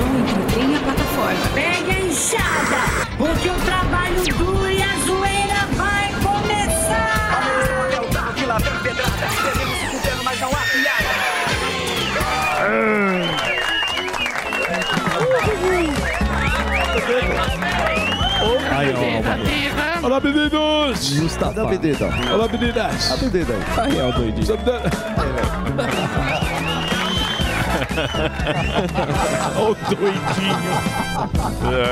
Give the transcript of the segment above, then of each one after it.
vão entre o trem e a plataforma. Pegue a enxada, porque o trabalho duro e a zoeira vai começar. É o carro que lá vem pedrada. Devemos se fudendo, mas não há piada. Aí, ó. Olá, meninos! A medida. Olá, meninas! A aí. Aí, ó, doidinho. Olha o doidinho.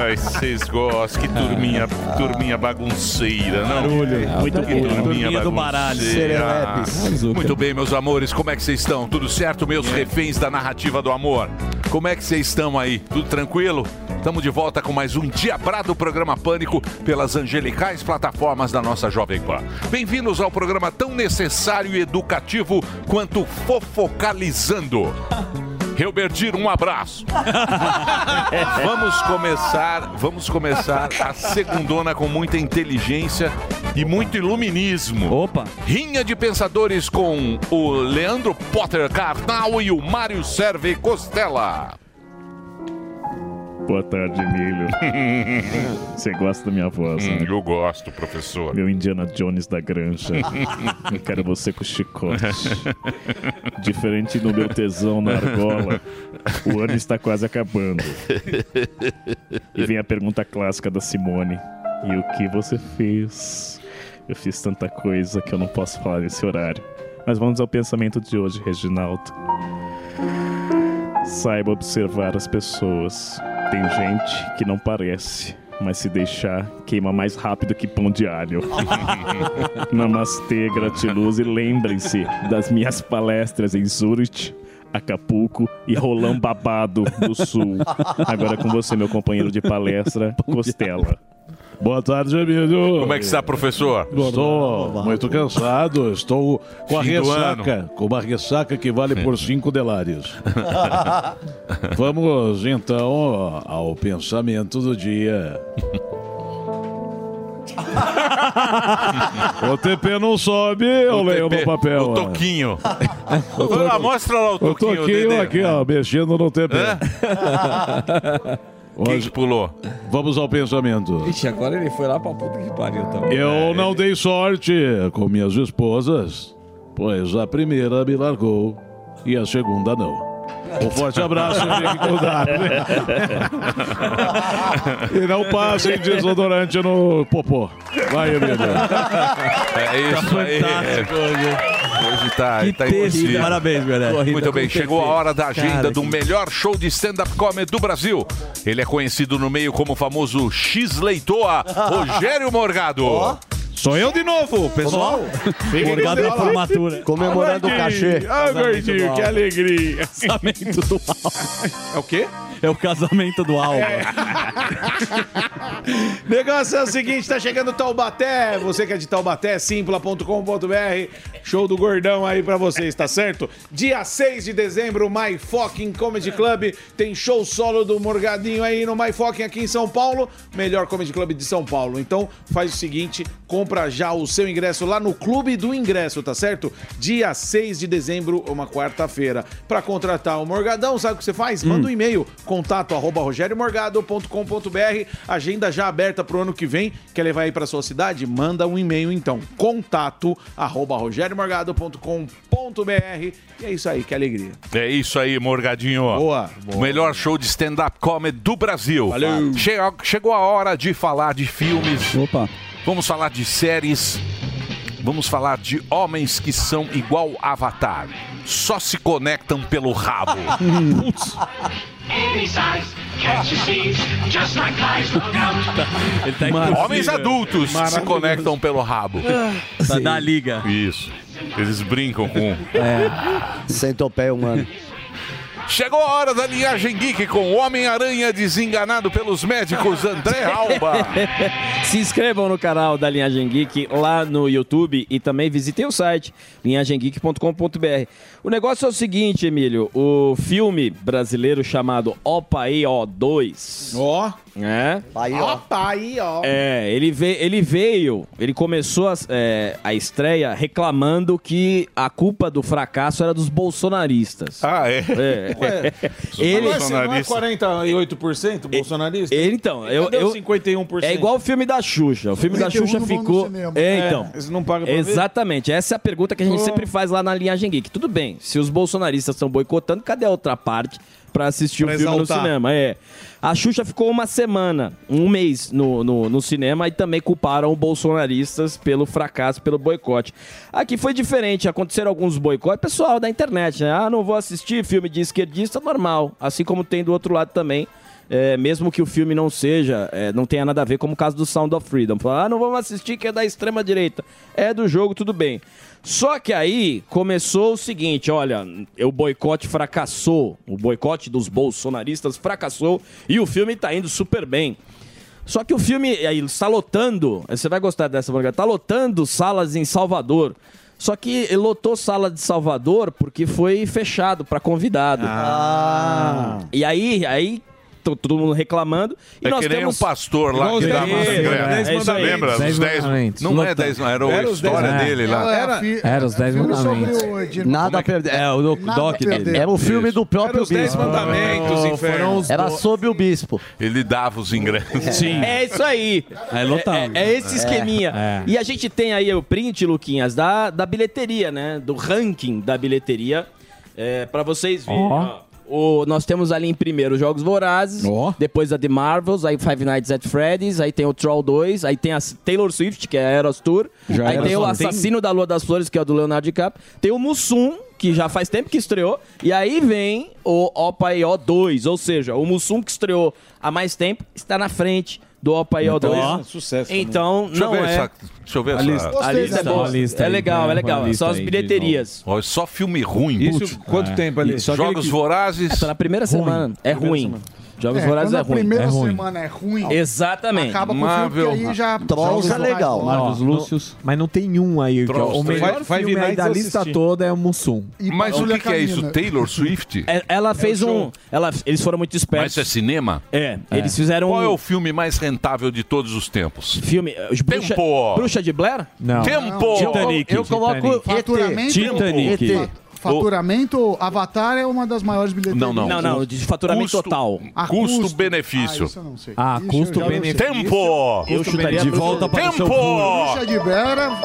Ai, vocês gostam. Que turminha, turminha bagunceira, não? Barulho. Muito que bom. turminha Turminha do baralho. Muito bem, meus amores, como é que vocês estão? Tudo certo, meus reféns da narrativa do amor? Como é que vocês estão aí? Tudo tranquilo? Estamos de volta com mais um Diabrado Programa Pânico pelas angelicais plataformas da nossa Jovem Pan. Bem-vindos ao programa tão necessário e educativo quanto Fofocalizando. Helbertir, um abraço. vamos começar, vamos começar a segundona com muita inteligência e muito iluminismo. Opa! Rinha de pensadores com o Leandro Potter Carnal e o Mário Serve Costela. Boa tarde, Emílio. Você gosta da minha voz, Hum, né? eu gosto, professor. Meu Indiana Jones da granja. Eu quero você com chicote. Diferente do meu tesão na argola, o ano está quase acabando. E vem a pergunta clássica da Simone. E o que você fez? Eu fiz tanta coisa que eu não posso falar nesse horário. Mas vamos ao pensamento de hoje, Reginaldo. Saiba observar as pessoas. Tem gente que não parece, mas se deixar, queima mais rápido que pão de alho. Namastê, gratiluz e lembrem-se das minhas palestras em Zurich, Acapulco e Rolão Babado do Sul. Agora com você, meu companheiro de palestra, Costela. Boa tarde, Emílio. Como é que está, professor? Estou muito cansado, estou com a Fim ressaca, com uma ressaca que vale por cinco delários. Vamos então ao pensamento do dia. o TP não sobe, eu leio TP, no papel. o ó. Toquinho. Lá, mostra lá o O Toquinho, Toquinho Dedê. aqui, ó, mexendo no TP. Quem que pulou? Vamos ao pensamento. Ixi, agora ele foi lá pra puta que pariu também. Eu não dei sorte com minhas esposas, pois a primeira me largou e a segunda não. Um forte abraço e. E não passem desodorante no popô. Vai, Emílio. É isso aí. Hoje tá, Que tá impossível. Parabéns, galera. Muito Corrida bem, com chegou a hora da agenda Cara, do que- melhor show de stand-up comedy do Brasil. Ele é conhecido no meio como o famoso X Leitoa, Rogério Morgado. Sou eu de novo, pessoal. Morgado da formatura. Comemorando o cachê. Ah, gordinho, que alegria. Casamento do Alba. É o quê? É o casamento do Alba. Negócio é o seguinte, tá chegando Taubaté. Você que é de Taubaté, simpla.com.br. Show do gordão aí pra vocês, tá certo? Dia 6 de dezembro, My Fucking Comedy Club. Tem show solo do Morgadinho aí no My Fucking aqui em São Paulo. Melhor comedy club de São Paulo. Então faz o seguinte, compra já o seu ingresso lá no Clube do Ingresso, tá certo? Dia 6 de dezembro, uma quarta-feira. Pra contratar o Morgadão, sabe o que você faz? Manda um e-mail, contato arroba rogeriomorgado.com.br. Agenda já aberta pro ano que vem. Quer levar aí pra sua cidade? Manda um e-mail então. Contato arroba rogeriomorgado.com.br. E é isso aí, que alegria. É isso aí, Morgadinho. Boa. O melhor show de stand-up comedy do Brasil. Valeu. Chegou, chegou a hora de falar de filmes. Opa. Vamos falar de séries. Vamos falar de homens que são igual Avatar. Só se conectam pelo rabo. Putz. Ele tá impossível. Homens adultos se conectam pelo rabo. Pra dar a liga. Isso. Eles brincam com. Centopeia humano. Chegou a hora da linhagem geek com o Homem-Aranha desenganado pelos médicos André Alba. Se inscrevam no canal da Linhagem Geek lá no YouTube e também visitem o site linhagemgeek.com.br. O negócio é o seguinte, Emílio, o filme brasileiro chamado Opaí-O 2. Ó. É. Aí, ó. Opa, aí, ó. É, ele, ve ele veio, ele começou a, é, a estreia reclamando que a culpa do fracasso era dos bolsonaristas. Ah, é? É. Ué, Ele, não é, não é 48% bolsonarista? Ele, então, eu, eu os 51%? É igual o filme da Xuxa. O filme da 51 Xuxa ficou. É, É, então. eles não pagam pra ver? Exatamente. Essa é a pergunta que a gente sempre faz lá na linhagem geek. Tudo bem, se os bolsonaristas estão boicotando, cadê a outra parte pra assistir Pra o filme exaltar. no cinema? É. A Xuxa ficou uma semana, um mês no, no, no cinema e também culparam bolsonaristas pelo fracasso, pelo boicote. Aqui foi diferente, aconteceram alguns boicotes. Pessoal da internet, né? Ah, não vou assistir filme de esquerdista, normal. Assim como tem do outro lado também. é, mesmo que o filme não seja, é, não tenha nada a ver, como o caso do Sound of Freedom. Falar, ah, não vamos assistir que é da extrema direita. É do jogo, tudo bem. Só que aí começou o seguinte, olha, o boicote fracassou, o boicote dos bolsonaristas fracassou e o filme tá indo super bem. Só que o filme aí está lotando, você vai gostar dessa, Morgana, tá lotando salas em Salvador. Só que lotou sala de Salvador porque foi fechado para convidado. Ah. E aí, aí todo mundo reclamando. E É nós que nem temos um pastor lá que dava os ingressos. É. Lembra? Os Dez 10 mandamentos. Não é Lotando. 10, era a história dez- dele lá. Era, Era os 10 filme mandamentos. Nada a perder. É, o doc, dele. Era o filme do próprio Era os Dez bispo. Mandamentos, inferno. Era sobre o bispo. Ele dava os ingressos. É isso aí. É lotado. É, é esse É. esqueminha. É. E a gente tem aí o print, Luquinhas, da, da bilheteria, né? Do ranking da bilheteria. É, para vocês verem. Ó. O, nós temos ali em primeiro os Jogos Vorazes, depois a The Marvels, aí Five Nights at Freddy's, aí tem o Troll 2, aí tem a Taylor Swift, que é a Eras Tour, Já aí tem o Assassino da Lua das Flores, que é o do Leonardo DiCaprio, tem o Mussum, que já faz tempo que estreou, e aí vem o Opa e O 2, ou seja, o Mussum que estreou há mais tempo está na frente do Opa e O 2. Então, sucesso também. Então, Deixa eu não ver é... essa- deixa eu ver a essa- lista. A lista é boa. lista É legal, né? é legal. São as bilheterias. Ó, só filme ruim. Isso, quanto tempo ali? Só Jogos Vorazes. Tá na primeira semana. É ruim. Jogos É, Vorazes é a ruim. primeira É ruim. semana é ruim. Exatamente. Acaba com o filme, aí já... Trolls é legal. Marcos Lúcius. Mas não tem um aí. que é Trolls, o melhor Five- Five filme aí da eu lista toda é o Mussum. Mas o que, que é isso? Taylor Swift? É, Ela fez um. Ela, eles foram muito Mas espertos. isso é cinema? É, eles fizeram Qual um- é o filme mais rentável de todos os tempos? Filme. os Bruxa, Tempo! Bruxa de Blair? Não. Tempo! Titanic. Eu coloco Faturamento, Titanic. Fa- Faturamento, Avatar é uma das maiores bilheterias. Não, não. Não, não, de faturamento Custo- total. Ah, Custo-benefício. Ah, não sei. Ah, sei. custo-benefício. Tempo! Eu chutaria De volta para o seu Tempo!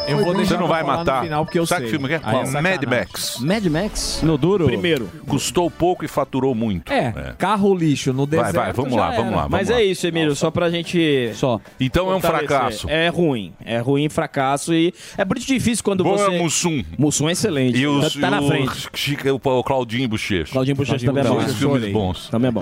Eu vou deixar Você não vai matar. no final porque eu Sabe sei. que filme que é? É Mad. Max. Mad Max? No duro? Primeiro. Custou pouco e faturou muito. É, carro lixo no Vai, deserto. vai, vamos já lá, vamos lá. Mas vamos é lá. isso, Emílio, só pra gente. Só. Então é um fracasso. É ruim. É ruim, fracasso. E é muito difícil quando Boa você. Mussum. Mussum é excelente. E o, tá, tá na Chica- o, o Claudinho Bochecha. Claudinho Bochecha também é bom. Filmes bons. Também é bom.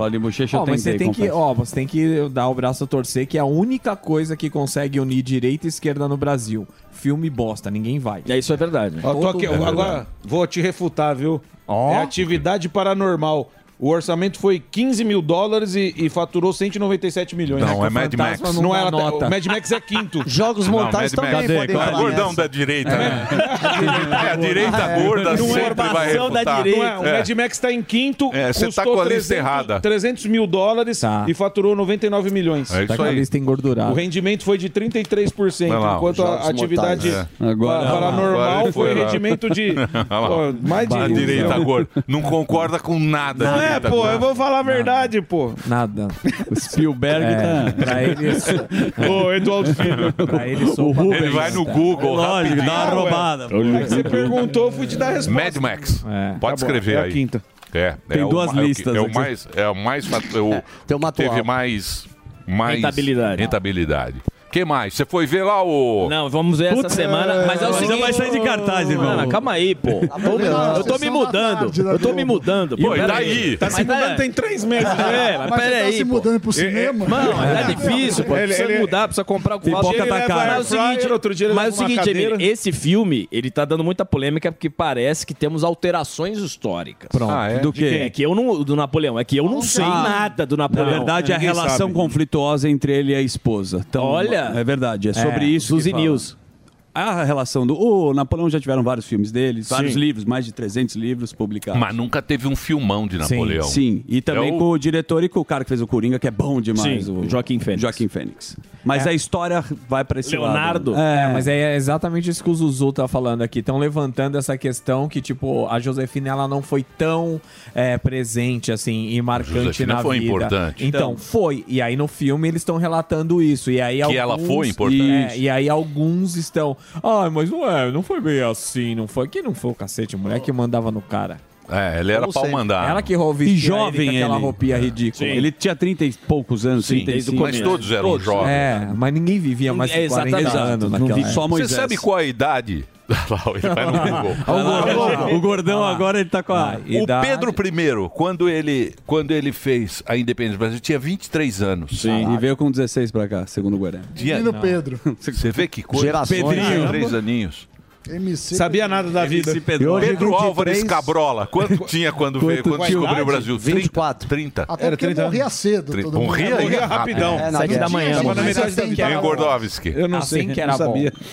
Ó, mas você tem que, ó, você tem que dar o braço a torcer que é a única coisa que consegue unir direita e esquerda no Brasil. Filme bosta, ninguém vai. É isso é verdade. Ó, aqui, mundo. agora vou te refutar, viu? Ó. É atividade paranormal. O orçamento foi 15 mil dólares e, e faturou 197 milhões. Não, é Mad Max. Não, não é ela, nota. o Mad Max é quinto. Jogos Não, mortais Mad também Max. podem É gordão da direita, né? É, a direita gorda sempre vai Informação da refutar. direita. Não é, o É. Mad Max tá em quinto. É, você tá custou com a lista errada. 300 mil dólares Tá. e faturou 99 milhões. É Tá isso com a lista engordurada. O rendimento foi de 33%, Vai lá, enquanto a atividade. Agora- pa- paranormal foi rendimento de Olha lá. pô, mais de... A direita gorda. Não concorda com nada. É, direita pô, eu vou falar a verdade, pô. Nada. O Spielberg É, tá. pra eles, Ô, Eduardo Filho. pra eles sou Ele vai no Google Lógico, rapidinho. dá uma roubada. É que você perguntou, eu fui te dar a resposta. Mad Max. É. Pode Tá bom, escrever é a aí. quinta. É, Tem é o duas é o listas É o mais. É o mais. é o- Tem uma atual. teve mais. mais Rentabilidade. Rentabilidade. Que mais? Você foi ver lá o. Não, vamos ver essa semana. Mas é o Mas seguinte. vai sair de cartaz, irmão. Mano, calma aí, pô. eu tô me mudando. Eu tô me mudando. Pô, e daí? Tá se Mas mudando é- tem três meses. É, mas, Mas você peraí. tá se mudando pro cinema? Mano, é difícil, pô. Precisa ele- mudar, precisa comprar o Pipoca tá Mas cara. é o seguinte, outro dia ele mas é o seguinte, esse filme, ele tá dando muita polêmica porque parece que temos alterações históricas. Pronto. Ah, é? Do É quê? que eu não, do Napoleão, é que eu não sei nada do Na Napoleão. verdade, é a relação conflituosa entre ele e a esposa. Então, Olha. É verdade, é sobre isso. Suzy. News. A relação do. O Napoleão já tiveram vários filmes deles, vários Sim. livros, mais de 300 livros publicados. Mas nunca teve um filmão de Napoleão. Sim, e também É o- com o diretor e com o cara que fez o Coringa, que é bom demais. Sim, o Joaquim Fênix. Joaquim Fênix. Mas É. a história vai pra esse Leonardo? lado. É, mas é exatamente isso que o Zuzu tá falando aqui. Estão levantando essa questão que, tipo, a Josefina ela não foi tão é, presente, assim, e marcante Josefina na foi vida. importante. Então, Então. foi. E aí no filme eles estão relatando isso. E aí Que ela alguns- foi importante. É, e aí alguns estão. Ah, mas não é, não foi bem assim, não foi. Que não foi o cacete, a mulher que mandava no cara. É, ele era Como pau sempre. mandar. Ela que roubou E jovem ele com aquela ele. roupinha ridícula. Ele tinha 30 e poucos anos, Sim, 35. mas todos eram jovens. É, mas ninguém vivia mais É, de 40 exatamente. anos Não naquela vi- época. Só Você Moisés. sabe qual a idade? Lá, ele vai no Google. O gordão, o gordão agora ele tá com a. O Pedro I, quando ele, quando ele fez a independência do Brasil, tinha 23 anos. Sim, e veio com 16 pra cá, segundo o Guarani. Menino Não. Pedro. Você vê que coisa? Gerações. Pedrinho, três aninhos. MC. Sabia nada da vida. Pedro, Pedro 23. Álvares Cabrola. Quanto tinha quando veio, quando Quanto descobriu o Brasil? 24. 30. Até porque morria cedo. Tri- todo mundo. Morria, Morria rapidão. É, na Sete guerra. da manhã. Tava na Mas metade da assim vida. Gordovski? Eu não assim sei, que não era sabia. bom.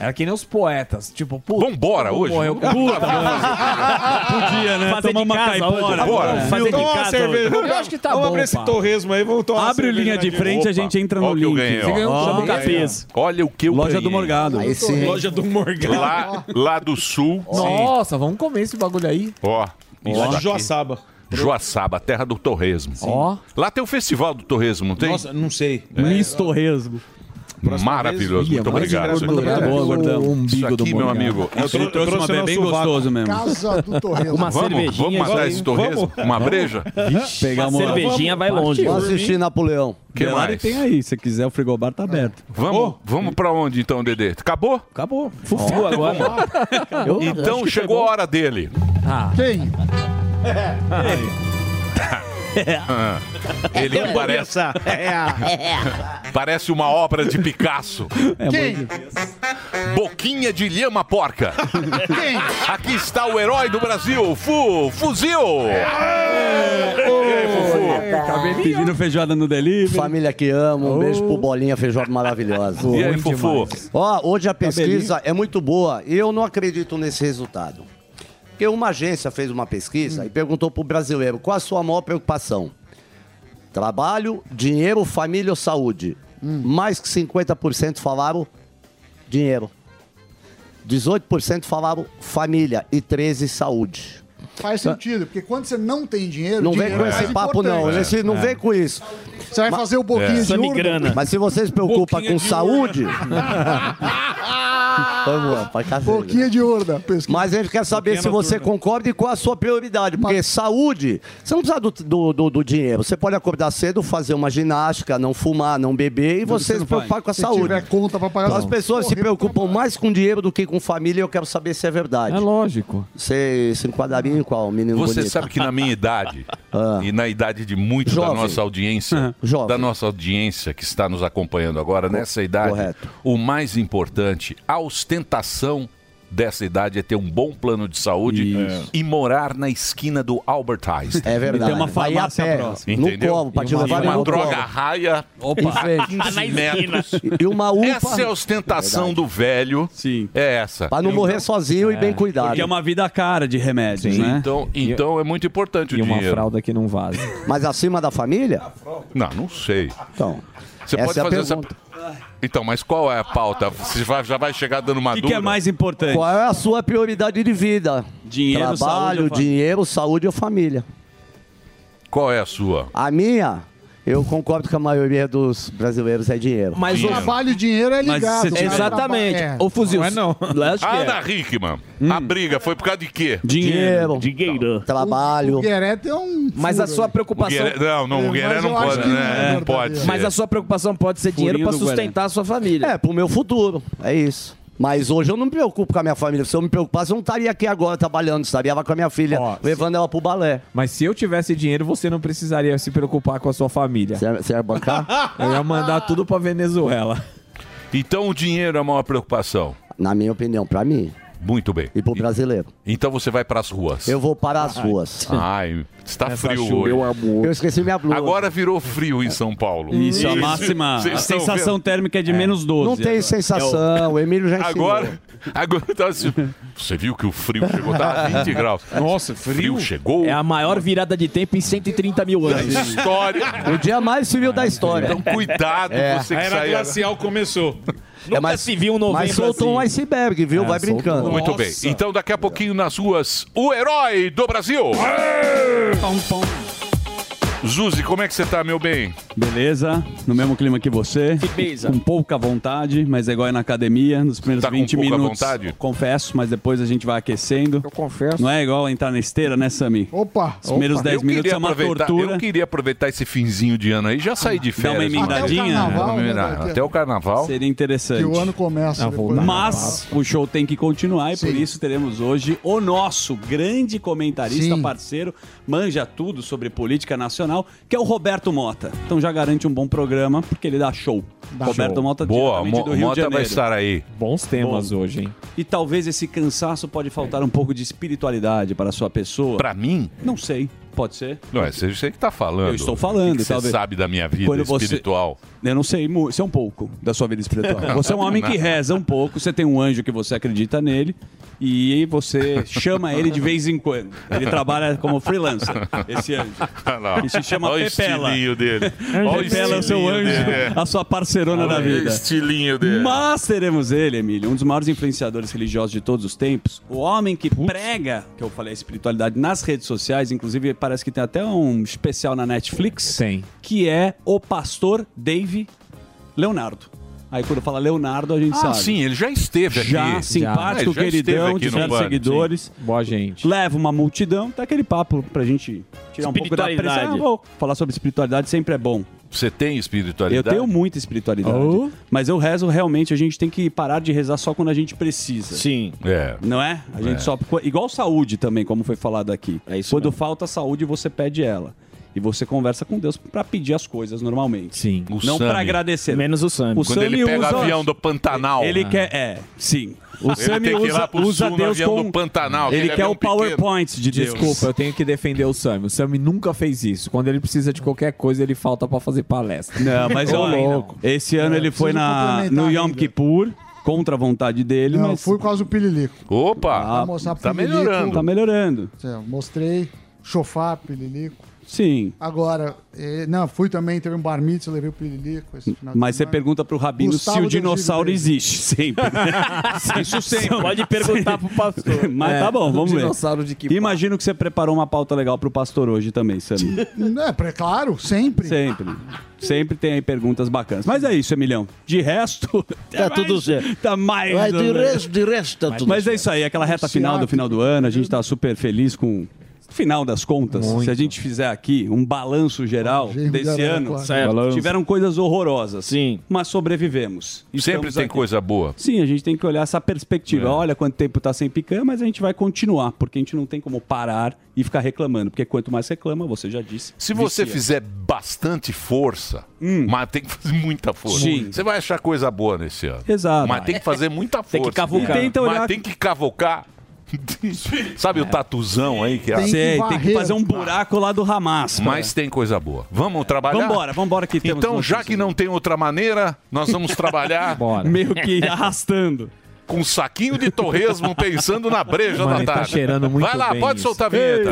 Era que nem os poetas, tipo, puta. Vambora hoje? Morreu. Puta, Podia, né? Fazer Tomar uma caipora. Bora. Fazer de casa cerveja. hoje. Vamos, Eu acho que tá vamos bom, abrir esse torresmo aí, vamos tomar Abre o linha de frente, a Opa. gente entra no Olha link. ganhei. Você ganhou um Chama o torresmo. capês. Olha o que eu Loja do. Morgado. Aí sim. Loja do Morgado. Lá, lá do sul. Nossa, vamos comer esse bagulho aí. Ó. isso Lá de. Joaçaba. Joaçaba, terra do torresmo. Ó. Lá tem o festival do torresmo, não tem? Nossa, não sei. Miss Torresmo. Maravilhoso, muito mais obrigado. Isso aqui, Boa, gordão. o umbigo isso aqui meu amigo. Eu isso- Ele trouxe uma bem bem gostoso mesmo. Casa do Torresmo. Uma Vamos, cervejinha. vamos matar esse torresmo? Uma breja? Pegar uma. Cervejinha vai longe. Vou assistir Napoleão. que Delari mais? tem aí. Se quiser, o frigobar tá aberto. Vamos, vamos pra onde então, Dedê? Acabou? Acabou. Fufu agora. Então chegou a hora dele. Ah, Quem? Ele parece, parece uma obra de Picasso. Quem? Boquinha de lhama porca. Quem? Aqui está o herói do Brasil, Fu, Fuzil. Pedindo feijoada no delivery. Família que amo, um beijo pro Bolinha, feijoada maravilhosa. E aí, Fufu? Ó, hoje a pesquisa é muito boa e eu não acredito nesse resultado. Porque uma agência fez uma pesquisa e perguntou pro brasileiro qual a sua maior preocupação. Trabalho, dinheiro, família ou saúde? Mais que 50% falaram dinheiro. 18% falaram família e 13% saúde. Faz sentido, porque quando você não tem dinheiro, Não vem dinheiro com é esse papo, não. Esse, não vem com isso. Você vai fazer um pouquinho de urna. Mas se você se preocupa Boquinha com de saúde. Vamos. Pouquinho de urna. Mas a gente quer saber Boquinha se você concorda e qual a sua prioridade. Porque saúde, você não precisa do, do, do- do dinheiro. Você pode acordar cedo, fazer uma ginástica, não fumar, não beber e você se preocupar com a Se saúde. tiver conta pra pagar Então, as pessoas se preocupam mais com dinheiro do que com família e eu quero saber se é verdade. é lógico. Você se enquadraria em qual, menino Você bonito? sabe que na minha idade e na idade de muitos da Ah. Nossa audiência, Jovem. da nossa audiência que está nos acompanhando agora, nessa idade, correto. o mais importante, a ostentação dessa idade é ter um bom plano de saúde e morar na esquina do Albert Einstein. É verdade. E tem uma farmácia pé, próxima. No Entendeu? colo, pra te E uma, levar e uma no droga colo. raia Em a frente. 15 metros. E uma UPA. Essa é a ostentação do velho. Sim. É essa. Pra não morrer sozinho e bem cuidado. Porque é uma vida cara de remédios, né? Então, então é muito importante E o uma dinheiro. fralda que não vaza. Mas acima da família? Não, não sei. Então. Você essa pode é a fazer essa. Então, mas qual é a pauta? Você vai- já vai chegar dando uma O que, que é mais importante? Qual é a sua prioridade de vida? Dinheiro, saúde Trabalho, ou família? dinheiro, saúde ou família? Qual é a sua? A minha, eu concordo com a maioria dos brasileiros, é dinheiro. Mas o... Trabalho e dinheiro é Mas ligado. você- cara. Exatamente. É. O fuzil. Não é não. Lógico que Ana é. Hickman, a briga foi por causa de quê? Dinheiro, Dinheiro. trabalho. O Guerete é um. Mas a sua. O preocupação... Gueré- Não, não, o Mas Gueré eu não acho pode, que não é né? Não verdadeiro. pode ser. Mas a sua preocupação pode ser dinheiro Furinho pra do Guarani. sustentar a sua família. É, pro meu futuro, é isso. Mas hoje eu não me preocupo com a minha família. Se eu me preocupasse, eu não estaria aqui agora trabalhando. Estaria lá com a minha filha, Ó, levando ela pro balé. Mas se eu tivesse dinheiro, você não precisaria se preocupar com a sua família. Você ia- você ia bancar? Eu ia mandar tudo pra Venezuela. Então o dinheiro é a maior preocupação. Na minha opinião, pra mim. Muito bem. E pro brasileiro. Então você vai para as ruas. Eu vou para as ruas. Ai, está Essa frio chuva, hoje. meu amor. Eu esqueci minha blusa. Agora virou frio em São Paulo. Isso, a máxima, a sensação vendo? térmica é de menos 12. Não tem agora. sensação, o Emílio já ensinou. Agora, agora tá assim, você viu que o frio chegou, tá 20 graus. Nossa, frio chegou. É a maior virada de tempo em 130 mil anos. História. O dia mais frio da história. Então cuidado, É. você A que era sai glacial começou. É, mas, se viu um novembro mas soltou um assim. iceberg, viu? É, Vai soltou. brincando. Muito bem. Então daqui a pouquinho nas ruas, o herói do Brasil. Zuzi, como é que você tá, meu bem? Beleza, no mesmo clima que você. Firmeza. Com pouca vontade, mas é igual ir na academia, nos primeiros Tá com 20 pouca minutos. vontade? Confesso, mas depois a gente vai aquecendo. Eu confesso. Não é igual entrar na esteira, né, Sami? Opa! Os primeiros Opa, 10 eu minutos é uma tortura. Eu queria aproveitar esse finzinho de ano aí, já sair de Dá férias. uma emendadinha. Até o carnaval, Uma né, ter. Até o carnaval. Seria interessante. Que o ano começa. depois. Mas o show tem que continuar e por isso teremos hoje o nosso grande comentarista Sim. parceiro, manja tudo sobre política nacional, que é o Roberto Mota. Então já garante um bom programa, porque ele dá show. Dá Roberto show. Mota Boa, diretamente Mo- do Rio Mota de vai Janeiro. estar aí. Bons temas Bom. hoje, hein? E talvez esse cansaço pode faltar um pouco de espiritualidade para a sua pessoa. Pra mim? Não sei. Pode ser. Não, é você você que tá falando. Eu estou falando, O que que você talvez. sabe da minha vida Quando você- espiritual. Eu não sei, isso é um pouco da sua vida espiritual. Você é um homem que reza um pouco, você tem um anjo que você acredita nele e você chama ele de vez em quando. Ele trabalha como freelancer, esse anjo. E se chama Olha Pepela. o estilinho dele. Olha o Pepela é o seu anjo, dele. a sua parcerona Olha da o vida. estilinho dele. Mas teremos ele, Emílio, um dos maiores influenciadores religiosos de todos os tempos. O homem que prega, que eu falei, a espiritualidade nas redes sociais, inclusive parece que tem até um especial na Netflix. Tem. Que é o pastor Dave Leonardo. Aí quando fala Leonardo, a gente Ah, sabe. sim, ele já esteve aqui. Já, Já. simpático, já esteve queridão, no diversos Band, seguidores. Sim. Boa gente. Leva uma multidão, tá aquele papo pra gente tirar um pouco da pressão. Espiritualidade. Ah, vou falar sobre espiritualidade sempre é bom. Você tem espiritualidade? Eu tenho muita espiritualidade. Oh. Mas eu rezo realmente, a gente tem que parar de rezar só quando a gente precisa. Sim. É. Não é? A gente É. só. Igual saúde também, como foi falado aqui. É isso Quando mesmo. falta saúde, você pede ela. E você conversa com Deus pra pedir as coisas normalmente. Sim. O Não pra agradecer. Menos o Sami. O Quando ele Sami pega usa- o avião do Pantanal. Ele quer. É, sim. O Ele Sami tem que ir lá usa, pro usa sul no Deus avião com. do Pantanal, ele aquele quer o PowerPoint de Deus. Desculpa, eu tenho que defender o Sami. O Sami nunca fez isso. Quando ele precisa de qualquer coisa, ele falta pra fazer palestra. Não, mas ó, louco. esse ano É, ele foi na, no Yom. Kippur, contra a vontade dele, Não, mas fui por causa do Pililico. Opa! Pra mostrar pro tá Pililico. melhorando. tá melhorando. É, Mostrei, chofar, Pililico. Sim. Agora, eh, não, fui também, teve um bar mitzvah, levei o Pililico. esse final Mas você pergunta pro Rabino Gustavo se o dinossauro existe, sempre. Isso sempre. Pode perguntar pro pastor. Mas É, tá bom, vamos ver. dinossauro de que Imagino que você preparou uma pauta legal pro pastor hoje também, Sami. É, pra- claro, sempre. Sempre. Sempre tem aí perguntas bacanas. Mas é isso, Emilhão. De resto, Tá tudo certo. tá mais. Mas ou de resto, de resto tá tudo Mas é certo. isso aí, aquela reta final do final do ano, a gente tá super feliz com. Final das contas, Muito. se a gente fizer aqui um balanço geral Gente, desse galera, ano, claro. Tiveram coisas horrorosas, Sim. mas sobrevivemos. Sempre Estamos tem aqui. coisa boa. Sim, a gente tem que olhar essa perspectiva. É. Olha quanto tempo tá sem picanha, mas a gente vai continuar, porque a gente não tem como parar e ficar reclamando, porque quanto mais reclama, você já disse. Se você vicia. fizer bastante força, mas tem que fazer muita força, Sim. você vai achar coisa boa nesse ano. Exato. Mas tem que fazer muita força. Tem que cavucar. E tenta olhar- Mas tem que cavocar. Sabe o tatuzão aí que é? Tem que Sei, tem que fazer um buraco lá do Hamas. pra- Mas tem coisa boa. Vamos trabalhar? Vambora, vambora que temos Então, já notícias. que não tem outra maneira, nós vamos trabalhar. Meio que arrastando. Com um saquinho de torresmo pensando na breja Mano, da ele tá tarde. cheirando muito Vai lá, bem pode isso. soltar a vinheta.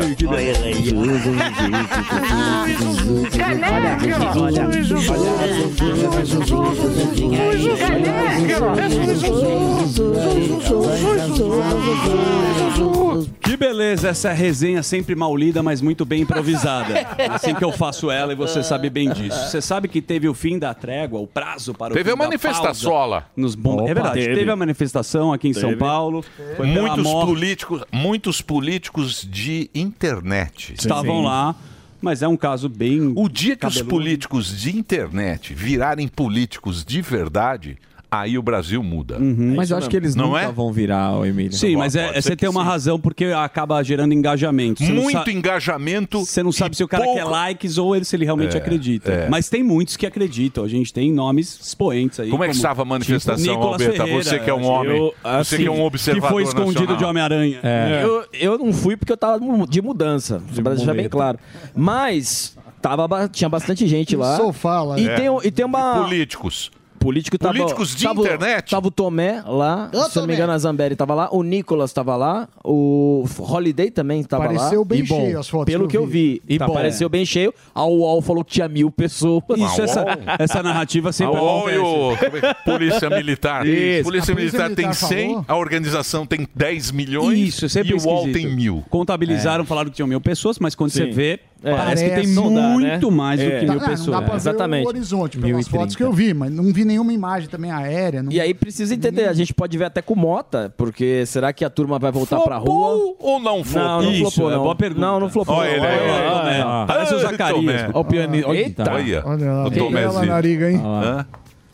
Que beleza, essa resenha sempre mal lida, mas muito bem improvisada. Assim que eu faço ela e você sabe bem disso. Você sabe que teve o fim da trégua, o prazo para o Teve fim a da manifestação. Nos bom... É verdade, teve. teve. a manifestação aqui em São Teve. Paulo. Foi Muitos morte, políticos, muitos políticos de internet. estavam lá, mas é um caso bem... O dia que os cabeludo. políticos de internet virarem políticos de verdade, aí o Brasil muda. Mas eu acho que eles não nunca é? vão virar, o Emílio. Sim, mas é, ser você tem uma sim. razão porque acaba gerando engajamento. Você Muito engajamento. Você não sabe se o cara pouco- quer likes ou ele, se ele realmente É, acredita. é. Mas tem muitos que acreditam. A gente tem nomes expoentes aí. Como é que estava a manifestação, Albeta? Você que é um homem, você que é um observador Que foi escondido nacional. de Homem-Aranha. É. Eu, eu não fui porque eu tava mu- de mudança, pra deixar bem claro. Mas tava, tinha bastante gente lá. sofá lá. E, É. tem, e tem uma. Políticos. Político tava, Políticos de tava, internet? Tava o Tomé lá, Ô, se eu não me Tomé. engano, a Zambelli tava lá, o Nicolas tava lá, o Holiday também tava lá. Pareceu bem E bom, cheio as fotos Pelo que que eu eu vi, E tá, bom. pareceu bem cheio. A UOL falou que tinha mil pessoas. Isso, essa, essa narrativa sempre A UOL e o é que- Polícia Militar. Isso. Polícia A Polícia Militar tem Militar 100, falou. a organização tem 10 milhões Isso, é sempre e o UOL esquisito. tem mil. Contabilizaram, falaram que tinham mil pessoas, mas quando você Sim. vê, É, parece que tem não dá, né? muito mais do É. que Tá, mil não, não pessoas. dá pra ver Exatamente. o horizonte pelas 1030. fotos que eu vi, mas não vi nenhuma imagem também aérea. Não... E aí precisa entender, a gente pode ver até com Mota, porque será que a turma vai voltar pra rua? ou não flopou? Não, não Isso, flopou, é não. boa pergunta. Não, não flopou. Olha ele aí, Olha, olha, olha. Parece o Ah, Zacarias. Olha o pianista. Eita. Olha, Olha lá, o tem ela Tomézinho. na nariga, hein?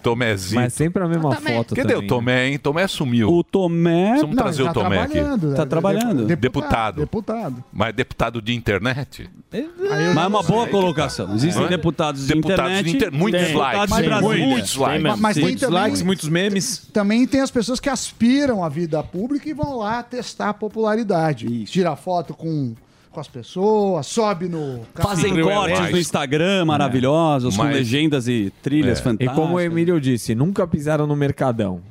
Tomézinho. Mas sempre a mesma foto Cadê também. o Tomé, hein? Tomé sumiu. O Tomé. Vamos trazer ele o tá Tomé aqui. trabalhando, Tá é, trabalhando. de- Deputado. Deputado. Mas deputado de internet? Eu Mas é uma não boa colocação. Existem Hã? deputados de Deputados internet. de inter- muitos tem likes. Mas. Muitos likes. Mas, mas tem Muitos também, likes, muitos memes. também tem as pessoas que aspiram à vida pública e vão lá testar a popularidade. Tira foto com, com as pessoas, sobe no... Fazem Sim, cortes no Instagram maravilhosos, com Mas- legendas e trilhas É. E fantásticas. como o Emílio disse, nunca pisaram no Mercadão.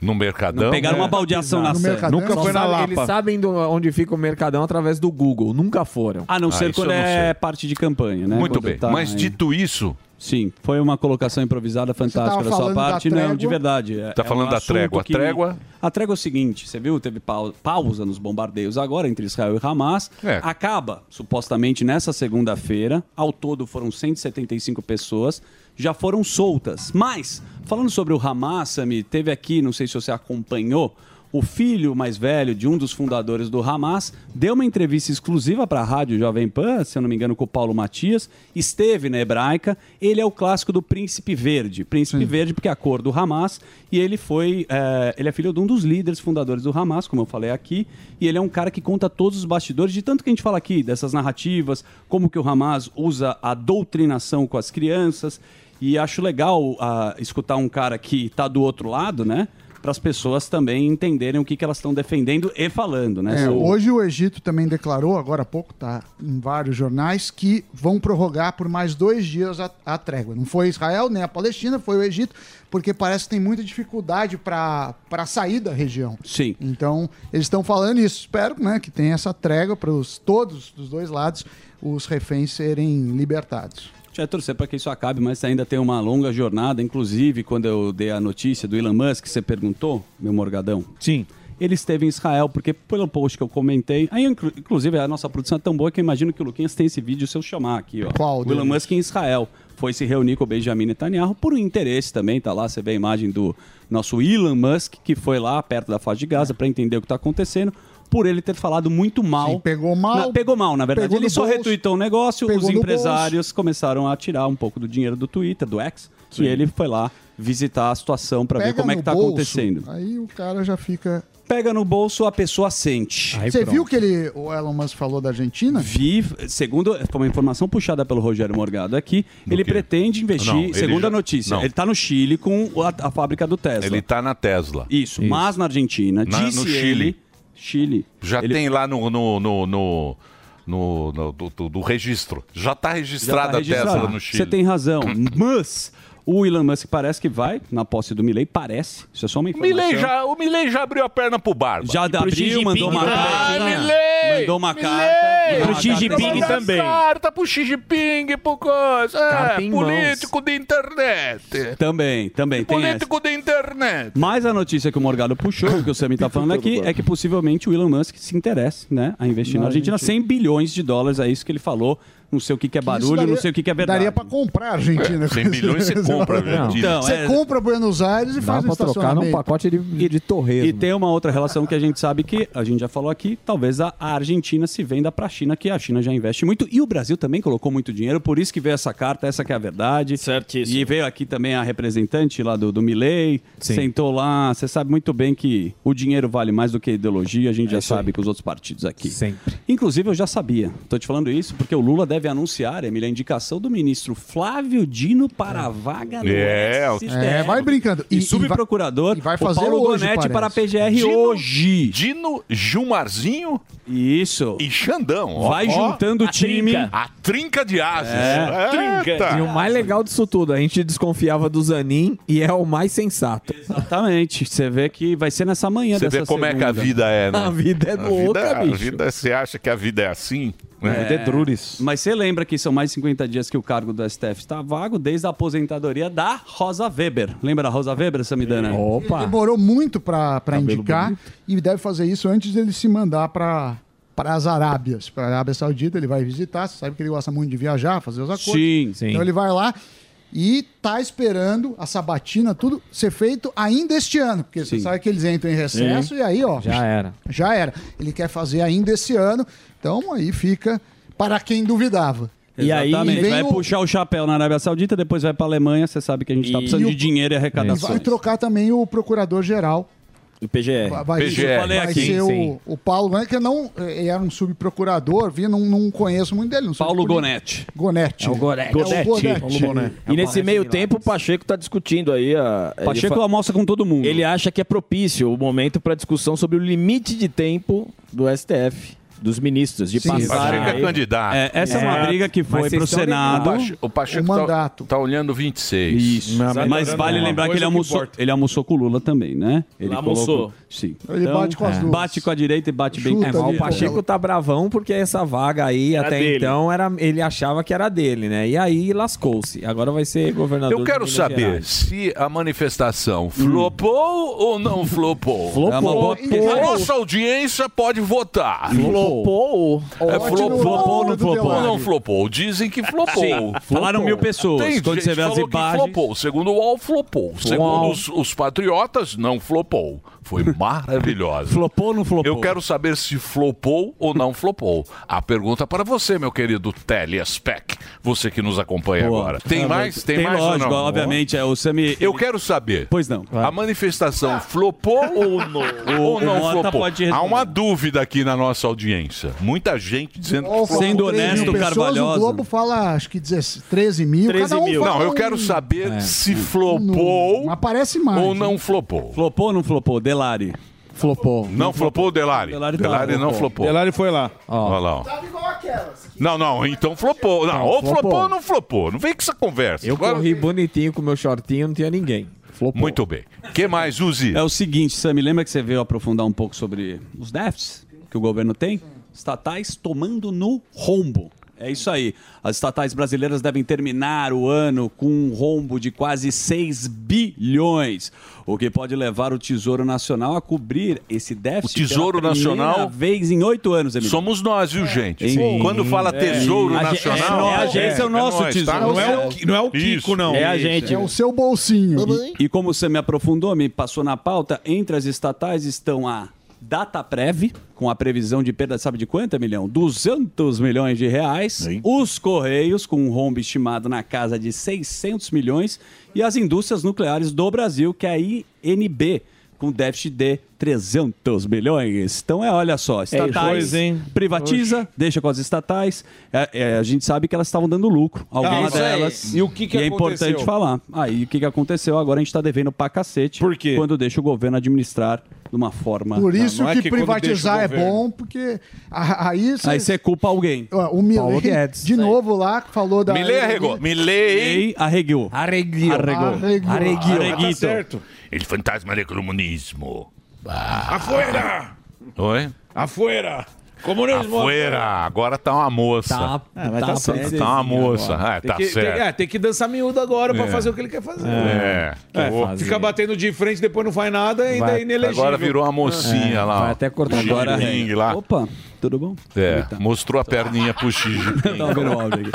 No Mercadão? Pegaram uma baldeação na No Sé. Mercadão. Nunca Só foi na sabe- Lapa. Eles sabem do- onde fica o Mercadão através do Google. Nunca foram. A não Ah, ser isso quando eu não é sei. parte de campanha, né? Muito Quando bem. tá Mas aí. dito isso, Sim, foi uma colocação improvisada fantástica da sua falando da parte. Não, de verdade. É, Tá é falando um da trégua. A que- trégua- A trégua é o seguinte: você viu, teve pau- pausa nos bombardeios agora entre Israel e Hamas. É. Acaba, supostamente, nessa segunda-feira. Ao todo foram 175 pessoas. Já foram soltas. Mas, falando sobre o Hamas, Sami, teve aqui, não sei se você acompanhou. O filho mais velho de um dos fundadores do Hamas deu uma entrevista exclusiva para a rádio Jovem Pan, se eu não me engano, com o Paulo Matias. Esteve na hebraica. Ele é o clássico do Príncipe Verde. Príncipe Verde, porque é a cor do Hamas. E ele foi. é, ele é filho de um dos líderes fundadores do Hamas, como eu falei aqui. E ele é um cara que conta todos os bastidores de tanto que a gente fala aqui, dessas narrativas, como que o Hamas usa a doutrinação com as crianças. E acho legal ah, escutar um cara que está do outro lado, né? Para as pessoas também entenderem o que, que elas estão defendendo e falando, né? É, So- hoje o Egito também declarou, agora há pouco, tá em vários jornais, que vão prorrogar por mais dois dias a, a trégua. Não foi Israel nem a Palestina, foi o Egito, porque parece que tem muita dificuldade para sair da região. Sim. Então, eles estão falando isso. Espero né, que tenha essa trégua para todos dos dois lados, os reféns serem libertados. Gente vai torcer para que isso acabe, mas ainda tem uma longa jornada. Inclusive, quando eu dei a notícia do Elon Musk, você perguntou, meu morgadão. Sim. Ele esteve em Israel, porque pelo post que eu comentei. Aí, inclu- inclusive, a nossa produção é tão boa que eu imagino que o Luquinhas tem esse vídeo se eu chamar aqui, ó. Qual o Elon? Musk em Israel. Foi se reunir com o Benjamin Netanyahu por um interesse também, tá lá, você vê a imagem do nosso Elon Musk, que foi lá perto da faixa de Gaza para entender o que está acontecendo, por ele ter falado muito mal. Sim, pegou mal. Na- pegou mal, na verdade. Ele só bolso, retweetou o negócio, pegou os empresários começaram a tirar um pouco do dinheiro do Twitter, do X, e ele foi lá visitar a situação para ver como é que tá bolso, acontecendo. Aí o cara já fica. Pega no bolso, a pessoa sente. Você viu que ele, o Elon Musk falou da Argentina? Vi, segundo foi uma informação puxada pelo Rogério Morgado aqui, ele pretende investir, Não, ele segundo já- a notícia, não. ele está no Chile com a, a fábrica do Tesla. ele tá na Tesla. Isso, mas na Argentina, Na- disse no Chile. ele, Chile. Já ele- tem lá no. no, no, no no, no- do, do- do registro. Já está registrada tá a Tesla no Chile. Você tem razão, mas o Elon Musk parece que vai na posse do Milley, parece. Isso é só uma informação. Milley já, o Milley já abriu a perna pro Barba. Já abriu, mandou uma Ah, carta. Milley! Mandou uma Milley! carta. Pro Uma Xi Jinping também. Carta pro Xi Jinping, pro coisa. Carta É, político de internet. Também, também tem essa. Político de internet. Mas a notícia que o Morgado puxou, que o Sammy tá falando aqui, é que possivelmente o Elon Musk se interesse né, a investir na Na Argentina. Argentina. 100 bilhões de dólares, é isso que ele falou não sei o que, que é barulho, daria- não sei o que, que é verdade. Daria pra comprar a Argentina. É, 100 milhões você compra, velho. Então, você é- compra Buenos Aires e faz um estacionamento. de, de torresmo. E tem uma outra relação que a gente sabe que, a gente já falou aqui, talvez a, Argentina se venda para a China, que a China já investe muito. E o Brasil também colocou muito dinheiro, por isso que veio essa carta, essa que é a verdade. Certíssimo. E veio aqui também a representante lá do, do Milley, Sim. sentou lá. Você sabe muito bem que o dinheiro vale mais do que a ideologia, a gente já sabe com os outros partidos aqui. Sempre. Inclusive, eu já sabia. Tô te falando isso porque o Lula deve anunciar, Emília, a indicação do ministro Flávio Dino para a vaga do É. É, vai brincando. E, E- e subprocurador vai o fazer Paulo hoje, parece. para a PGR Dino- hoje. Dino, Gilmarzinho Isso. e Xandão. Ó, Vai ó, juntando o time. trinca. A trinca de ases. É. Eita. E o mais legal disso tudo, a gente desconfiava do Zanin e é o mais sensato. Exatamente. Você vê que vai ser nessa manhã Você vê como é que a segunda. vida é, né? A vida é A louca, vida- bicho. A vida, você acha que a vida é assim? É. Mas você lembra que são mais de 50 dias que o cargo do STF está vago desde a aposentadoria da Rosa Weber. Lembra da Rosa Weber, Samidana? Ele demorou muito pra pra indicar e deve fazer isso antes dele se mandar pra para as Arábias, para a Arábia Saudita, ele vai visitar, você sabe que ele gosta muito de viajar, fazer os acordos. Sim, sim. Então ele vai lá e tá esperando a sabatina, tudo ser feito ainda este ano, porque você sabe que eles entram em recesso Sim. e aí, ó, Já era. já era. Ele quer fazer ainda esse ano, então aí fica para quem duvidava. Exatamente. vem vai o- puxar o chapéu na Arábia Saudita, depois vai para Alemanha. Você sabe que a gente está E precisando o- de dinheiro e E arrecadação. vai trocar também o procurador-geral. O PGR. Vai, vai PGR. Eu falei vai aqui. ser Sim. o, o Paulo Gonetti, que eu não ele era um subprocurador, vi, não, não conheço muito dele. Sou Paulo poli- Gonetti. Gonetti. É o Gonetti. É o Gonetti. E nesse meio tempo, o Pacheco está discutindo aí. A, Pacheco fa- almoça com todo mundo. Ele acha que é propício o momento para discussão sobre o limite de tempo do STF, dos ministros, de Sim, passarem. Pacheco é candidato. É, essa é, uma briga que foi pro Senado. O Pache- O Pacheco O tá- mandato. Olhando 26. Isso. Mas vale lembrar que ele almoçou, ele almoçou com o Lula também, né? Ele Almoçou. colocou- Sim. Ele bate com as duas. Bate com a direita e bate bem Chuta com a É, mas o esquerda. Pacheco tá bravão porque essa vaga aí, Era até dele. então, era, ele achava que era dele, né? E aí lascou-se. Agora vai ser governador Eu quero saber Gerais. se a manifestação flopou ou não flopou. Flopou. É uma boa- nossa audiência pode votar. Flopou. É, Ótimo flopou, flopou não flopou? Não flopou. Dizem que flopou. Sim, falaram mil pessoas. Tem Quando gente você vê que as falou que imagens- flopou. Segundo o UOL, flopou. Segundo os, os patriotas, não flopou. Foi maravilhosa. Flopou ou não flopou? Eu quero saber se flopou ou não flopou. A pergunta para você, meu querido Telespec. Você que nos acompanha Boa. agora. Tem Ah, mais? Tem, tem mais lógico, ou não? obviamente, é o Sami... Eu quero saber. Pois não. A manifestação flopou ou não, ou o não Mota flopou? Há uma dúvida aqui na nossa audiência. Muita gente dizendo que Ó, flopou. Sendo honesto, Carvalhosa. O Globo fala, acho que 16, 13 mil. 13 cada um mil. fala Não, eu quero saber É. se flopou Mas parece mais. ou né? não flopou. Flopou ou não flopou? Delari. Flopou. Não flopou, Delari? Delari Delari, tá, não flopou. Delari foi lá. Olha lá. ó. Não, não, então flopou. Não, ou flopou. flopou ou não flopou. Não vem com essa conversa. Eu Agora- corri bonitinho com meu shortinho, não tinha ninguém. Flopou. Muito bem. que mais, Uzi? É o seguinte, Sami, lembra que você veio aprofundar um pouco sobre os déficits que o governo tem? Estatais tomando no rombo. É isso aí. As estatais brasileiras devem terminar o ano com um rombo de quase 6 bilhões, o que pode levar o Tesouro Nacional a cobrir esse déficit. O Tesouro Nacional- vez em oito anos, Emílio. Somos nós, viu, gente? Sim. Quando fala Tesouro A ge- Nacional... é, é a agência, é o nosso nós, tesouro. Não é o, É. não é o Kiko, Isso. não. É a gente. É o seu bolsinho. E como você me aprofundou, me passou na pauta, entre as estatais estão a Dataprev, com a previsão de perda, sabe de quanto, milhão? 200 milhões de reais. Os Correios, com um rombo estimado na casa de 600 milhões. E as indústrias nucleares do Brasil, que é a INB, com déficit de 300 milhões. Então é, olha só, estatais, coisa, hein? privatiza, deixa com as estatais. É, é, a gente sabe que elas estavam dando lucro, algumas isso aí. delas. E o que que é aconteceu? importante falar. Aí o que, que aconteceu? Agora a gente está devendo pra cacete. Por quê? Quando deixa o governo administrar de uma forma. Por isso não é que, que privatizar é bom, porque a- aí você... Aí você culpa alguém. O Paulo Milley, Guedes. de novo lá, falou da... Milei arregou. Milei... Ei, arreguiu. Arreguiu. Arregou. Arreguiu. Arreguiu. Tá Arreguito. certo. Ele fantasma do comunismo. Afuera! Oi? Afuera! Comunismo! Afuera. Agora tá uma moça. Tá, mas tá, tá Tá uma moça. Ah, Tem tá que, tem, certo. é, tem que dançar miúdo agora pra É. fazer o que ele quer fazer. É. É, Ô, fica batendo de frente, depois não faz nada, ainda Vai. é inelegível. Agora virou uma mocinha lá. Vai até cortar Agora ringue lá. Opa. tudo bom? É, mostrou a perninha pro Xi Jinping. Tá vendo o áudio aqui.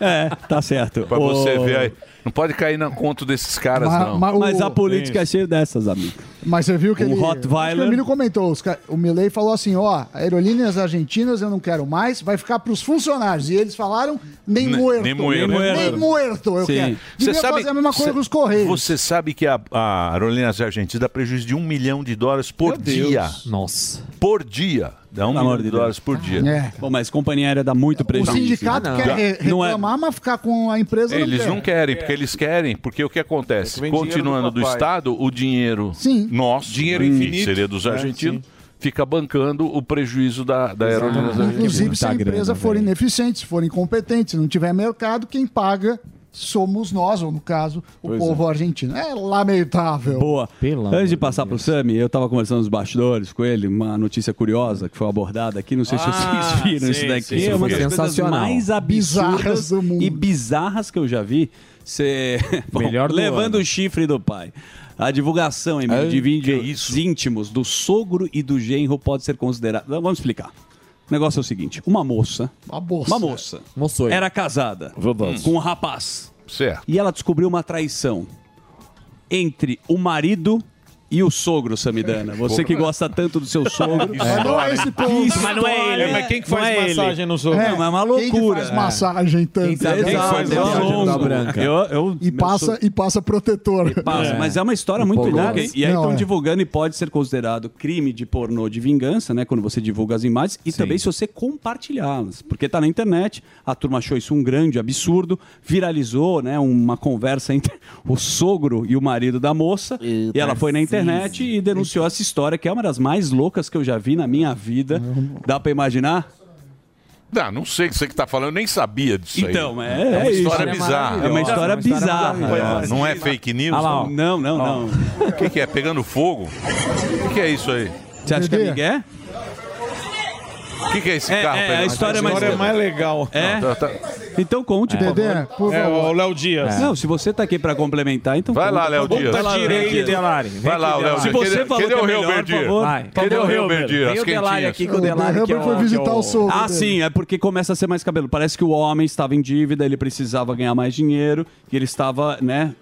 É. É, tá certo. Pra você ver aí. Não pode cair na conta desses caras, Mas- não. mas o- Mas a política é cheia dessas, amigo. Mas você viu que Um ele. Rottweiler. O Emílio comentou. os o Milley falou assim: ó, aerolíneas argentinas eu não quero mais, vai ficar pros funcionários. E eles falaram nem Ne- muerto. nem muerto. Nem muerto, eu quero. Devia fazer a mesma coisa cê- com os Correios. Você sabe que a, a Aerolíneas Argentinas dá prejuízo de um milhão de dólares por dia. Nossa. Por dia. Dá um milhão de dólares por dia. É. Bom, mas companhia aérea dá muito O prejuízo. sindicato quer re- Não é- reclamar, mas ficar com a empresa Eles não não quer. querem, porque eles querem, porque o que acontece? É que Continuando do do. Estado, o dinheiro nosso, Dinheiro que infinito. seria dos É, argentinos, fica bancando o prejuízo da, da Aerolíneas Argentinas. Inclusive, se a empresa for ineficiente, se for incompetente, se não tiver mercado, quem paga somos nós, ou no caso, o Pois povo argentino. É lamentável. Boa. Antes de passar pro Sami, eu tava conversando nos bastidores com ele, uma notícia curiosa que foi abordada aqui, não sei se Ah, vocês viram sim, isso daqui. sim, é uma das Sensacional. mais absurdas Bizarras do mundo. e bizarras que eu já vi. Você Melhor do levando ano. o chifre do pai. A divulgação, Emílio, É? de vídeos íntimos do sogro e do genro pode ser considerada. Vamos explicar. O negócio é o seguinte: uma moça, Uma moça. uma moça, Moçoi. era casada com um rapaz. Certo. E ela descobriu uma traição entre o marido e o sogro, Samidana. Você que gosta tanto do seu sogro. Mas não é esse povo. Mas não é ele. Mas quem que faz é ele. massagem no sogro? É, mas é uma Quem que loucura. faz massagem tanto? Quem né? quem faz massagem da branca. Eu, eu, E passa, e passa protetor. Passa, Mas é uma história muito louca. E aí estão é. divulgando e pode ser considerado crime de pornô de vingança, né? Quando você divulga as imagens e também se você compartilhá-las. Porque tá na internet, a turma achou isso um grande absurdo, viralizou, né? Uma conversa entre o sogro e o marido da moça. E, ela foi na internet e denunciou essa história, que é uma das mais loucas que eu já vi na minha vida. Dá pra imaginar? Não, não sei o que você que tá falando, eu nem sabia disso aí. Então, é, é uma é isso. história É bizarra. É uma história bizarra. É, Não é fake news? Ah lá, ó. Não, não, não. O que, que é? Pegando fogo? O que, que é isso aí? Você acha que é. Miguel? O que, que é esse É, carro é, a história é A mais- história é mais legal. É? Tá, tá. Então conte, por Dedê, favor. por É favor. o Léo Dias. Não, se você tá aqui pra complementar, então. Vai lá, conta. Léo Dias. Vai lá, Léo. Delari. Vai lá, Léo Se Dias. você Cadê- falou cadê que é o melhor, por favor. Cadê Cadê o Hilbert? Dias? Vem o Delari aqui com o O Delari. é Delari foi o- que é visitar o sogro. Ah, sim, é porque começa a ser mais cabelo. Parece que o homem estava em dívida, ele precisava ganhar mais dinheiro e ele estava, né,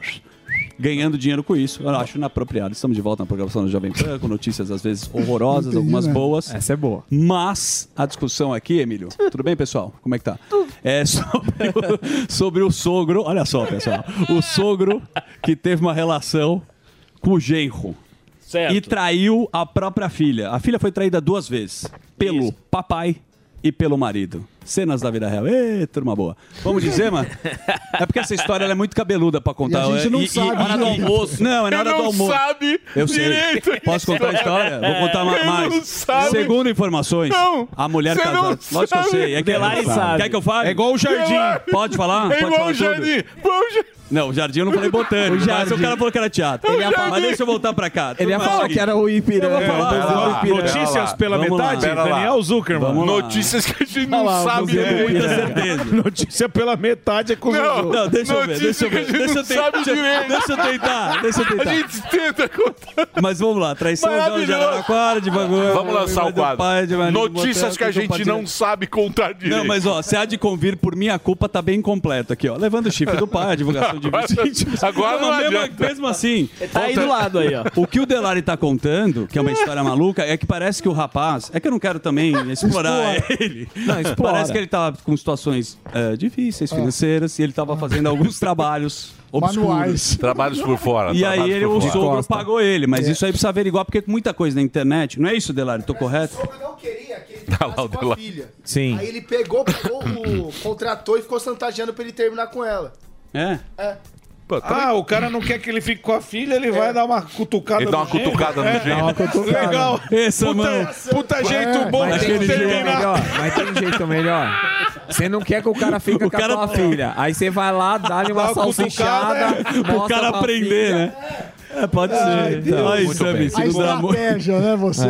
ganhando dinheiro com isso. Eu acho inapropriado. Estamos de volta na programação do Jovem Pan, com notícias às vezes horrorosas, Entendi, algumas né? boas. Essa é boa. Mas a discussão aqui, Emílio, tudo bem, pessoal? Como é que tá? É sobre o, sobre o sogro. Olha só, pessoal. O sogro que teve uma relação com o genro. Certo. E traiu a própria filha. A filha foi traída duas vezes. Pelo papai e pelo marido. Cenas da vida real. Ê, turma boa. Vamos dizer, mano? É porque essa história ela é muito cabeluda pra contar. E a gente não sabe hora do almoço. Não, é na hora do almoço. sabe Eu sei. direito Posso contar a história? Vou contar mais. não sabe. Segundo informações, Não, a mulher não casada. Lógico que eu sabe. sei. É que Delari sabe. Quer que eu fale? É igual o Jardim. Pode falar? É Pode igual falar o Jardim. O Jardim. Não, o Jardim eu não falei botânico. Mas o cara falou que era teatro. Ele ia falar- Mas deixa eu voltar pra cá. Ele ia é o falar que era o Ipiranga. O. Notícias pela metade. Daniel Zuckerman. Notícias que a gente não lá, sabe Com direito. muita certeza. Notícia pela metade é com Não, o Não, deixa eu ver, deixa eu a ver. Deixa eu tentar. direito. Deixa eu tentar, deixa eu A tentar. gente tenta contar. Mas vamos lá, traição de. Araraquara, de bagulho. Vamos lançar o quadro. Pai, de marido, Notícias que a gente não sabe contar direito. Não, mas ó, se há de convir por minha culpa, tá bem completo aqui, ó. Levando o chifre do pai, a divulgação de vídeos. agora não mesmo, mesmo assim. Tá aí do lado aí, ó. O que o Delari tá contando, que é uma história maluca, é que parece que o rapaz. É que eu não quero também explorar ele. Não, explora. Parece que ele tava com situações é, difíceis, financeiras, e ele tava fazendo alguns trabalhos obscuros. Manuais. Trabalhos por fora. E aí trabalhos ele, por o fora. sogro Costa. pagou ele, mas isso aí precisa averiguar, porque muita coisa na internet. Não é isso, Delari? Tô correto? não queria que ele Tá lá ficasse o com a Delari. filha. Sim. Aí ele pegou, pegou o contratou e ficou chantageando pra ele terminar com ela. É. É. Ah, o cara não quer que ele fique com a filha, ele vai dar uma cutucada Ele dá no uma gênio. cutucada no É, dá uma cutucada. Legal. Essa puta, mão. puta jeito bom Mas de um jeito terminar. melhor. Mas tem um jeito melhor. Você não quer que o cara fique O com cara- a tua filha. Aí você vai lá, dá-lhe Dá uma salsichada. O cara aprender, né? É, pode ser. Então, Ai, muito Sammy, bem. se A não dá amor. estratégia, né, você?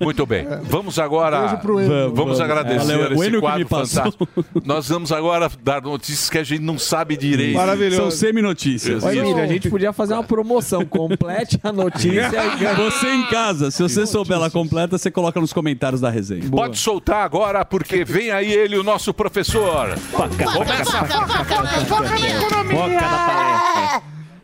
Muito bem. Vamos agora. Beijo pro Enio. Vamos, Vamos. agradecer o esse me quadro fantástico. Nós vamos agora dar notícias que a gente não sabe direito. São semi-notícias. Ô, Emílio, a gente podia fazer uma promoção. Complete a notícia e. Você em casa, se você souber ela completa, você coloca nos comentários da resenha. Pode soltar agora, porque vem aí ele, o nosso professor. Começa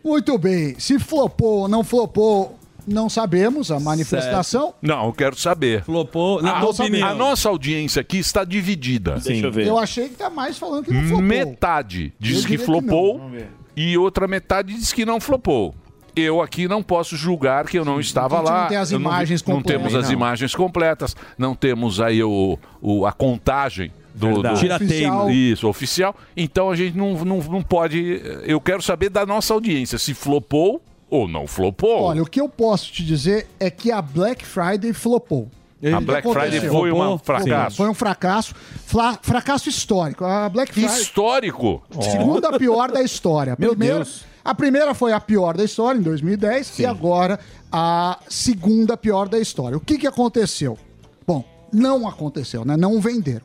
Muito bem. Se flopou ou não flopou, não sabemos a manifestação. Não, eu quero saber. Flopou, na a, tua opinião. a nossa audiência aqui está dividida. Eu achei que tá mais falando que não flopou. Metade diz Eu que que flopou não. Ver. e outra metade diz que não flopou. Eu aqui não posso julgar que eu não estava a gente lá. não tem as Eu imagens não completas. temos as Não. imagens completas, não temos aí o, o- a contagem do, do Tirateima. Oficial. Isso, oficial. Então a gente não, não, não pode. Eu quero saber da nossa audiência se flopou ou não flopou. Olha, o que eu posso te dizer é que a Black Friday flopou. A Black Friday foi um fracasso. Foi um fracasso. Fla- fracasso histórico. A Black Friday. Histórico. Segunda pior da história. Meu primeira, Deus. A primeira foi a pior da história, em 2010, e agora a segunda pior da história. O que, que aconteceu? Bom, não aconteceu, né? Não venderam.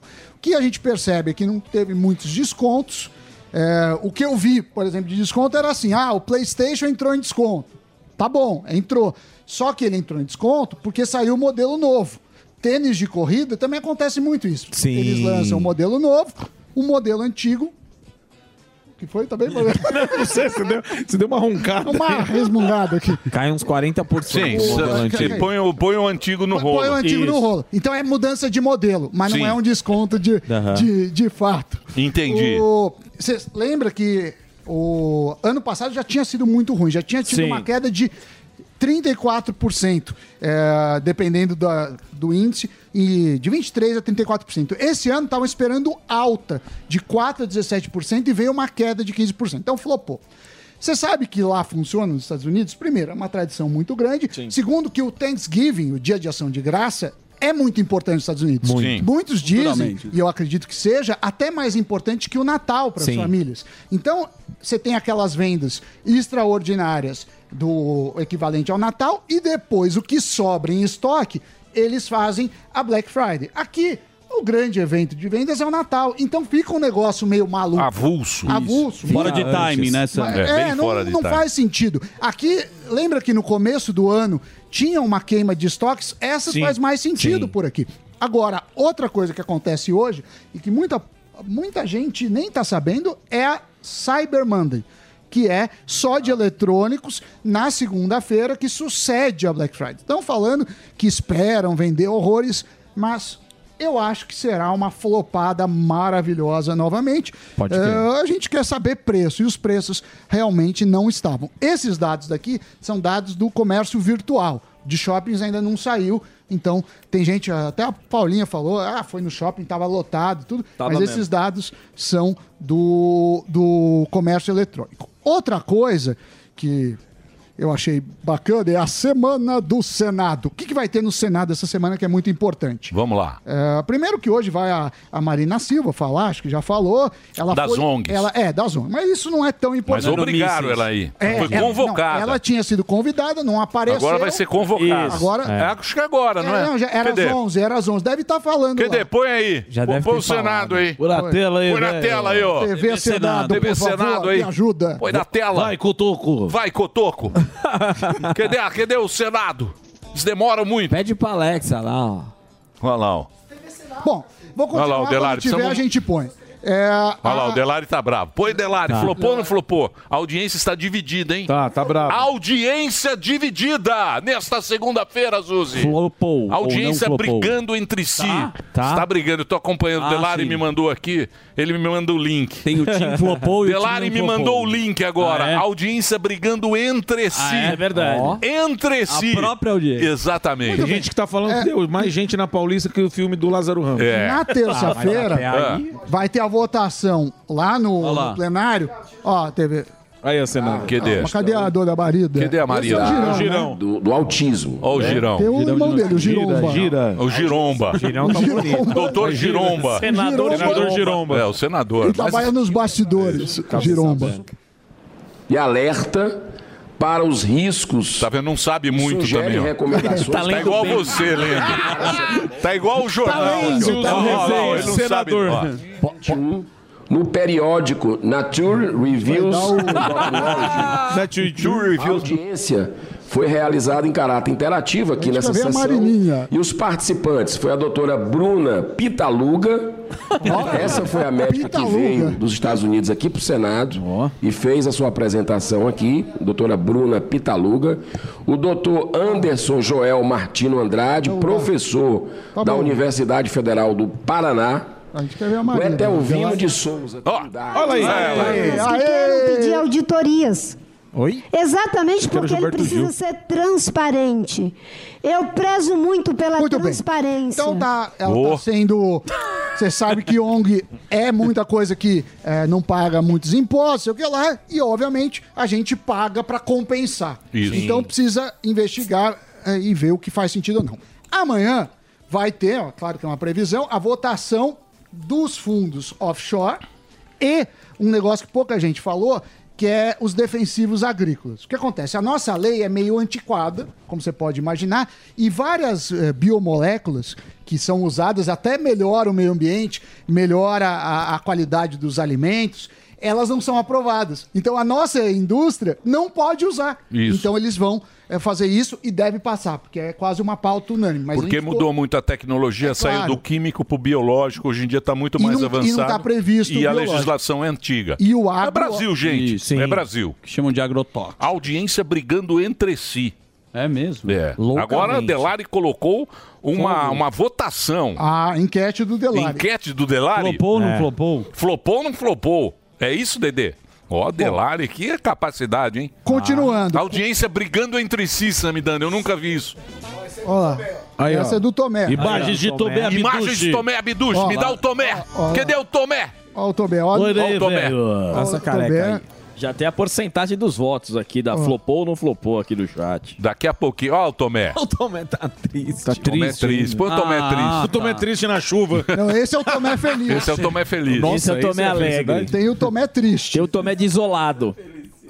A gente percebe é que não teve muitos descontos. É, o que eu vi, por exemplo, de desconto era assim: ah, o PlayStation entrou em desconto. Tá bom, entrou. Só que ele entrou em desconto porque saiu o modelo novo. Tênis de corrida também acontece muito isso. Sim. Eles lançam um modelo novo, o modelo antigo. Que foi? Tá bem? Não sei, você deu, você deu uma roncada. Uma resmungada aqui. Cai uns 40%. Sim, você põe o, põe o antigo no rolo. Põe o antigo no Isso. rolo. Então é mudança de modelo, mas Sim. não é um desconto de, Aham. de, de fato. Entendi. Você lembra que o ano passado já tinha sido muito ruim, já tinha tido Sim. uma queda de 34%, é, dependendo da- do índice, e de 23% a 34%. Esse ano estavam esperando alta de 4% a 17% e veio uma queda de 15%. Então flopou. Você sabe que lá funciona nos Estados Unidos? Primeiro, é uma tradição muito grande. Segundo, que o Thanksgiving, o Dia de Ação de Graça, é muito importante nos Estados Unidos. Muito. Sim. Muitos dizem, e eu acredito que seja, até mais importante que o Natal para as Sim. famílias. Então, você tem aquelas vendas extraordinárias do equivalente ao Natal e depois o que sobra em estoque, eles fazem a Black Friday. Aqui, o grande evento de vendas é o Natal. Então fica um negócio meio maluco. Avulso. Avulso. Fora de time, né? Mas- É, É, bem não, fora de não time. faz sentido. Aqui, lembra que no começo do ano tinha uma queima de estoques? Essa Sim. faz mais sentido Sim. por aqui. Agora, outra coisa que acontece hoje e que muita, muita gente nem tá sabendo é a Cyber Monday, que é só de eletrônicos na segunda-feira que sucede a Black Friday. Estão falando que esperam vender horrores, mas eu acho que será uma flopada maravilhosa novamente. Pode crer. Eh, a gente quer saber preço e os preços realmente não estavam. Esses dados daqui são dados do comércio virtual. De shoppings ainda não saiu. Então, tem gente, até a Paulinha falou, ah, foi no shopping, estava lotado, tudo. Tava mas mesmo. esses dados são do, do comércio eletrônico. Outra coisa que eu achei bacana é a Semana do Senado. O que, que vai ter no Senado essa semana que é muito importante? Vamos lá. É, primeiro que hoje vai a, a Marina Silva falar, acho que já falou. Ela Das foi, ONGs. Ela, é, das ONGs. Mas isso não é tão Mas importante. obrigaram ela aí. É, Foi ela- convocada. não, ela tinha sido convidada, não apareceu. Agora vai ser convocada. Isso. Agora- É, acho que agora, não é? não, já era Cadê? às 11, era às 11. Deve estar falando Cadê? lá. Põe aí. Já Pô- deve Põe o Senado falado. aí. Põe na tela aí, Põe na velho. tela aí, ó. TV Senado, TV por Senado aí. me ajuda. Põe na tela. Vai, Cotoco. Vai, Cotoco. cadê, cadê o Senado? Eles demoram muito. Pede pra Alexa lá, ó. Olha lá, ó. Bom, vou Olha lá, continuar o Delari, quando tiver, precisamos- a gente põe. É, Olha lá, a- o Delari tá bravo. Põe Delari. Tá. Flopou ou não flopou? A audiência está dividida, hein? Tá, tá bravo. Audiência dividida nesta segunda-feira, Zuzi. Flopou. Audiência ou não flopou. brigando entre si. Tá. Está brigando, eu tô acompanhando. Ah, o Delari sim. me mandou aqui, ele me manda o link. Tem o time flopou e o time Delari me flopou. mandou o link agora. Ah, é? Audiência brigando entre si. é? É verdade. Ó. Entre si. própria audiência. Exatamente. Tem gente que tá falando que deu mais gente na Paulista que o filme do Lázaro Ramos. É. Na terça-feira, aí. vai ter a votação lá no, lá. no plenário. Ó, teve. Aí, a Senado. Cadê? Mas cadê a dona Marida? Cadê a? Esse é o Girão, O né? girão. do, do autismo. Ó o Girão. Tem o irmão dele, o Giromba. Gira. O Giromba. Girão tá bonito. Doutor Giromba. Senador Giromba. Senador Giromba. É, o senador. Ele Mas- trabalha nos bastidores, Giromba. E alerta para os riscos. Tá vendo? Não sabe muito também. ó. recomendações. Tá, Tá igual bem. você, lendo. Tá igual o jornal. lendo, tá lendo. ele não sabe, ó. 21, no periódico Nature Reviews. Nature Reviews. Audiência foi realizada em caráter interativo aqui nessa sessão. Marininha. E os participantes foi a doutora Bruna Pitaluga. Essa foi a médica que veio dos Estados Unidos aqui para o Senado e fez a sua apresentação aqui, doutora Bruna Pitaluga. O doutor Anderson Joel Martino Andrade, professor Tá da bom. Universidade Federal do Paraná. A gente quer ver a O Marília. Etelvino de Souza. Olha aí. Eles que querem pedir auditorias. Oi? Exatamente porque ele precisa Gil. ser transparente. Eu prezo muito pela Muito bem. transparência. Então tá, ela Oh. tá sendo. Você sabe que ONG é muita coisa que é, não paga muitos impostos, sei o que lá, e obviamente a gente paga para compensar. Isso. Então precisa investigar é, e ver o que faz sentido ou não. Amanhã vai ter, ó, claro que é uma previsão, a votação dos fundos offshore e um negócio que pouca gente falou, que é os defensivos agrícolas. O que acontece? A nossa lei é meio antiquada, como você pode imaginar, e várias eh, biomoléculas que são usadas até melhoram o meio ambiente, melhora a, a qualidade dos alimentos, elas não são aprovadas. Então a nossa indústria não pode usar. Isso. Então eles vão fazer isso e deve passar, porque é quase uma pauta unânime. Porque mudou muito a tecnologia, saiu claro. do químico pro biológico, hoje em dia está muito E mais não- e não avançado. tá previsto E o a biológico. legislação é antiga. E o É agro... Brasil, gente. Sim. É Brasil. Que chamam de agrotóxico. A audiência brigando entre si. É mesmo? É. Agora a Delari colocou uma, uma votação. A enquete do Delari. Enquete do Delari. Flopou ou não É. flopou? Flopou ou não flopou? É isso, Dedê? Ó, Delari, que capacidade, hein? Continuando. A audiência brigando entre si, Samidana. Eu nunca vi isso. Olha lá. Aí, ó. Essa é do Tomé. Imagens de Tomé Abduche. Imagens de Tomé Abduche. Ó, Me dá o Tomé. ó, ó. Cadê o Tomé? Olha o Tomé. Olha, Olha o Tomé. Ó o Essa Tomé. careca aí. Já tem a porcentagem dos votos aqui, da flopou ou não flopou aqui do chat. Daqui a pouquinho. Ó o Tomé. O Tomé tá triste. Tá Tomé triste. triste. Põe o Tomé Ah, triste. O Tomé triste na chuva. Não, esse é o Tomé feliz. Esse é o Tomé feliz. Esse é o Tomé Alegre. Tem o Tomé triste. Tem o Tomé desolado.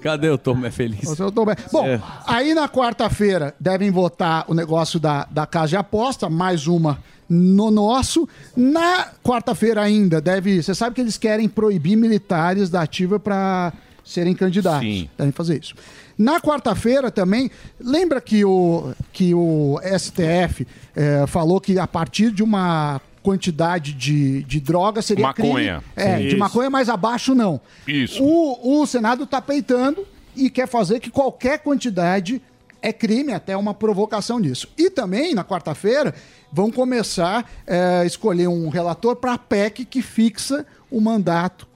Cadê o Tomé feliz? É o Tomé. Bom, É. aí na quarta-feira devem votar o negócio da, da casa de aposta, mais uma no nosso. Na quarta-feira ainda deve. Você sabe que eles querem proibir militares da ativa para serem candidatos. Sim. Devem fazer isso. Na quarta-feira também, lembra que o, que o STF eh, falou que a partir de uma quantidade de, de droga seria Maconha. crime. É, Sim. de maconha mais abaixo não. Isso. O, o Senado está peitando e quer fazer que qualquer quantidade é crime, até uma provocação nisso. E também, na quarta-feira, vão começar eh, a escolher um relator para a PEC que fixa o mandato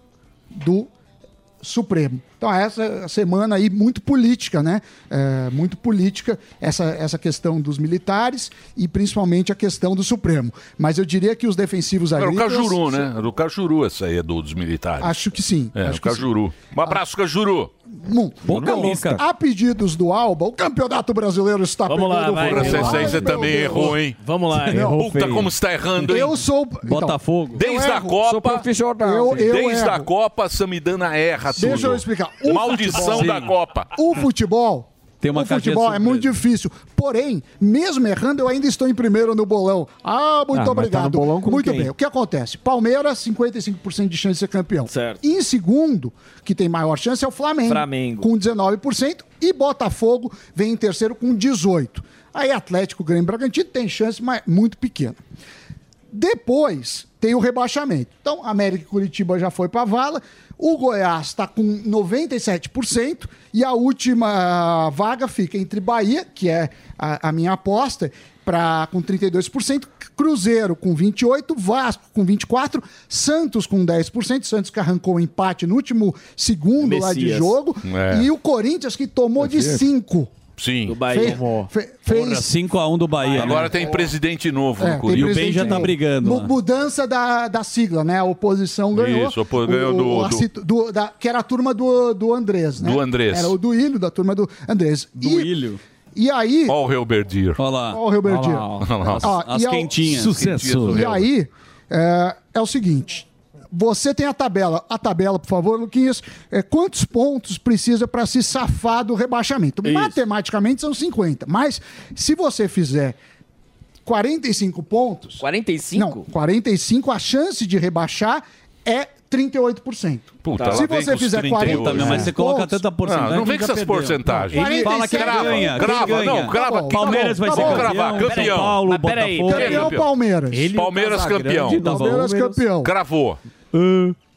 do Supremo. Então, essa semana aí muito política, né? É, muito política, essa, essa questão dos militares e principalmente a questão do Supremo. Mas eu diria que os defensivos Era o. Cajuru, né? Era o Cajuru essa aí, é do, dos militares. Acho que sim. É, acho o. Cajuru. Um abraço, Cajuru. Bom, Boca louca. A pedidos do Alba, o campeonato brasileiro está Vamos lá, vai. fogo. Essa Ai, aí você também Deus. errou, hein? Vamos lá. Não, Puta, como você tá errando, hein? Eu sou... então, Botafogo. Desde eu a erro. Copa. Sou profissional. Eu- eu desde a erro. Copa, a Samidana erra tudo. Deixa eu explicar. O Maldição futebol- da Copa. O futebol... Tem uma o futebol é muito difícil. Porém, mesmo errando, eu ainda estou em primeiro no bolão. Ah, muito Ah, tá obrigado. no bolão com muito quem? bem. O que acontece? Palmeiras, 55% de chance de ser campeão. Certo. Em segundo, que tem maior chance, é o Flamengo. Flamengo. Com 19%. E Botafogo vem em terceiro com 18%. Aí Atlético, Grêmio e Bragantino tem chance, mas muito pequena. Depois tem o rebaixamento. Então, América e Curitiba já foi para a vala. O Goiás está com 97% e a última vaga fica entre Bahia, que é a, a minha aposta, pra, com 32%, Cruzeiro com 28%, Vasco com 24%, Santos com 10%, Santos que arrancou o empate no último segundo lá de Messias. jogo, É. e o Corinthians que tomou de 5%. Sim. Do Bahia. Fe- fez Porra, 5x1 do Bahia. Agora né? tem presidente novo É, no tem Corinthians. E o Ben já tá brigando Mu- lá. Mudança da, da sigla, né? A oposição ganhou. Isso, opo- ganhou do- do- do- da- que era a turma do, do Andrés, né? Do Andrés. Era o do Ilho, da turma do Andrés. Do e, Ilho. E aí... Olha o Helberdir. Olha lá. Ó o Robertinho. Olha lá. Olha lá. As, Ó, as e ao- quentinhas. Sucesso. E aí, é, é o seguinte: você tem a tabela. A tabela, por favor, Luquinhas. É, quantos pontos precisa para se safar do rebaixamento? Matematicamente são 50. Mas se você fizer 45 pontos. 45? Não, 45, a chance de rebaixar é 38%. Puta, se você fizer 38, 40, né? Mas você coloca tanta porcentagem. Não, não vem com essas porcentagens. Ele fala que Crava, ganha. crava, quem ganha. não, crava. Tá Palmeiras tá vai ser tá bom. campeão. Cravar, campeão. São Paulo, Botafogo. Campeão Palmeiras. Ele Palmeiras Casagrande, campeão. tá bom. Palmeiras campeão.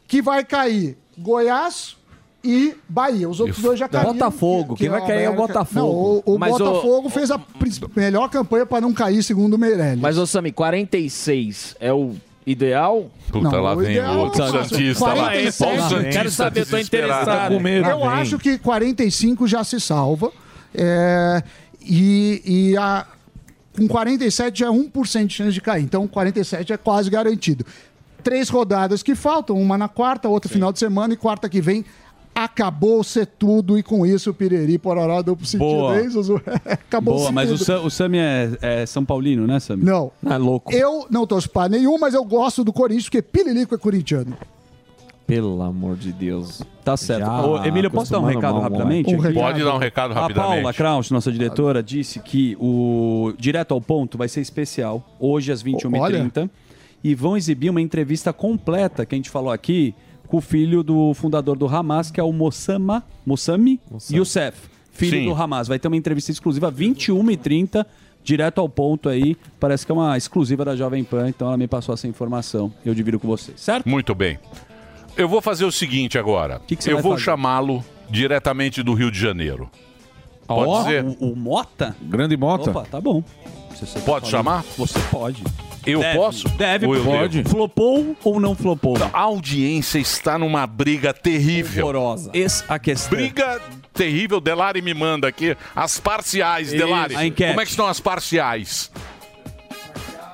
Que vai cair Goiás e Bahia. Os outros dois já caíram. Botafogo. Quem vai cair é o Botafogo. Não, o, o Mas o- Botafogo fez a melhor campanha para não cair, segundo o Meirelles. Mas, ô Sami, 46 é o ideal? Puta, Não, lá o vem ideal o outro é o Santista lá. 47. Olha o Santista Quero saber, eu tô interessado. Com medo. Eu acho que 45 já se salva. É, e e a, com 47 já é 1% de chance de cair. Então 47 é quase garantido. Três rodadas que faltam, uma na quarta, outra final de semana e quarta que vem. Acabou ser tudo e com isso o Piriri Pororó duplo sentido. Boa. isso, Zuzu? Acabou Boa, mas o. Sam, o Sami é, é São Paulino, né, Sami? Não. É louco. Eu não torço para nenhum, mas eu gosto do Corinthians, porque Pililico é corintiano. Pelo amor de Deus. Tá certo. Já Ô, Emílio, posso dar um recado mal, rapidamente? Um recado. Pode dar um recado A rapidamente. Paula Kraus, nossa diretora, disse que o Direto ao Ponto vai ser especial, hoje às 21h30. E vão exibir uma entrevista completa, que a gente falou aqui, com o filho do fundador do Hamas, que é o Mossama, Mossami Youssef, filho Sim. do Hamas. Vai ter uma entrevista exclusiva 21h30, direto ao ponto aí. Parece que é uma exclusiva da Jovem Pan, então ela me passou essa informação. Eu divido com vocês, certo? Muito bem. Eu vou fazer o seguinte agora. que você eu vou chamá-lo diretamente do Rio de Janeiro. Pode Ó, ser? O, o Mota? Grande Mota. Opa, tá bom. Pode falando, chamar? Você pode. Eu Deve, posso? Deve, Ou eu pode. devo? Flopou ou não flopou? A audiência está numa briga terrível. Horrorosa. Essa a questão. Briga terrível. Delari me manda aqui as parciais, Isso, Delari. a enquete. Como é que estão as parciais?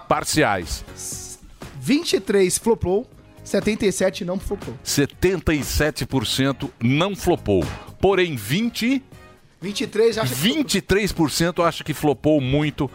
Parciais. 23 flopou, 77 não flopou. 77% não flopou. Porém, 20, 23 acha que 23% acha que flopou muito,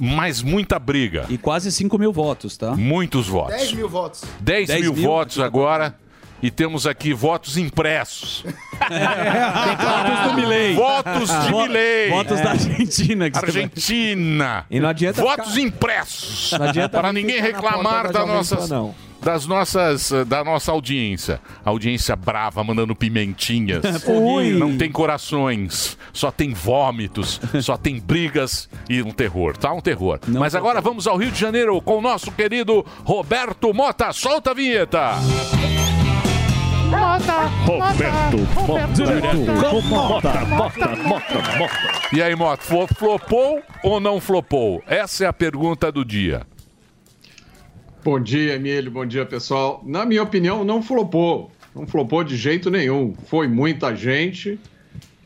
mas muita briga. E quase 5 mil votos, tá? Muitos votos. 10 mil votos. 10, 10 mil, mil? votos agora. E temos aqui votos impressos. Votos do Milei. Votos de Vo- Milei. Votos da Argentina. Que você vai- Argentina. E não adianta Votos ficar- impressos. Não adianta Para ninguém reclamar da nossas, Pan, não. Das nossas, eh, da nossa audiência. Audiência brava, mandando pimentinhas. Foguinho. Não tem corações, só tem vômitos, só tem brigas e um terror, tá? Um terror. Mas agora vamos ao Rio de Janeiro com o nosso querido Roberto Mota. Solta a vinheta. Roberto Mota. Mota, Mota, Mota, Mota. E aí, Mota, flo- flopou ou não flopou? Essa é a pergunta do dia. Bom dia, Emílio. Bom dia, pessoal. Na minha opinião, não flopou. Não flopou de jeito nenhum. Foi muita gente.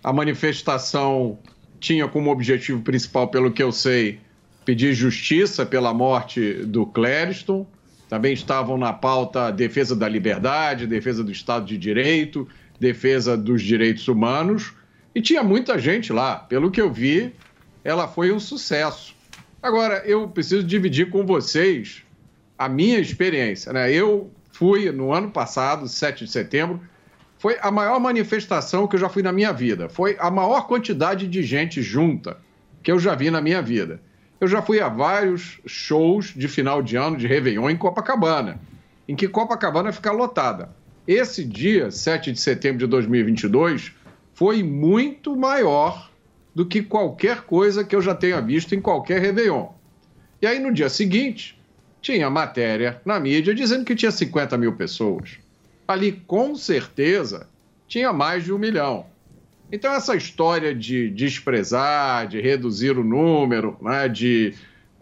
A manifestação tinha como objetivo principal, pelo que eu sei, pedir justiça pela morte do Clériston. Também estavam na pauta defesa da liberdade, defesa do Estado de Direito, defesa dos direitos humanos. E tinha muita gente lá. Pelo que eu vi, ela foi um sucesso. Agora, eu preciso dividir com vocês a minha experiência. Né? Eu fui no ano passado, 7 de setembro, foi a maior manifestação que eu já fui na minha vida. Foi a maior quantidade de gente junta que eu já vi na minha vida. Eu já fui a vários shows de final de ano de Réveillon em Copacabana, em que Copacabana fica lotada. Esse dia, 7 de setembro de 2022, foi muito maior do que qualquer coisa que eu já tenha visto em qualquer Réveillon. E aí, no dia seguinte, tinha matéria na mídia dizendo que tinha 50 mil pessoas. Ali, com certeza, tinha mais de um milhão. Então, essa história de desprezar, de reduzir o número, né, de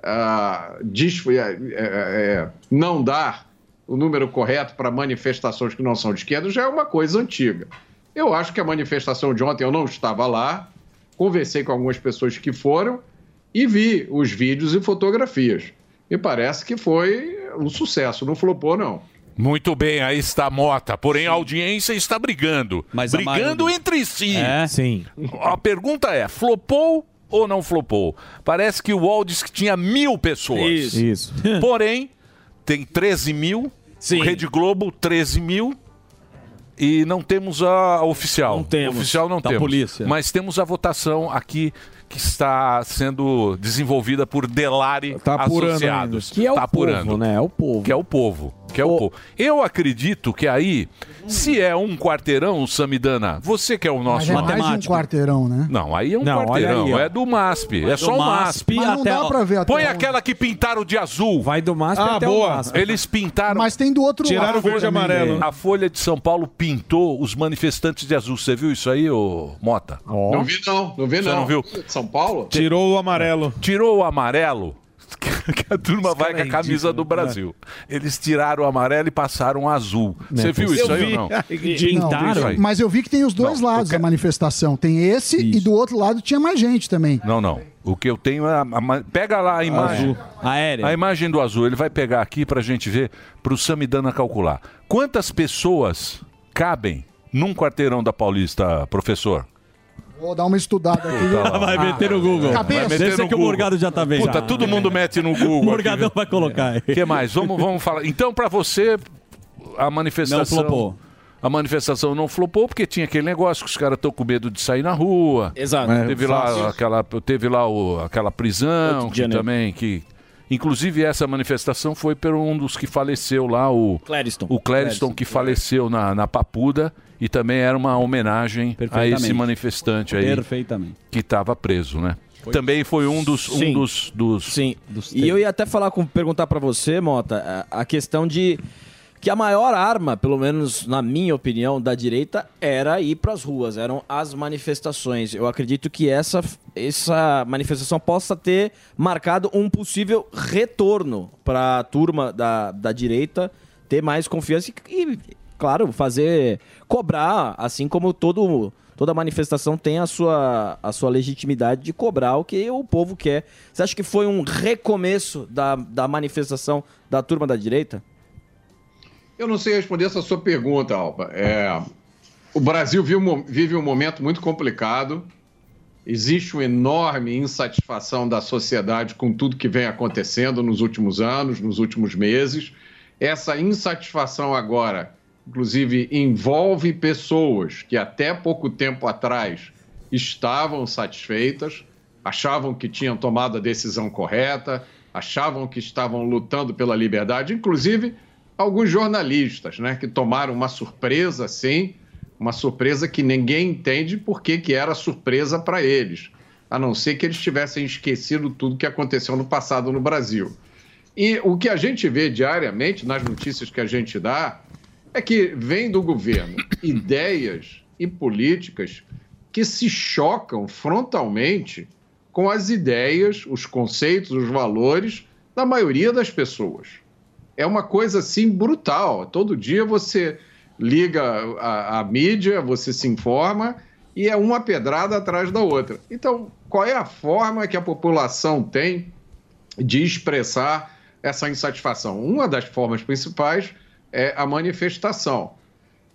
é, é, é, não dar o número correto para manifestações que não são de esquerda já é uma coisa antiga. Eu acho que a manifestação de ontem eu não estava lá, conversei com algumas pessoas que foram e vi os vídeos e fotografias. Me parece que foi um sucesso, não flopou, não. Muito bem, aí está a Mota. Porém, a audiência está brigando. Mas brigando maioria- entre si. É? Sim. A pergunta é: flopou ou não flopou? Parece que o UOL disse que tinha mil pessoas. Isso. Isso. Porém, tem 13 mil Rede Globo, 13 mil. E não temos a oficial. Não temos. Oficial não Da temos. polícia. Mas temos a votação aqui que está sendo desenvolvida por Delari Tá apurando Associados. Que é o Tá apurando. povo, né? É o povo. Que é o povo. Que é o povo. Eu acredito que aí, se é um quarteirão, Samidana, você que é o Mas nosso é mais de um quarteirão, né? Não, aí é um Não, quarteirão. aí, é do MASP. Vai é só o MASP MASP. Mas não até- dá pra ver até Põe onde. aquela que pintaram de azul. Vai do MASP Ah, até o boa. MASP. Eles pintaram. Mas tem do outro lado. também. A Folha de São Paulo pintou os manifestantes de azul. Você viu isso aí, ô Mota? Não vi não, não vi Você não. não viu? São Paulo? Tirou o amarelo. Tirou o amarelo. Que a turma vai com a camisa do Brasil. Eles tiraram o amarelo e passaram o azul. Você viu isso aí ou não? Isso. Mas eu vi que tem os dois lados da manifestação. Tem esse e do outro lado tinha mais gente também. Não, não. O que eu tenho é. A, a pega lá a imagem. Azul. Aérea. A imagem do azul. Ele vai pegar aqui pra gente ver, pro Samidana calcular. Quantas pessoas cabem num quarteirão da Paulista, professor? Vou dar uma estudada aqui. Puta. Vai meter no Google. Cabeça. Vai meter Esse é no que o Google. Morgado já tá vendo. Puta, todo mundo mete no Google. O Morgadão aqui, vai colocar. O que mais? Vamos, vamos falar. Então, pra você, a manifestação. Não flopou. A manifestação não flopou porque tinha aquele negócio que os caras estão com medo de sair na rua. Exato. Teve É, lá aquela, teve lá o- aquela prisão que janeiro. também que inclusive essa manifestação foi por um dos que faleceu lá o Clériston. o Clériston que faleceu na, na Papuda e também era uma homenagem a esse manifestante aí Perfeitamente. que estava preso, né? Também foi um dos um Sim. dos, dos Sim. E eu ia até falar com perguntar pra você, Mota, a, questão de que a maior arma, pelo menos na minha opinião, da direita era ir pras ruas, eram as manifestações. Eu acredito que essa essa manifestação possa ter marcado um possível retorno para a turma da, da direita ter mais confiança e, e, claro, fazer cobrar, assim como todo toda manifestação tem a sua, a sua legitimidade de cobrar o que o povo quer. Você acha que foi um recomeço da, da manifestação da turma da direita? Eu não sei responder essa sua pergunta, Alba. É, o Brasil vive um, momento muito complicado. Existe uma enorme insatisfação da sociedade com tudo que vem acontecendo nos últimos anos, nos últimos meses. Essa insatisfação agora, inclusive, envolve pessoas que até pouco tempo atrás estavam satisfeitas, achavam que tinham tomado a decisão correta, achavam que estavam lutando pela liberdade, inclusive alguns jornalistas, né, que tomaram uma surpresa, sim, uma surpresa que ninguém entende por que que era surpresa para eles, a não ser que eles tivessem esquecido tudo que aconteceu no passado no Brasil. E o que a gente vê diariamente nas notícias que a gente dá é que vem do governo ideias e políticas que se chocam frontalmente com as ideias, os conceitos, os valores da maioria das pessoas. É uma coisa assim brutal. Todo dia você liga a, a mídia, você se informa e é uma pedrada atrás da outra. Então, qual é a forma que a população tem de expressar essa insatisfação? Uma das formas principais é a manifestação.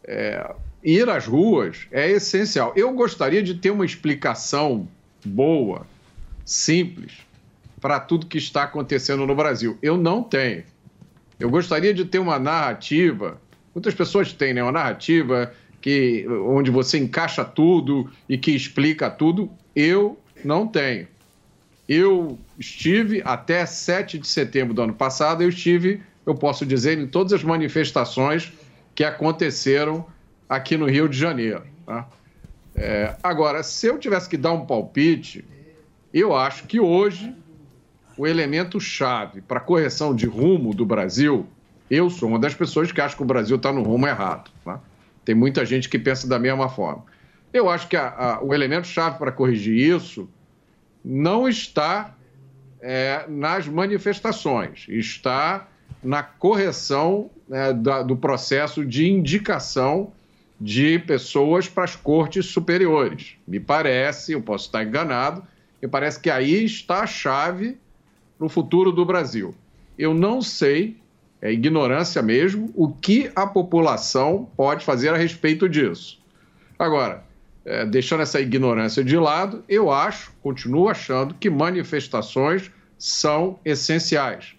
É, ir às ruas é essencial. Eu gostaria de ter uma explicação boa, simples, para tudo que está acontecendo no Brasil. Eu não tenho. Eu gostaria de ter uma narrativa. Muitas pessoas têm, né? Uma narrativa que, onde você encaixa tudo e que explica tudo. Eu não tenho. Eu estive até 7 de setembro do ano passado, eu estive, eu posso dizer, em todas as manifestações que aconteceram aqui no Rio de Janeiro. tá? É, agora, se eu tivesse que dar um palpite, eu acho que hoje o elemento chave para correção de rumo do Brasil, eu sou uma das pessoas que acha que o Brasil está no rumo errado. tá? Tem muita gente que pensa da mesma forma. Eu acho que a- a- o elemento chave para corrigir isso não está é, nas manifestações, está na correção né, da- do processo de indicação de pessoas para as cortes superiores. Me parece, eu posso estar enganado, me parece que aí está a chave para o futuro do Brasil. Eu não sei, é ignorância mesmo, o que a população pode fazer a respeito disso. Agora, é, deixando essa ignorância de lado, eu acho, continuo achando que manifestações são essenciais.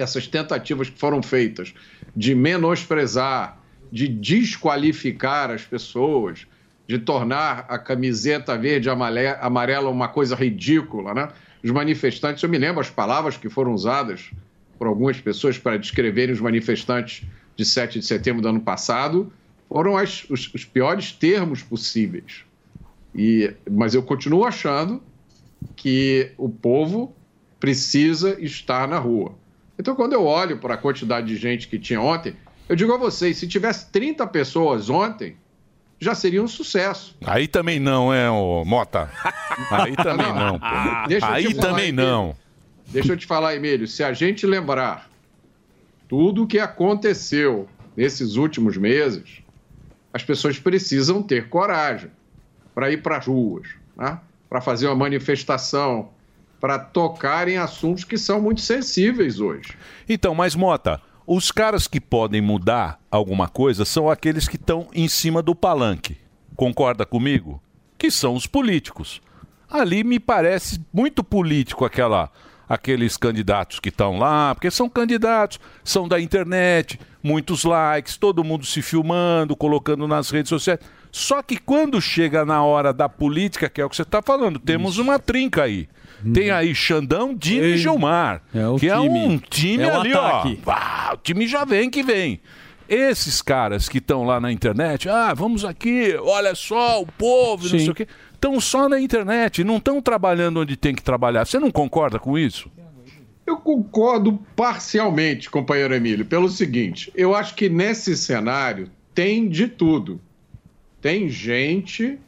Essas tentativas que foram feitas de menosprezar, de desqualificar as pessoas, de tornar a camiseta verde amarela uma coisa ridícula, né? Os manifestantes, eu me lembro as palavras que foram usadas por algumas pessoas para descreverem os manifestantes de 7 de setembro do ano passado, foram as- os, os piores termos possíveis. E, mas eu continuo achando que o povo precisa estar na rua. Então, quando eu olho para a quantidade de gente que tinha ontem, eu digo a vocês: se tivesse 30 pessoas ontem, já seria um sucesso. Aí também não, é, ô Mota? Aí também não. eu te Aí falar, também Emílio. não. Deixa eu te falar, Emílio, se a gente lembrar tudo o que aconteceu nesses últimos meses, as pessoas precisam ter coragem para ir para as ruas, né? para fazer uma manifestação, para tocar em assuntos que são muito sensíveis hoje. Então, mas Mota, os caras que podem mudar alguma coisa são aqueles que estão em cima do palanque. Concorda comigo? Que são os políticos. Ali me parece muito político aquela aqueles candidatos que estão lá, porque são candidatos, são da internet, muitos likes, todo mundo se filmando, colocando nas redes sociais. Só que quando chega na hora da política, que é o que você está falando, temos uma trinca aí. Tem aí Xandão, Dini e Gilmar. É o que é time. um time É ali, ataque. ó. Ah, o time já vem que vem. Esses caras que estão lá na internet, ah, vamos aqui, olha só, o povo, não Sim. sei o quê. Estão só na internet, não estão trabalhando onde tem que trabalhar. Você não concorda com isso? Eu concordo parcialmente, companheiro Emílio, pelo seguinte: eu acho que nesse cenário tem de tudo. Tem gente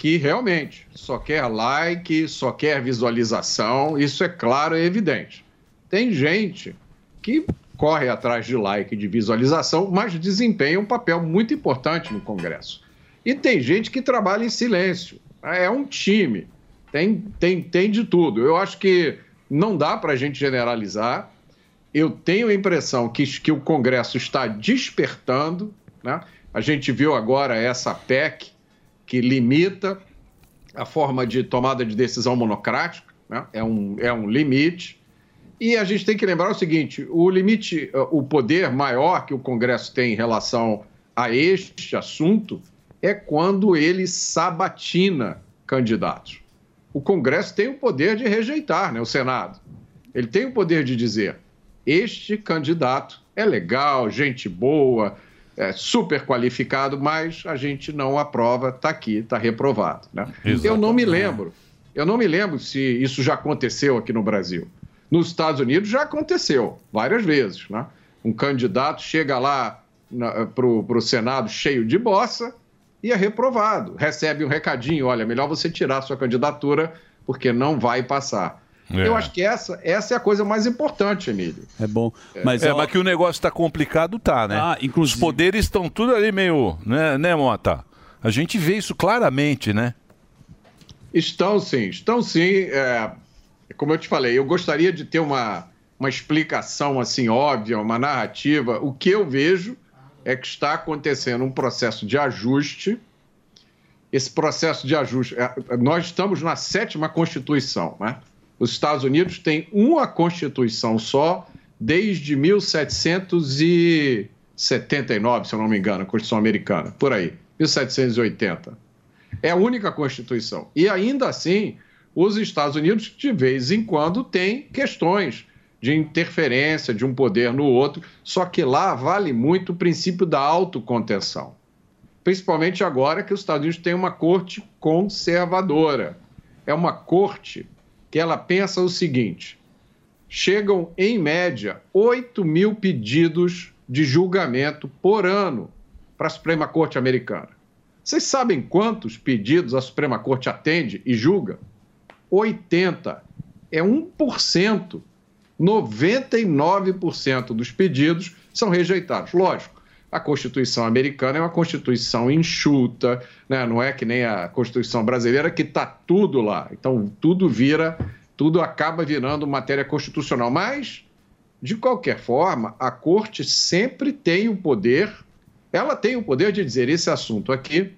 que realmente só quer like, só quer visualização, isso é claro e evidente. Tem gente que corre atrás de like de visualização, mas desempenha um papel muito importante no Congresso. E tem gente que trabalha em silêncio. É um time. Tem, tem, tem de tudo. Eu acho que não dá para a gente generalizar. Eu tenho a impressão que, que o Congresso está despertando. Né? A gente viu agora essa PEC que limita a forma de tomada de decisão monocrática. Né? É, um, é um limite. E a gente tem que lembrar o seguinte: o limite, o poder maior que o Congresso tem em relação a este assunto é quando ele sabatina candidatos. O Congresso tem o poder de rejeitar, né? O Senado. Ele tem o poder de dizer: este candidato é legal, gente boa, é super qualificado, mas a gente não aprova, está aqui, está reprovado. Né? Eu não me lembro, eu não me lembro se isso já aconteceu aqui no Brasil. Nos Estados Unidos já aconteceu várias vezes. Né? Um candidato chega lá para o Senado cheio de bossa e é reprovado. Recebe um recadinho: olha, melhor você tirar sua candidatura porque não vai passar. É. Eu acho que essa, essa é a coisa mais importante, Emílio. É bom. Mas, é, mas que o negócio está complicado, tá, né? Ah, Os poderes estão tudo ali meio, né, né, Mota? A gente vê isso claramente, né? Estão sim, estão sim. É, como eu te falei, eu gostaria de ter uma, uma explicação assim óbvia, uma narrativa. O que eu vejo é que está acontecendo um processo de ajuste. Esse processo de ajuste, é, nós estamos na sétima Constituição, né? Os Estados Unidos têm uma Constituição só desde 1779, se eu não me engano, a Constituição americana, por aí, 1780. É a única Constituição. E ainda assim, os Estados Unidos, de vez em quando, têm questões de interferência de um poder no outro, só que lá vale muito o princípio da autocontenção. Principalmente agora que os Estados Unidos têm uma corte conservadora. É uma corte que ela pensa o seguinte: chegam, em média, 8 mil pedidos de julgamento por ano para a Suprema Corte Americana. Vocês sabem quantos pedidos a Suprema Corte atende e julga? 80. É 1%. 99% dos pedidos são rejeitados. Lógico, a Constituição americana é uma Constituição enxuta, né? não é que nem a Constituição brasileira que está tudo lá. Então, tudo vira, tudo acaba virando matéria constitucional. Mas, de qualquer forma, a Corte sempre tem o poder, ela tem o poder de dizer: esse assunto aqui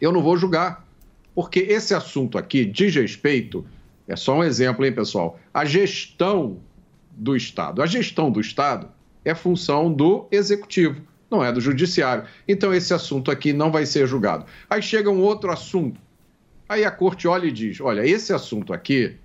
eu não vou julgar. Porque esse assunto aqui diz respeito, é só um exemplo, hein, pessoal? A gestão do Estado. A gestão do Estado é função do Executivo, não é do Judiciário. Então, esse assunto aqui não vai ser julgado. Aí chega um outro assunto. Aí a corte olha e diz: olha, esse assunto aqui,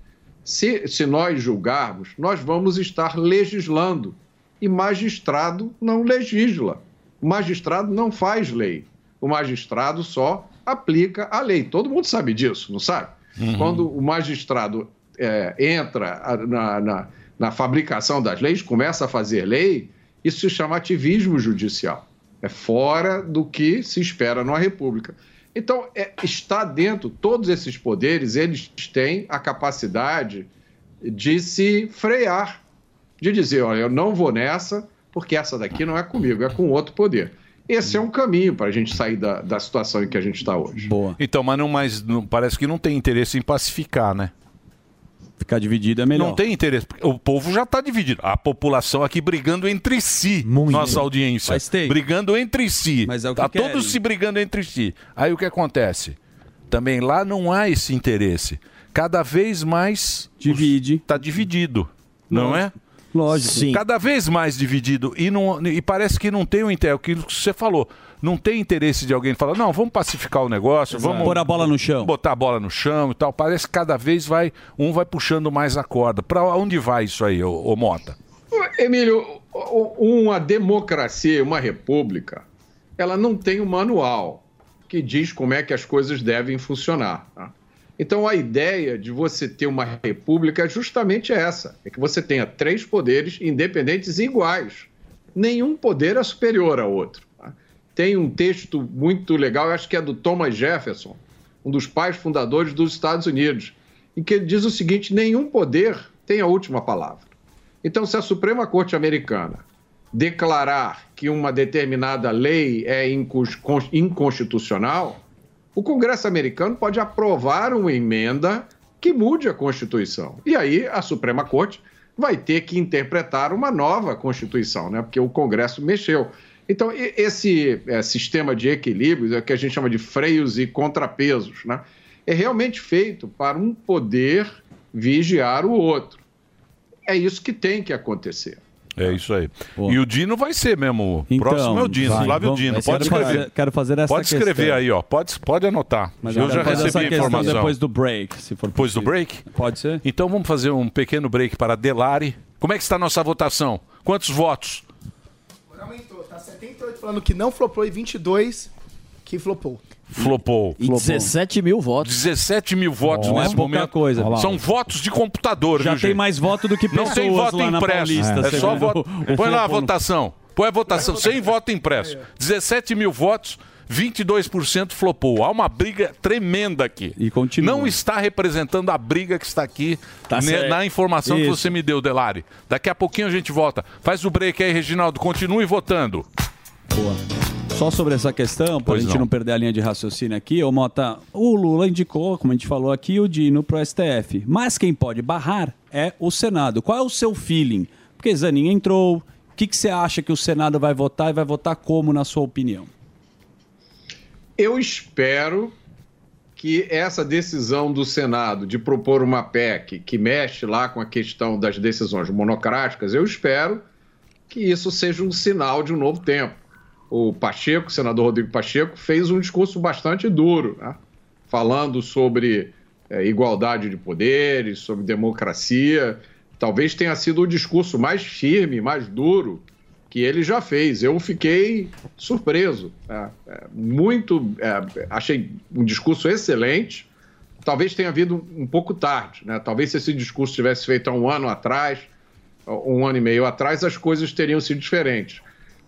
se, se nós julgarmos, nós vamos estar legislando. E magistrado não legisla. O magistrado não faz lei. O magistrado só aplica a lei. Todo mundo sabe disso, não sabe? Uhum. Quando o magistrado é, entra na, na, na fabricação das leis, começa a fazer lei, isso se chama ativismo judicial. É fora do que se espera numa república. Então, é, está dentro, todos esses poderes, eles têm a capacidade de se frear, de dizer, olha, eu não vou nessa, porque essa daqui não é comigo, é com outro poder. Esse é um caminho para a gente sair da, da situação em que a gente está hoje. Boa. Então, mas não, mas não- parece que não tem interesse em pacificar, né? Ficar dividido é melhor. Não tem interesse. O povo já está dividido. A população aqui brigando entre si. Nossa audiência. Mas tem. Brigando entre si. Mas é o que tá querem. todos se brigando entre si. Aí o que acontece? Também lá não há esse interesse. Cada vez mais divide. Está dividido, não é? Lógico. Sim. Cada vez mais dividido e, não, e parece que não tem o interesse. Aquilo que você falou. Não tem interesse de alguém falar, não, vamos pacificar o negócio, Exato. vamos Pôr a bola no chão. Botar a bola no chão e tal. Parece que cada vez vai um vai puxando mais a corda. Para onde vai isso aí, ô, ô Mota? Emílio, uma democracia, uma república, ela não tem um manual que diz como é que as coisas devem funcionar. tá? Então, a ideia de você ter uma república é justamente essa: é que você tenha três poderes independentes e iguais. Nenhum poder é superior ao outro. Tem um texto muito legal, acho que é do Thomas Jefferson, um dos pais fundadores dos Estados Unidos, em que ele diz o seguinte: nenhum poder tem a última palavra. Então, se a Suprema Corte Americana declarar que uma determinada lei é incons- con- inconstitucional, o Congresso americano pode aprovar uma emenda que mude a Constituição. E aí a Suprema Corte vai ter que interpretar uma nova Constituição, né? porque o Congresso mexeu. Então, esse eh, sistema de equilíbrios é o que a gente chama de freios e contrapesos. Né? É realmente feito para um poder vigiar o outro. É isso que tem que acontecer. É isso aí. E o Dino vai ser mesmo. O Então, próximo é o Dino, vai, Flávio vamos- Dino. Pode quero escrever. fazer- quero fazer essa Pode escrever questão. aí, ó. Pode, pode anotar. Mas eu já recebi a informação. depois do break, se for Depois do break? Pode ser. Então vamos fazer um pequeno break para Delari. Como é que está a nossa votação? Quantos votos? Tá 78 falando que não flopou e 22 que flopou. Flopou. E 17 mil votos. 17 mil votos Não é nesse pouca momento. coisa. Olha lá. São votos de computador, Já viu, tem gente? mais voto do que Não tem pessoas voto impresso. Paulista, É, só segundo voto. Põe lá a Flopou. votação. Põe a votação. Sem voto impresso. 17 mil votos. 22% flopou. Há uma briga tremenda aqui. E continua. Não está representando a briga que está aqui Tá ne- certo. na informação que Isso. você me deu, Delari. Daqui a pouquinho a gente volta. Faz o break aí, Reginaldo. Continue votando. Boa. Só sobre essa questão, para a gente não. não. perder a linha de raciocínio aqui, ô Mota, o Lula indicou, como a gente falou aqui, o Dino pro STF. Mas quem pode barrar é o Senado. Qual é o seu feeling? Porque Zanin entrou. O que, que você acha que o Senado vai votar e vai votar como, na sua opinião? Eu espero que essa decisão do Senado de propor uma PEC que mexe lá com a questão das decisões monocráticas, eu espero que isso seja um sinal de um novo tempo. O Pacheco, o senador Rodrigo Pacheco, fez um discurso bastante duro, né? falando sobre eh, igualdade de poderes, sobre democracia. Talvez tenha sido o discurso mais firme, mais duro que ele já fez. Eu fiquei surpreso. né? É, muito. é, achei um discurso excelente. Talvez tenha vindo um pouco tarde. Né? Talvez se esse discurso tivesse feito há um ano atrás, um ano e meio atrás, as coisas teriam sido diferentes.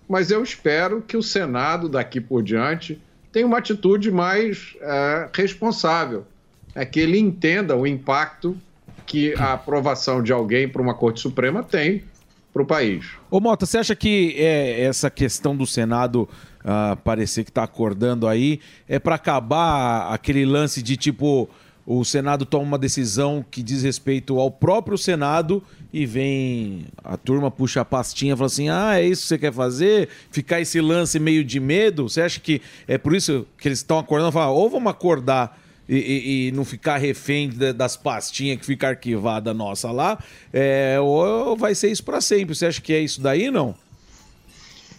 Mas eu espero que o Senado, daqui por diante, tenha uma atitude mais é, responsável. É que ele entenda o impacto que a aprovação de alguém para uma Corte Suprema tem para o país. Ô Mota, você acha que é, essa questão do Senado ah, parecer que está acordando aí é para acabar aquele lance de tipo o Senado toma uma decisão que diz respeito ao próprio Senado e vem a turma puxa a pastinha e fala assim: ah, é isso que você quer fazer? Ficar esse lance meio de medo? Você acha que é por isso que eles estão acordando falam, ou vamos acordar e, e- e não ficar refém da- das pastinhas que fica arquivada nossa lá, é, ou vai ser isso pra sempre. Você acha que é isso daí, não?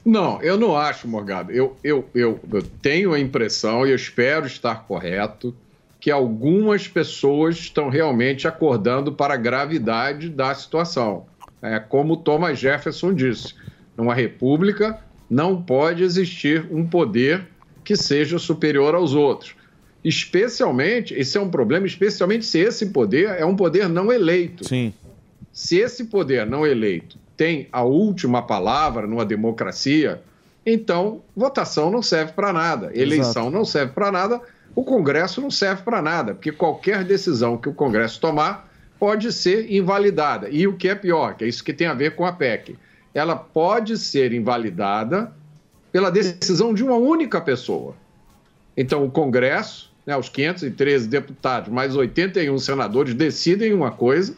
Não, eu não acho, Morgado. Eu, eu, eu, eu tenho a impressão, e eu espero estar correto, que algumas pessoas estão realmente acordando para a gravidade da situação. É, como Thomas Jefferson disse: numa república não pode existir um poder que seja superior aos outros. Especialmente, esse é um problema, especialmente se esse poder é um poder não eleito. Sim. Se esse poder não eleito tem a última palavra numa democracia, então votação não serve para nada, eleição Exato. não serve para nada, o Congresso não serve para nada, porque qualquer decisão que o Congresso tomar pode ser invalidada. E o que é pior, que é isso que tem a ver com a PEC, ela pode ser invalidada pela decisão de uma única pessoa. Então, o Congresso, né, os 513 deputados, mais 81 senadores, decidem uma coisa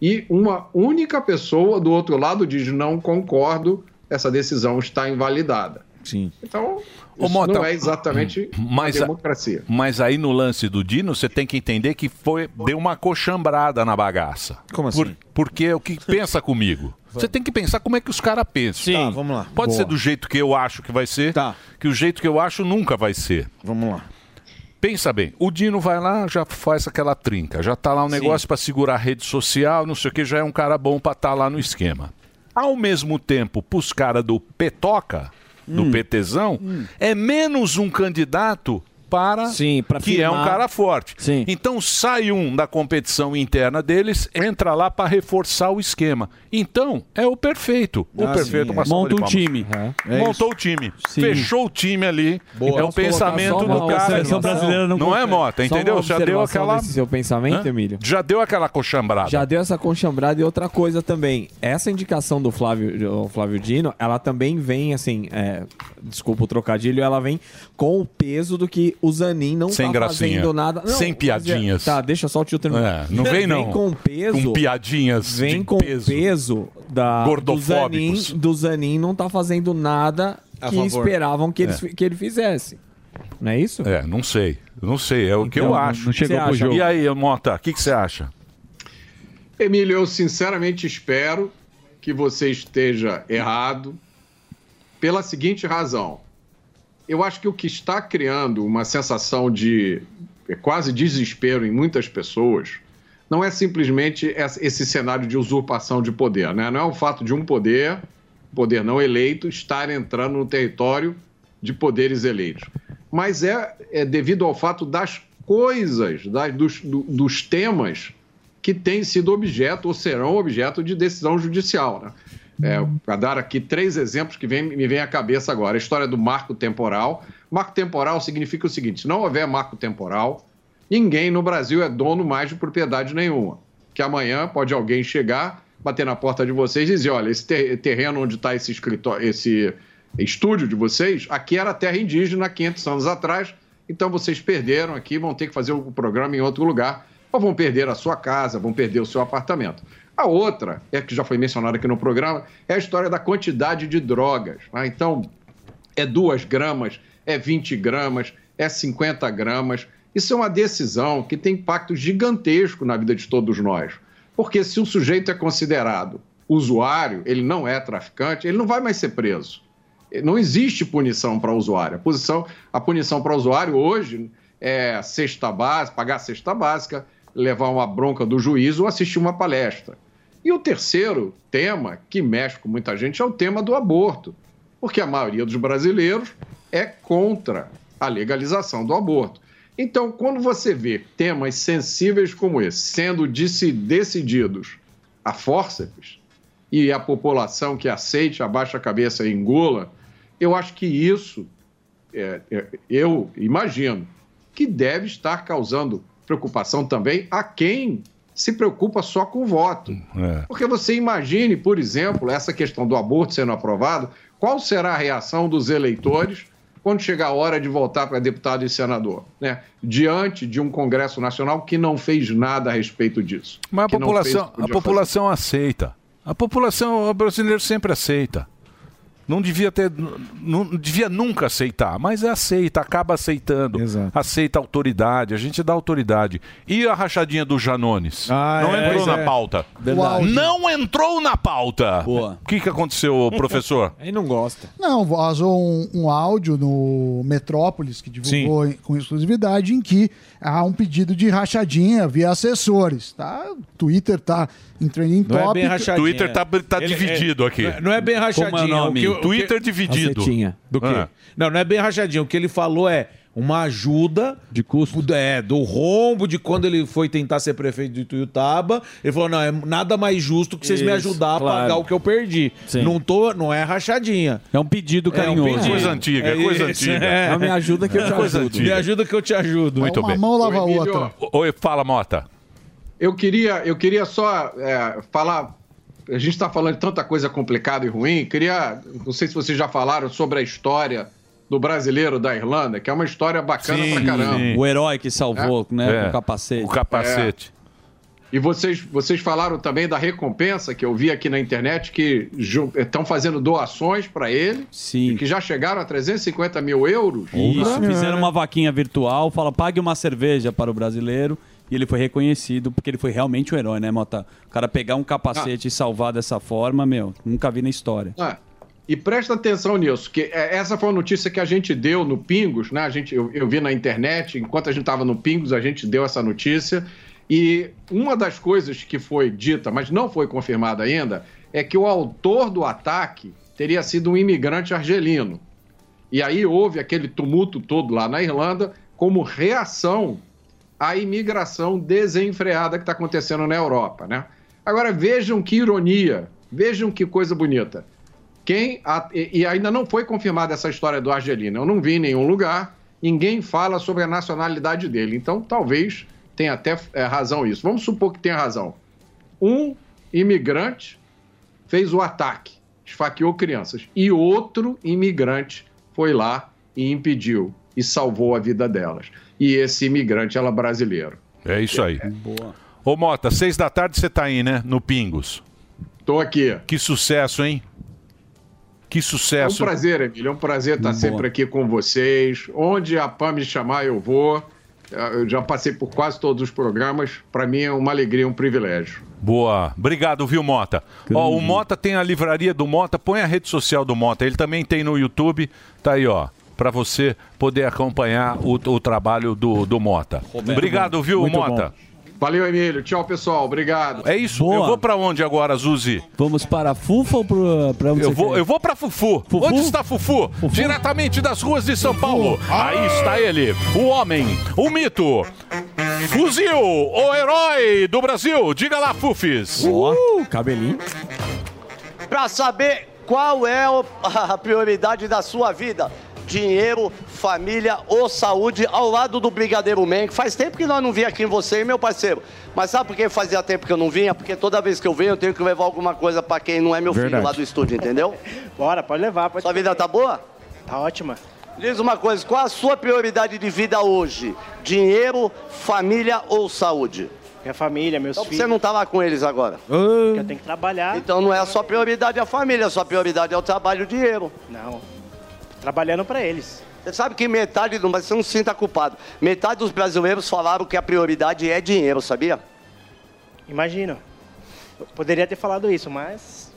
e uma única pessoa do outro lado diz: não concordo, essa decisão está invalidada. Sim. Então, Ô, isso Mota, não é exatamente mas, uma a- democracia. mas aí no lance do Dino, você tem que entender que foi deu uma coxambrada na bagaça. Como Por- assim? porque o que pensa comigo? Você tem que pensar como é que os caras pensam. Sim. Tá, vamos lá. Pode Boa. ser do jeito que eu acho que vai ser, que o jeito que eu acho nunca vai ser. Vamos lá. Pensa bem, o Dino vai lá, já faz aquela trinca, já tá lá um negócio para segurar a rede social, não sei o que, já é um cara bom para estar lá no esquema. Ao mesmo tempo, pros caras do Petoca, do Hum. PTzão, é menos um candidato para Sim, que é um firmar. cara forte. Então sai um da competição interna deles, entra lá para reforçar o esquema. Então é o perfeito. O Ah, perfeito. sim, é. Monta um time. É. É Montou isso. o time. Sim. Fechou o time ali. Boa. É o pensamento do cara. não não é. Mota, entendeu? Já deu aquela. seu pensamento, Hã? Emílio? Já deu aquela coxambrada. Já deu essa conchambrada e outra coisa também. Essa indicação do Flávio, o Flávio Dino, ela também vem, assim, é, desculpa o trocadilho, ela vem com o peso do que o Zanin não Sem tá gracinha. fazendo nada. Não, Sem é- piadinhas. Tá, deixa só o tio terminar. É, não vem, não. Vem com peso. Com piadinhas Vem de com peso. peso da, do. Zanin, do Zanin não tá fazendo nada A que favor. esperavam que ele, É. que ele fizesse. Não é isso? É, não sei. Não sei, é o que Então, eu acho. não chegou pro jogo. E aí, Mota, o que, que você acha? Emílio, eu sinceramente espero que você esteja errado pela seguinte razão. Eu acho que o que está criando uma sensação de é, quase desespero em muitas pessoas não é simplesmente esse cenário de usurpação de poder, né? Não é o fato de um poder, poder não eleito, estar entrando no território de poderes eleitos. Mas é, é devido ao fato das coisas, das- dos, do- dos temas que têm sido objeto ou serão objeto de decisão judicial. Né? É, Para dar aqui três exemplos que vem- me vem à cabeça agora. A história do marco temporal. Marco temporal significa o seguinte: se não houver marco temporal, ninguém no Brasil é dono mais de propriedade nenhuma. Que amanhã pode alguém chegar, bater na porta de vocês e dizer: olha, esse ter- terreno onde está esse escritório, esse estúdio de vocês, aqui era terra indígena 500 anos atrás, então vocês perderam aqui, vão ter que fazer o programa em outro lugar, ou vão perder a sua casa, vão perder o seu apartamento. A outra, é que já foi mencionada aqui no programa, é a história da quantidade de drogas. né? Então, é 2 gramas, é 20 gramas, é 50 gramas. Isso é uma decisão que tem impacto gigantesco na vida de todos nós. Porque se o sujeito é considerado usuário, ele não é traficante, ele não vai mais ser preso. Não existe punição para usuário. A, posição, a punição para usuário hoje é cesta básica, pagar a cesta básica, levar uma bronca do juiz ou assistir uma palestra. E o terceiro tema, que mexe com muita gente, é o tema do aborto. Porque a maioria dos brasileiros é contra a legalização do aborto. Então, quando você vê temas sensíveis como esse sendo deci- decididos a fórceps e a população que aceite, abaixa a cabeça e engula, eu acho que isso, é, é, eu imagino, que deve estar causando preocupação também a quem se preocupa só com o voto. É. Porque você imagine, por exemplo, essa questão do aborto sendo aprovado, qual será a reação dos eleitores quando chegar a hora de voltar para deputado e senador, né? diante de um Congresso Nacional que não fez nada a respeito disso. Mas a população, a população aceita. A população brasileira sempre aceita. Não devia ter, não devia nunca aceitar, mas aceita, acaba aceitando. Aceita a autoridade, a gente dá autoridade. E a rachadinha do Janones? não é, entrou pois na é. pauta. Não entrou na pauta. O que, que aconteceu, professor? Ele não gosta. Não, vazou um, um áudio no Metrópolis, que divulgou em- com exclusividade, em que há um pedido de rachadinha via assessores. Tá? O Twitter tá em trending Não é bem rachadinha. Twitter tá, tá Ele- dividido é- aqui. não é- é bem rachadinha. Como é o nome? o que- o que- Twitter dividido. Do quê? Ah. Não, não é bem rachadinho. O que ele falou é uma ajuda de custo. É, do rombo de quando ele foi tentar ser prefeito de Ituiutaba. Ele falou: não, é nada mais justo que vocês me Isso, ajudar a claro. pagar o que eu perdi. Sim. Não, tô, não é rachadinha. É um pedido É um carinhoso. pedido. Coisa antiga, é coisa isso, antiga. é. Não, me ajuda que eu te Coisa ajudo. antiga. Me ajuda que eu te ajudo. Muito bem. lava Ô, Emílio, Oi, fala, Mota. Eu queria, eu queria só é, falar. A gente está falando de tanta coisa complicada e ruim. Queria, não sei se vocês já falaram sobre a história do brasileiro da Irlanda, que é uma história bacana pra caramba. O herói que salvou, né? É. O capacete. O capacete. E vocês, vocês falaram também da recompensa que eu vi aqui na internet, que estão fazendo doações para ele. Sim. E que já chegaram a 350 mil euros. Isso, fizeram uma vaquinha virtual, fala, pague uma cerveja para o brasileiro. E ele foi reconhecido porque ele foi realmente o herói, né, Mota? O cara pegar um capacete e salvar dessa forma, meu, nunca vi na história. Ah, e presta atenção nisso, que é, essa foi uma notícia que a gente deu no Pingos, né? A gente, eu, eu vi na internet, enquanto a gente estava no Pingos, a gente deu essa notícia. E uma das coisas que foi dita, mas não foi confirmada ainda, é que o autor do ataque teria sido um imigrante argelino. E aí houve aquele tumulto todo lá na Irlanda como reação à imigração desenfreada que está acontecendo na Europa, né? Agora vejam que ironia, vejam que coisa bonita. Quem a- e, e ainda não foi confirmada essa história do argelino. Eu não vi em nenhum lugar. Ninguém fala sobre a nacionalidade dele. Então, talvez tenha até é, razão isso. Vamos supor que tenha razão. Um imigrante fez o ataque, esfaqueou crianças, e outro imigrante foi lá e impediu e salvou a vida delas. E esse imigrante era brasileiro. É isso aí. Ô, Mota, seis da tarde você tá aí, né? No Pingos. Tô aqui. Que sucesso, hein? Que É um sucesso. prazer, Emílio. É um prazer estar sempre aqui com vocês. Onde a PAM me chamar, eu vou. Eu já passei por quase todos os programas. Para mim é uma alegria, um privilégio. Boa. Obrigado, viu, Mota? Ó, o Mota tem a livraria do Mota, põe a rede social do Mota. Ele também tem no YouTube. Tá aí, ó. Pra você poder acompanhar o, o trabalho do, do Mota. Obrigado, viu, Mota? Valeu, Emílio. Tchau, pessoal. Obrigado. É isso. Eu vou pra onde agora, Zuzi? Vamos para Fufa ou pra onde Eu você vou, quer? eu vou pra Fufu. Onde está Fufu? Diretamente das ruas de São Paulo. Aí está ele, o homem, o mito. Fuzil, o herói do Brasil. Diga lá, Fufis. Uh, cabelinho. Pra saber qual é a prioridade da sua vida. Dinheiro, família ou saúde ao lado do Brigadeiro Man. que Faz tempo que nós não vinha aqui em você, hein, meu parceiro. Mas sabe por que fazia tempo que eu não vinha? Porque toda vez que eu venho eu tenho que levar alguma coisa pra quem não é meu filho Verdade. lá do estúdio, entendeu? Bora, pode levar. Pode Sua vida tá boa? Tá ótima. Diz uma coisa, qual a sua prioridade de vida hoje? Dinheiro, família ou saúde? Minha família, meus então, filhos. Você não tá lá com eles agora? Porque eu tenho que trabalhar. Então não é a sua prioridade a família, a sua prioridade é o trabalho e o dinheiro. Não. Trabalhando pra eles. Você sabe que metade, do- mas você não se sinta culpado. Metade dos brasileiros falaram que a prioridade é dinheiro, sabia? Imagina. Eu poderia ter falado isso, mas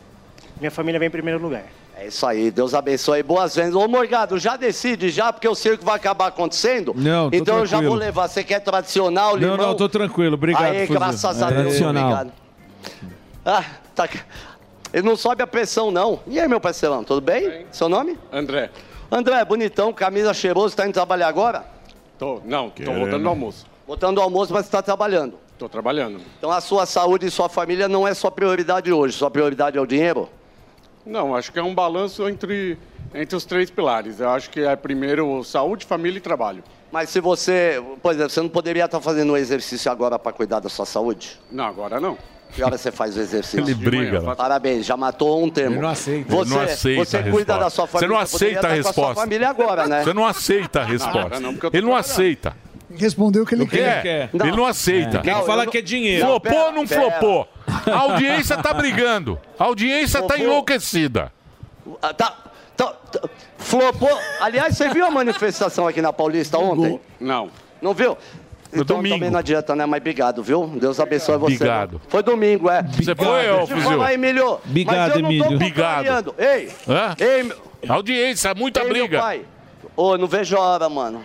minha família vem em primeiro lugar. É isso aí, Deus abençoe. Boas vendas. Ô Morgado, já decide já, porque eu sei o que vai acabar acontecendo. Não, tô Então eu já tranquilo. vou levar. Você quer tradicional, limão? Não, não, tô tranquilo. Obrigado, Aí, Fuzil. graças a É. Deus. Tradicional. Obrigado. Ah, tá. Ele não sobe a pressão, não. E aí, meu parceirão, tudo bem? Seu nome? André. André, bonitão, camisa cheiroso, tá indo trabalhar agora? Tô, não, tô Querendo. voltando do almoço. Voltando do almoço, mas está trabalhando. Tô trabalhando. Então a sua saúde e sua família não é sua prioridade hoje. Sua prioridade é o dinheiro? Não, acho que é um balanço entre, entre os três pilares. Eu acho que é primeiro saúde, família e trabalho. Mas se você, por exemplo, você não poderia estar fazendo um exercício agora para cuidar da sua saúde? Não, agora não. Que hora você faz o exercício? Ele briga? Parabéns, já matou um termo. Ele não aceita. Você, Ele não aceita você a cuida resposta. da sua Você família. não você poderia aceita a estar Com a sua resposta. família agora, né? Você não aceita a resposta. não, tô ele não aceita. Respondeu o que ele que é? quer. Ele não aceita. Ele fala que é dinheiro. Flopou Não, ou não pera, flopou? A audiência tá brigando. A audiência tá Flopou. enlouquecida. Ah, Tá, Tá- tá- Flopou. Aliás, você viu a manifestação aqui na Paulista ontem? Não. Não viu? Foi então domingo. também não adianta, né? Mas obrigado, viu? Deus abençoe você. Obrigado. Foi domingo, é. Você foi, ô, Fuzil? falar, Emílio. Obrigado, Emílio. contrariando. Ei, Hã? ei, meu- Audiência, muita ei, briga. pai. Ô, não vejo a hora, mano.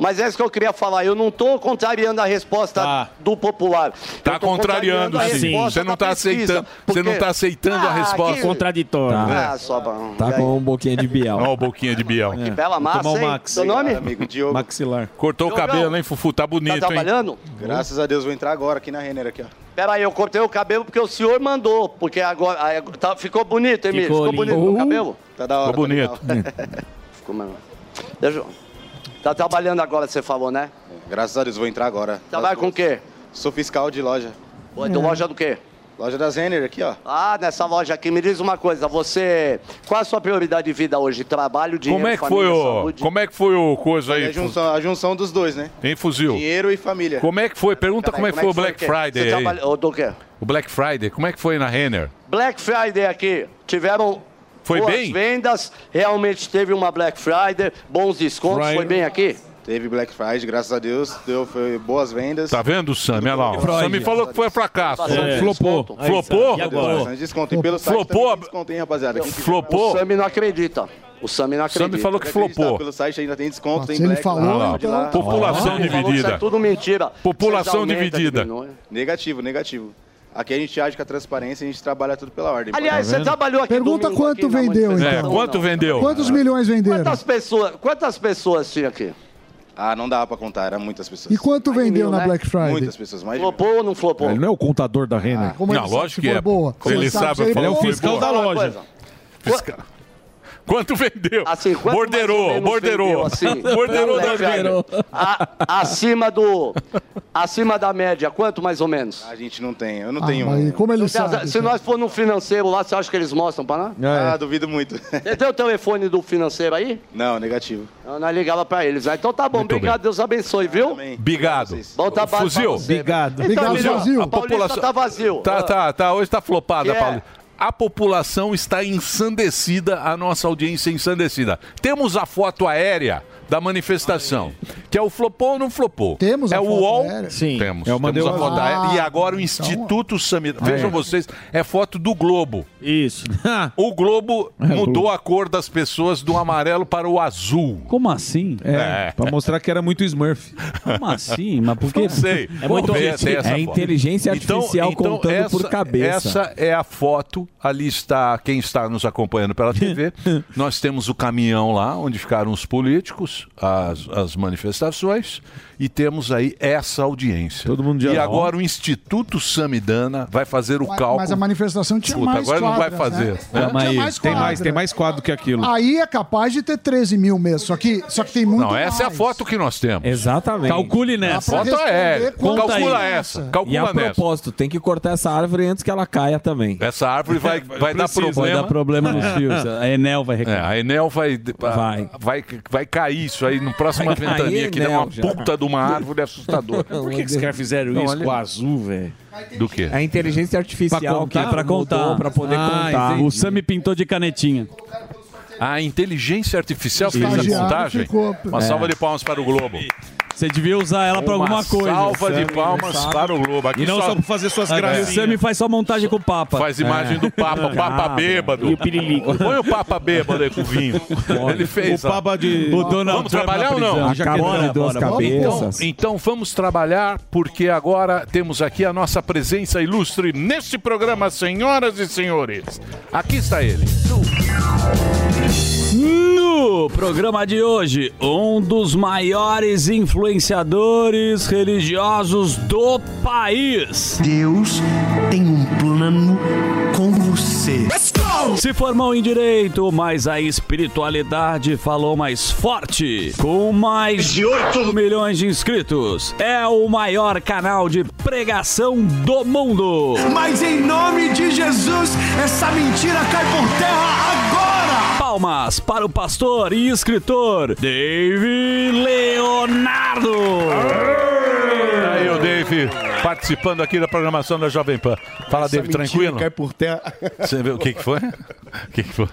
Mas é isso que eu queria falar. Eu não tô contrariando a resposta do popular. Tá tô contrariando, a sim. Você não tá pesquisa, aceitando- você não tá aceitando a resposta. que- Contraditório. Ah, só bom. Tá E aí? com um boquinha de biel. Ó, o boquinha de Biel. Que bela massa, Tomar hein? Max. Seu nome? Amigo Diogo. Maxilar. Cortou o cabelo, hein, Fufu? Tá bonito, Tá trabalhando? Graças a Deus, vou entrar agora aqui na Renner aqui, ó. Pera aí, eu cortei o cabelo porque o senhor mandou. Porque agora. aí, tá- ficou bonito, Emílio? Ficou Ficou, bonito o cabelo? Tá da hora. Ficou tá bonito. Ficou, mano. Deixa eu... Tá trabalhando agora, você falou, né? Graças a Deus, vou entrar agora. Trabalha com o quê? Sou fiscal de loja. Pô, então loja do quê? Loja das Renner aqui, ó. Ah, nessa loja aqui, me diz uma coisa, você. Qual a sua prioridade de vida hoje? Trabalho, dinheiro, Como é que foi família, o. saúde? Como é que foi o coisa É a aí? junção, a junção dos dois, né? Hein, fuzil? Dinheiro e família. Como é que foi? Pergunta como é que foi o Black? Friday Você aí. trabalha- ô, do quê? O Black Friday, como é que foi na Renner? Black Friday aqui, tiveram Foi boas bem? vendas, realmente teve uma Black Friday, bons descontos, Friday. foi bem aqui? Teve Black Friday, graças a Deus. Deu, foi boas vendas. Tá vendo, Sammy? Olha lá. ó. O Freud. Sammy falou que foi fracasso. É. Flopou. Aí, Flopou? Sammy, Bastante desconto. E pelo site Flopou? também tem desconto, hein, rapaziada? Quem quiser- Flopou? O Sami não acredita. O Sami não acredita. Sammy falou que acreditar, flopou. Pelo site ainda tem desconto, tem ele Black. falou, lá, então- pode ir lá. População Ele falou que isso dividida. é tudo mentira. População Vocês aumentam, dividida. diminuem. Negativo, negativo. Aqui a gente age com a transparência, a gente trabalha tudo pela ordem. Aliás, Tá você trabalhou aqui Pergunta domingo quanto aqui vendeu, então. É, quanto vendeu? Quantos milhões venderam? Quantas pessoas, quantas pessoas tinha aqui? Ah, não dava pra contar, eram muitas pessoas. E quanto vendeu mil, na né? Black Friday? Muitas pessoas, mais de Flopou ou não flopou? Ele não é o contador da Renner. como ele Não, lógico que é. boa? Como Ele ele sabe sabe, ele ele é o fiscal da loja. Fiscal. Quanto vendeu? Assim, quanto borderou, borderou. vendeu, assim, borderou da borderou. Acima do acima da média, quanto mais ou menos? A gente não tem, eu não Ah, tenho. mas como ele Se, sabe? se nós for no financeiro lá, você acha que eles mostram pra nós? Ah, duvido muito. Você tem o telefone do financeiro aí? Não, negativo. Não, nós ligava pra eles. né? Então tá bom, Muito obrigado, Deus abençoe, viu? Bigado. Bom trabalho Fuzil. Bigado. Então, Obrigado, Emílio, Fuzil. a Paulista tá vazio. Tá, tá, tá. Hoje tá flopada, é? Paulo. A população está ensandecida, a nossa audiência ensandecida. Temos a foto aérea da manifestação, que é o flopou ou não flopou? Temos a é o foto UOL? aérea? Sim. Temos. Mandei Temos a uma- foto Ah, aérea. E agora o então- Instituto Samir. Vejam vocês, é foto do Globo. Isso. O Globo É, mudou a cor das pessoas do amarelo para o azul. Como assim? É. Pra mostrar que era muito Smurf. Como assim? Mas por que? Não sei. É muito ver, tem essa É foto. inteligência artificial contando por cabeça. Essa é a foto. Ali está quem está nos acompanhando pela TV. Nós temos o caminhão lá, onde ficaram os políticos, as, as manifestações, e temos aí essa audiência. Todo mundo de E agora o Instituto Samidana vai fazer o Mas, cálculo. mas a manifestação tinha Puta, mais agora não vai quadras, fazer. né? né? Aí. mais tem, mais, tem mais quadro que aquilo. Aí é capaz de ter 13 mil mesmo. Só que, só que tem muito Não, essa é a mais. foto que nós temos. Exatamente. Calcule nessa. pra Foto quanto Calcula é essa. E a Calcula nessa. propósito, tem que cortar essa árvore antes que ela caia também. Essa árvore vai, vai dar problema. Vai dar problema nos fios. A Enel vai É, reclamar. a Enel vai, Vai. vai, vai cair isso aí no próximo ventania que dá uma já. puta de uma árvore assustadora. Por que, que os caras fizeram Não, isso olha- com o azul, velho? Do quê? É a inteligência artificial Pra contar, que pra contar. para poder Ah, contar. entendi. O Sami pintou de canetinha. A inteligência artificial fez a Estagiário contagem. ficou- Uma É. salva de palmas para o Globo. Você devia usar ela pra Uma alguma coisa. salva de palmas para o Globo. Aqui E não só pra fazer suas Ah, O gracinhas. Sami faz só montagem com o Papa. Faz imagem do Papa, o Papa bêbado. E o pirilico. Põe o Papa bêbado aí com vinho. Ele fez. O ó. Papa de. O Donald Vamos Trump trabalhar ou não? prisão. A cabeça de duas cabeças. Então vamos trabalhar, porque agora temos aqui a nossa presença ilustre neste programa, senhoras e senhores. Aqui está ele. No programa de hoje, um dos maiores influenciadores religiosos do país. Deus tem um plano com você. Se formou em direito, mas a espiritualidade falou mais forte. Com mais de 8 milhões de inscritos, é o maior canal de pregação do mundo. Mas em nome de Jesus, essa mentira cai por terra agora. Palmas para o pastor e escritor David Leonardo. Aí o Dave participando aqui da programação da Jovem Pan. Fala, Essa Dave, mentira tranquilo? cai por terra. Você viu o que, que foi? O que, que foi?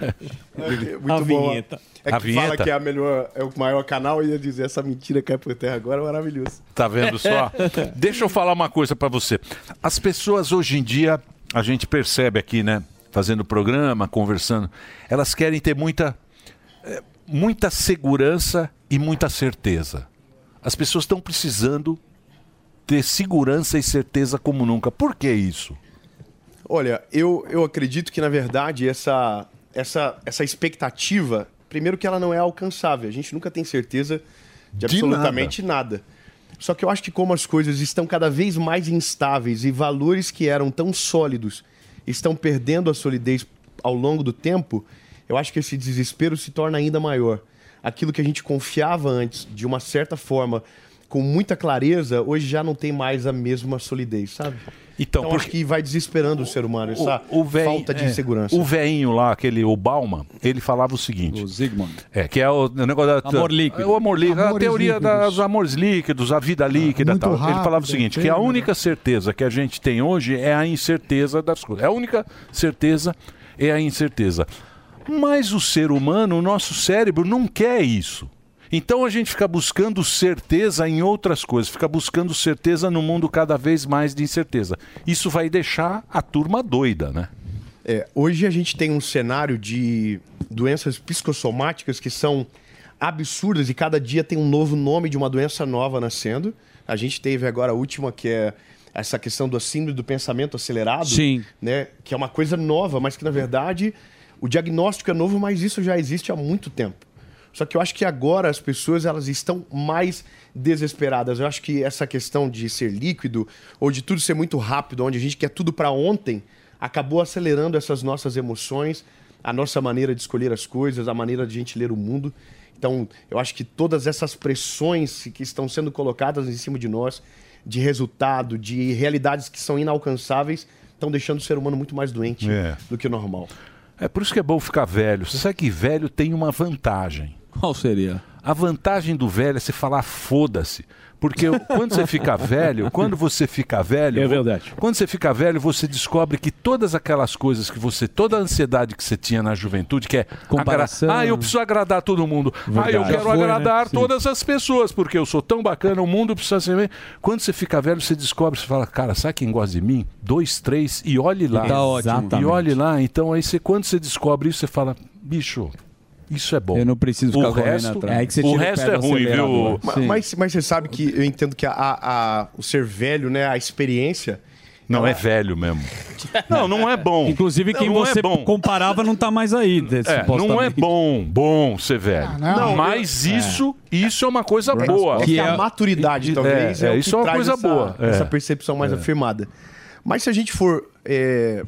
Muito A bom. vinheta. É que A vinheta? fala que é, a melhor, é o maior canal e ia dizer essa mentira cai por terra agora é maravilhoso. Tá vendo só? Deixa eu falar uma coisa pra você. As pessoas hoje em dia, a gente percebe aqui, né? Fazendo programa, conversando, elas querem ter muita, eh, muita segurança e muita certeza. As pessoas estão precisando ter segurança e certeza como nunca. Por que isso? Olha, eu, eu acredito que, na verdade, essa, essa, essa expectativa, primeiro que ela não é alcançável. A gente nunca tem certeza de De absolutamente nada. Só que eu acho que como as coisas estão cada vez mais instáveis e valores que eram tão sólidos estão perdendo a solidez ao longo do tempo, eu acho que esse desespero se torna ainda maior. Aquilo que a gente confiava antes, de uma certa forma, com muita clareza, hoje já não tem mais a mesma solidez, sabe? Então, acho que vai desesperando o ser humano, essa véi- falta de é, segurança. O veinho lá, aquele o Bauman, ele falava o seguinte. O Zygmunt. É, que é o, o negócio da. Amor líquido. É o amor líquido. a Amores teoria líquidos. dos amores líquidos, a vida líquida e tal. ele rápido, falava o seguinte: que a única certeza que a gente tem hoje é a incerteza das coisas. É a única certeza é a incerteza. Mas o ser humano, o nosso cérebro, não quer isso. Então a gente fica buscando certeza em outras coisas, fica buscando certeza no mundo cada vez mais de incerteza. Isso vai deixar a turma doida, né? É, hoje a gente tem um cenário de doenças psicossomáticas que são absurdas e cada dia tem um novo nome de uma doença nova nascendo. A gente teve agora a última que é essa questão do síndrome do pensamento acelerado, Sim. né, que é uma coisa nova, mas que na verdade o diagnóstico é novo, mas isso já existe há muito tempo. Só que eu acho que agora as pessoas elas estão mais desesperadas. Eu acho que essa questão de ser líquido ou de tudo ser muito rápido, onde a gente quer tudo para ontem, acabou acelerando essas nossas emoções, a nossa maneira de escolher as coisas, a maneira de a gente ler o mundo. Então, eu acho que todas essas pressões que estão sendo colocadas em cima de nós, de resultado, de realidades que são inalcançáveis, estão deixando o ser humano muito mais doente É. do que o normal. É por isso que é bom ficar velho. Você sabe que velho tem uma vantagem. Qual seria? A vantagem do velho é você falar foda-se. Porque quando você fica velho, quando você fica velho. É verdade. Quando você fica velho, você descobre que todas aquelas coisas que você. toda a ansiedade que você tinha na juventude, que é. Comparação. agra- Ah, eu preciso agradar todo mundo. Ah, Verdade. eu Já quero foi, né? agradar Sim. todas as pessoas, porque eu sou tão bacana, o mundo precisa ser. Quando você fica velho, você descobre, você fala, cara, sabe quem gosta de mim? Dois, três, e olhe lá. E tá ótimo. E Exatamente. olhe lá. Então, aí você, quando você descobre isso, você fala, bicho. Isso é bom. Eu não preciso ficar o correndo resto, atrás. É aí que você o o resto pé é ruim, viu? acelerador. Ma- Sim. Mas, mas você sabe que eu entendo que a, a- a- o ser velho, né, a experiência. Não, ela- é velho mesmo. Não, não é bom. Inclusive, quem Não, não você é bom. comparava não tá mais aí. É, não é bom, bom ser velho. Ah, não. mas É. isso, isso é uma coisa boa. É que a maturidade, talvez, é, o que isso é uma traz coisa essa, boa. É. Essa percepção mais É. afirmada. Mas se a gente for é,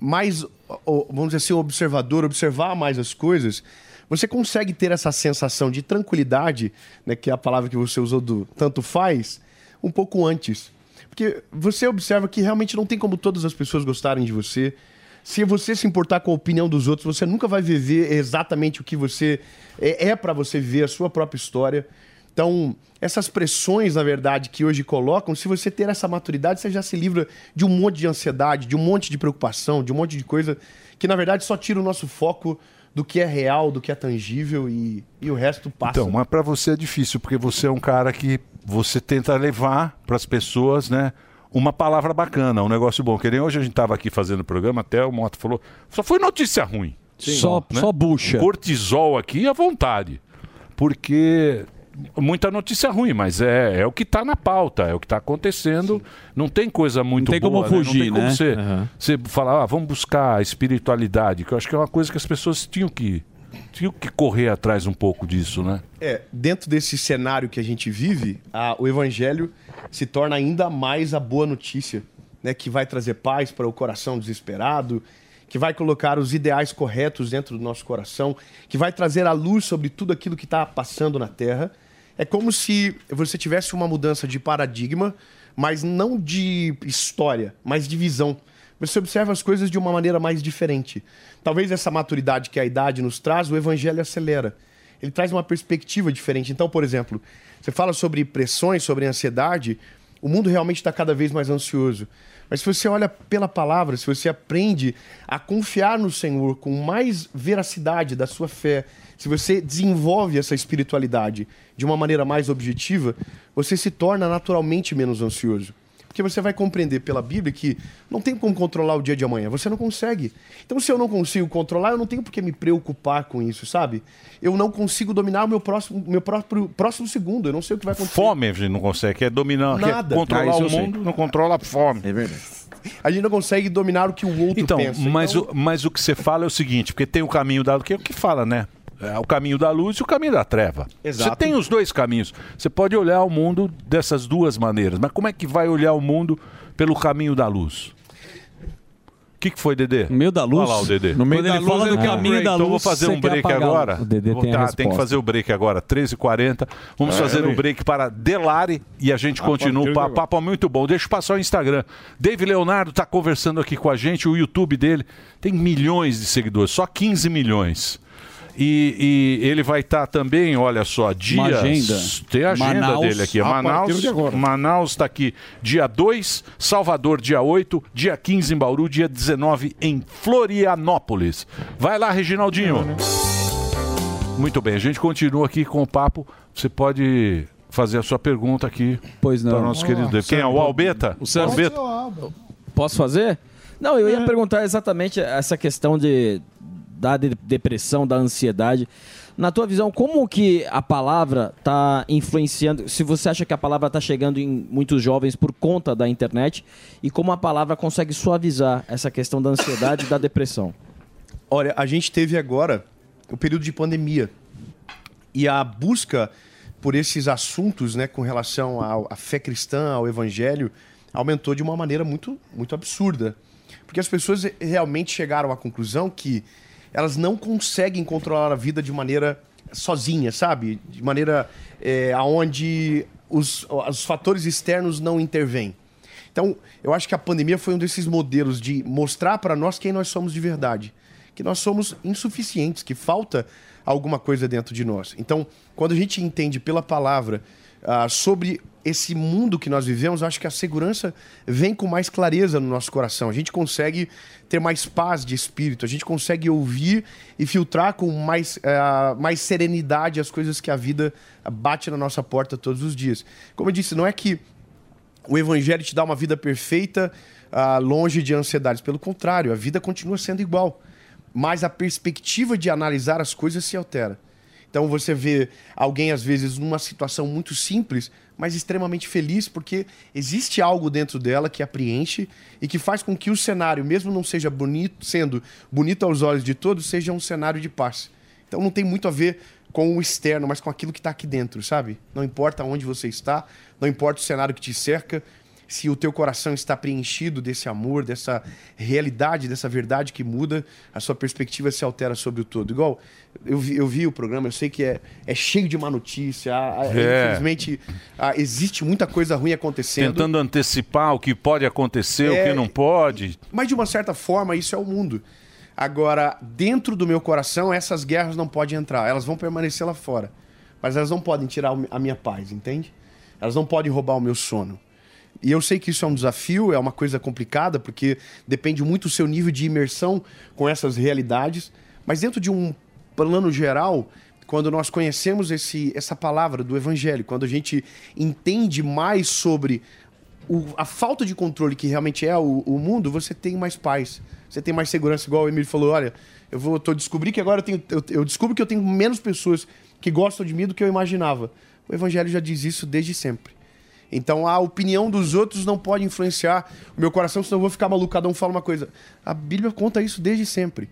mais, vamos dizer assim, observador, observar mais as coisas, você consegue ter essa sensação de tranquilidade, né, que é a palavra que você usou do tanto faz, um pouco antes. Porque você observa que realmente não tem como todas as pessoas gostarem de você. Se você se importar com a opinião dos outros, você nunca vai viver exatamente o que você é, é para você viver a sua própria história. Então, essas pressões, na verdade, que hoje colocam, se você ter essa maturidade, você já se livra de um monte de ansiedade, de um monte de preocupação, de um monte de coisa que, na verdade, só tira o nosso foco do que é real, do que é tangível e, e o resto passa. Então, mas para você é difícil, porque você é um cara que você tenta levar para as pessoas, né? Uma palavra bacana, um negócio bom. Que nem hoje a gente estava aqui fazendo o programa, até o Moto falou, só foi notícia ruim. Só- só bucha. Cortisol aqui à vontade. Porque muita notícia ruim, mas é, é o que está na pauta, é o que está acontecendo. Não tem coisa muito Não tem como boa, né? fugir, Não tem como né? você, Aham. você falar, ah, vamos buscar a espiritualidade, que eu acho que é uma coisa que as pessoas tinham que, tinham que correr atrás um pouco disso, né? É, dentro desse cenário que a gente vive, a- o evangelho se torna ainda mais a boa notícia, né, que vai trazer paz para o coração desesperado, que vai colocar os ideais corretos dentro do nosso coração, que vai trazer a luz sobre tudo aquilo que está passando na Terra. É como se você tivesse uma mudança de paradigma, mas não de história, mas de visão. você observa as coisas de uma maneira mais diferente. Talvez essa maturidade que a idade nos traz, o evangelho acelera. Ele traz uma perspectiva diferente. Então, por exemplo, você fala sobre pressões, sobre ansiedade, o mundo realmente está cada vez mais ansioso. Mas se você olha pela palavra, se você aprende a confiar no Senhor com mais veracidade da sua fé, se você desenvolve essa espiritualidade de uma maneira mais objetiva, você se torna naturalmente menos ansioso. Porque você vai compreender pela Bíblia que não tem como controlar o dia de amanhã. Você não consegue. Então, se eu não consigo controlar, eu não tenho por que me preocupar com isso, sabe? Eu não consigo dominar o meu próximo, meu próprio, próximo segundo. Eu não sei o que vai acontecer. Fome a gente não consegue, quer dominar, Nada. quer controlar Ah, isso o eu sei. mundo, não controla a fome. É verdade. A gente não consegue dominar o que o outro Então, pensa. mas, Então, o, mas o que você fala é o seguinte, porque tem o caminho da que é o que fala, né? É o caminho da luz e o caminho da treva. Exato. Você tem os dois caminhos. Você pode olhar o mundo dessas duas maneiras, mas como é que vai olhar o mundo pelo caminho da luz? O que, que foi, Dedê? No meio da luz? Olha lá o Dedê. No meio Quando da ele luz, fala do Então, caminho da Então vou luz, fazer um break agora. luz. O Dedê Vou- tem a tá, tem que fazer o break agora, 13h40. Vamos É, fazer o aí. break para Delari e a gente A continua. papo, papo é muito bom. Deixa eu passar o Instagram. Dave Leonardo está conversando aqui com a gente. O YouTube dele tem milhões de seguidores, só 15 milhões. E, e ele vai estar também, olha só, dias. Uma agenda. Tem a agenda Manaus, dele aqui. a Manaus. Manaus está aqui dia 2, Salvador dia 8, dia 15 em Bauru, dia 19 em Florianópolis. Vai lá, Reginaldinho. Muito bem, a gente continua aqui com o papo. Você pode fazer a sua pergunta aqui pois para o nosso querido. Quem é o Albeta? O Sérgio. Albeta. Posso fazer? Não, eu ia perguntar exatamente essa questão de, da de- depressão, da ansiedade. Na tua visão, como que a palavra está influenciando? Se você acha que a palavra está chegando em muitos jovens por conta da internet e como a palavra consegue suavizar essa questão da ansiedade e da depressão? Olha, a gente teve agora o período de pandemia. E a busca por esses assuntos, né, com relação à fé cristã, ao evangelho, aumentou de uma maneira muito, muito absurda. Porque as pessoas realmente chegaram à conclusão que elas não conseguem controlar a vida de maneira sozinha, sabe? De maneira é, aonde os, os fatores externos não intervêm. Então, eu acho que a pandemia foi um desses modelos de mostrar para nós quem nós somos de verdade. Que nós somos insuficientes, que falta alguma coisa dentro de nós. Então, quando a gente entende pela palavra ah, sobre esse mundo que nós vivemos, eu acho que a segurança vem com mais clareza no nosso coração. A gente consegue ter mais paz de espírito, a gente consegue ouvir e filtrar com mais, ah, mais serenidade as coisas que a vida bate na nossa porta todos os dias. Como eu disse, não é que o evangelho te dá uma vida perfeita, ah, longe de ansiedades. Pelo contrário, a vida continua sendo igual. Mas a perspectiva de analisar as coisas se altera. Então você vê alguém, às vezes, numa situação muito simples, mas extremamente feliz, porque existe algo dentro dela que a preenche e que faz com que o cenário, mesmo não seja bonito, sendo bonito aos olhos de todos, seja um cenário de paz. Então não tem muito a ver com o externo, mas com aquilo que está aqui dentro, sabe? Não importa onde você está, não importa o cenário que te cerca, se o teu coração está preenchido desse amor, dessa realidade, dessa verdade que muda, a sua perspectiva se altera sobre o todo. Igual, eu vi, eu vi o programa, eu sei que é, é cheio de má notícia, É. infelizmente ah, existe muita coisa ruim acontecendo. Tentando antecipar o que pode acontecer, o É, que não pode. Mas de uma certa forma, isso é o mundo. Agora, dentro do meu coração, essas guerras não podem entrar, elas vão permanecer lá fora. Mas elas não podem tirar o- a minha paz, entende? Elas não podem roubar o meu sono. E eu sei que isso é um desafio, é uma coisa complicada, porque depende muito do seu nível de imersão com essas realidades. Mas dentro de um plano geral, quando nós conhecemos esse, essa palavra do Evangelho, quando a gente entende mais sobre o- a falta de controle que realmente é o, o mundo, você tem mais paz, você tem mais segurança, igual o Emílio falou, olha, eu vou tô descobri que agora eu tenho eu, eu descubro que eu tenho menos pessoas que gostam de mim do que eu imaginava. O evangelho já diz isso desde sempre. Então a opinião dos outros não pode influenciar o meu coração, senão eu vou ficar maluco, cada um fala uma coisa. A Bíblia conta isso desde sempre.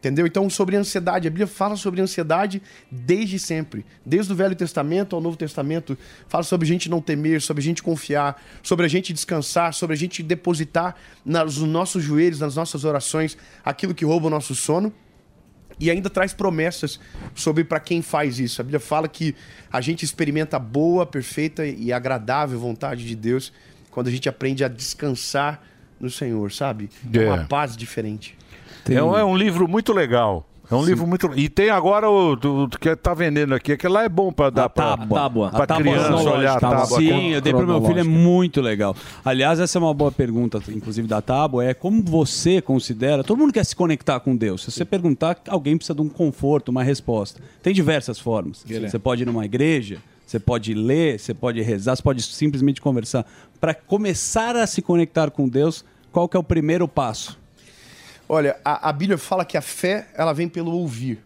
Entendeu? Então, sobre ansiedade, a Bíblia fala sobre ansiedade desde sempre. Desde o Velho Testamento ao Novo Testamento, fala sobre a gente não temer, sobre a gente confiar, sobre a gente descansar, sobre a gente depositar nos nossos joelhos, nas nossas orações, aquilo que rouba o nosso sono. E ainda traz promessas sobre para quem faz isso. A Bíblia fala que a gente experimenta a boa, perfeita e agradável vontade de Deus quando a gente aprende a descansar no Senhor, sabe? É. É uma paz diferente. É um, é um livro muito legal. É um livro muito. E tem agora o do, do que tá vendendo aqui. Aquele lá é bom pra dar pra, tábua. pra A tábua criança olhar a tábua. Sim, eu dei pro meu filho, é muito legal. Aliás, essa é uma boa pergunta, inclusive da tábua, é como você considera, todo mundo quer se conectar com Deus. Se você perguntar, alguém precisa de um conforto, uma resposta. Tem diversas formas. Ele é. Você pode ir numa igreja, você pode ler, você pode rezar, você pode simplesmente conversar. Para começar a se conectar com Deus, qual que é o primeiro passo? Olha, a, a Bíblia fala que a fé ela vem pelo ouvir.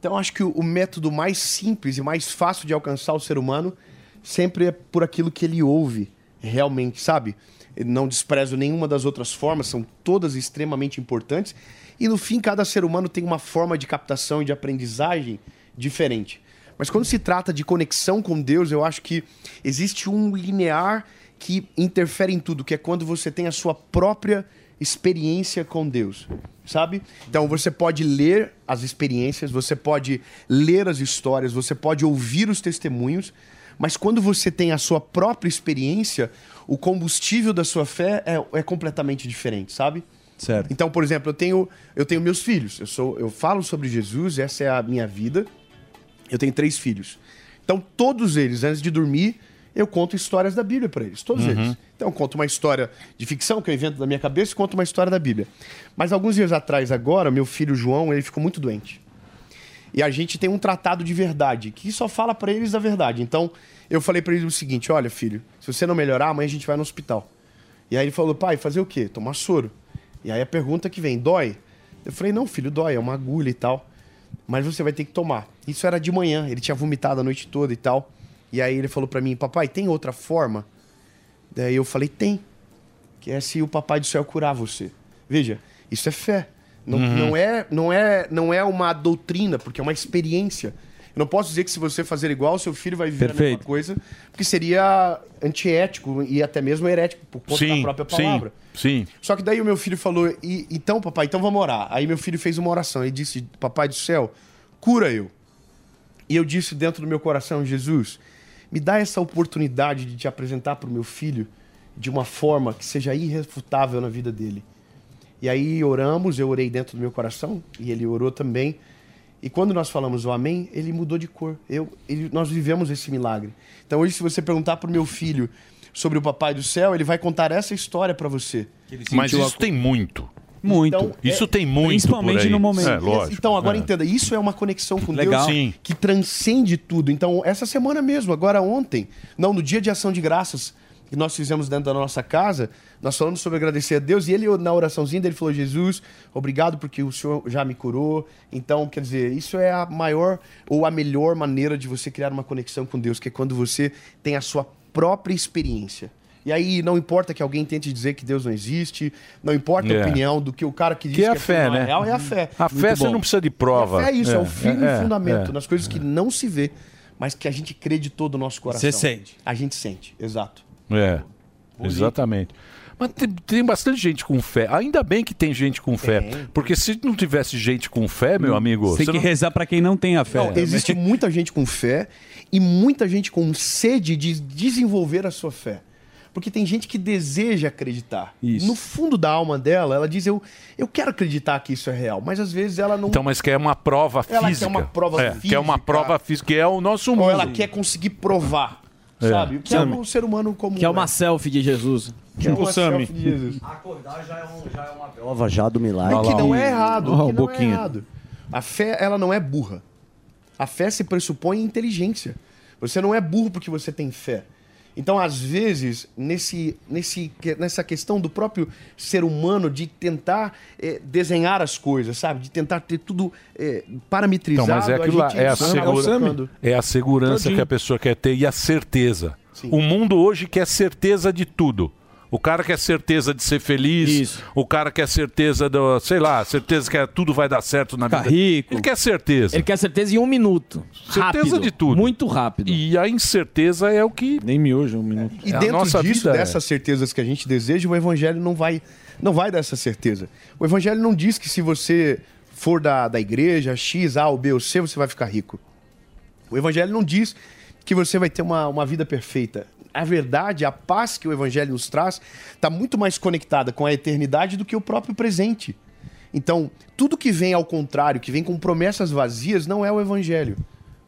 Então, acho que o, o método mais simples e mais fácil de alcançar o ser humano sempre é por aquilo que ele ouve, realmente, sabe? Eu não desprezo nenhuma das outras formas, são todas extremamente importantes. E no fim, cada ser humano tem uma forma de captação e de aprendizagem diferente. Mas quando se trata de conexão com Deus, eu acho que existe um linear que interfere em tudo, que é quando você tem a sua própria experiência com Deus, sabe? Então você pode ler as experiências, você pode ler as histórias, você pode ouvir os testemunhos, mas quando você tem a sua própria experiência, o combustível da sua fé é, é completamente diferente, sabe? Certo. Então, por exemplo, eu tenho, eu tenho meus filhos, eu, sou, eu falo sobre Jesus, essa é a minha vida. Eu tenho três filhos. Então, todos eles, antes de dormir, eu conto histórias da Bíblia para eles, todos Uhum. eles. Então, eu conto uma história de ficção que eu invento da minha cabeça e conto uma história da Bíblia. Mas alguns dias atrás, agora, meu filho João, ele ficou muito doente. E a gente tem um tratado de verdade, que só fala para eles a verdade. Então, eu falei para ele o seguinte: olha, filho, se você não melhorar, amanhã a gente vai no hospital. E aí ele falou: pai, fazer o quê? Tomar soro. E aí a pergunta que vem: dói? Eu falei: não, filho, dói, é uma agulha e tal. Mas você vai ter que tomar. Isso era de manhã, ele tinha vomitado a noite toda e tal. E aí ele falou para mim: papai, tem outra forma? Daí eu falei: tem. Que é se o papai do céu curar você. Veja, isso é fé. Não, Uhum. não, é, não, é, não é uma doutrina, porque é uma experiência. Eu não posso dizer que se você fazer igual, seu filho vai viver a mesma Perfeito. coisa, porque seria antiético e até mesmo herético por conta da Sim, própria sim, palavra. sim. Só que daí o meu filho falou, "E- então papai, então vamos orar. Aí meu filho fez uma oração e disse, papai do céu, cura eu. E eu disse dentro do meu coração, Jesus, me dá essa oportunidade de te apresentar para o meu filho de uma forma que seja irrefutável na vida dele. E aí oramos, eu orei dentro do meu coração e ele orou também. E quando nós falamos o amém, ele mudou de cor. Eu, ele- nós vivemos esse milagre. Então hoje, se você perguntar para o meu filho sobre o papai do céu, ele vai contar essa história para você. Mas isso tem muito. Muito. Então, isso é- tem muito. por aí. É, lógico. Então, agora É. entenda, isso é uma conexão com Legal. Deus Sim. que transcende tudo. Então, essa semana mesmo, agora ontem, não, no dia de ação de graças que nós fizemos dentro da nossa casa, nós falamos sobre agradecer a Deus e ele, na oraçãozinha dele, falou: Jesus, obrigado porque o Senhor já me curou. Então, quer dizer, isso é a maior ou a melhor maneira de você criar uma conexão com Deus, que é quando você tem a sua própria experiência. E aí não importa que alguém tente dizer que Deus não existe, não importa É. a opinião do que o cara que diz Que é a aquilo fé, não é né? real, é a fé. A fé você não precisa de prova. E a fé é isso, é, É, o firme é, é, fundamento é. nas coisas que não se vê, mas que a gente crê de todo o nosso coração. Você sente. A gente sente, exato. É, exatamente. Mas tem, tem bastante gente com fé. Ainda bem que tem gente com fé. Porque se não tivesse gente com fé, meu amigo. Tem você que não- rezar para quem não tem a fé. Não, existe muita gente com fé e muita gente com sede de desenvolver a sua fé. Porque tem gente que deseja acreditar. No fundo da alma dela, ela diz: eu, eu quero acreditar que isso é real. Mas às vezes ela não. Então, mas quer uma prova Ela quer física. uma prova é, física. Quer uma prova física, que é o nosso mundo. ou ela quer conseguir provar. É. Sabe? O que é o ser humano comum. Que é uma né? selfie de Jesus. Que é uma selfie de Jesus. Acordar já é, um, já é uma prova já do milagre. O que não é errado. Ó, o que um não é pouquinho. errado. A fé, ela não é burra. A fé se pressupõe em inteligência. Você não é burro porque você tem fé. Então, às vezes, nesse, nesse, nessa questão do próprio ser humano de tentar eh, desenhar as coisas, sabe? De tentar ter tudo eh, parametrizado. Então, mas é aquilo lá, gente é a, segura- é a segurança Todinho. que a pessoa quer ter e a certeza. O mundo hoje quer certeza de tudo. O cara quer certeza de ser feliz, o cara quer certeza do, sei lá, certeza que é- tudo vai dar certo na vida. rico. Ele quer certeza. Ele quer certeza em um minuto. Certeza Rápido. de tudo. Muito rápido. E a incerteza é o que. Nem miojo, um minuto. E É, dentro nossa disso, vida é- dessas certezas que a gente deseja, o evangelho não vai, não vai dar essa certeza. O evangelho não diz que se você for da, da igreja X, A ou B ou C, você vai ficar rico. O evangelho não diz que você vai ter uma, uma vida perfeita. A verdade, a paz que o evangelho nos traz, está muito mais conectada com a eternidade do que o próprio presente. Então, tudo que vem ao contrário, que vem com promessas vazias, não é o evangelho.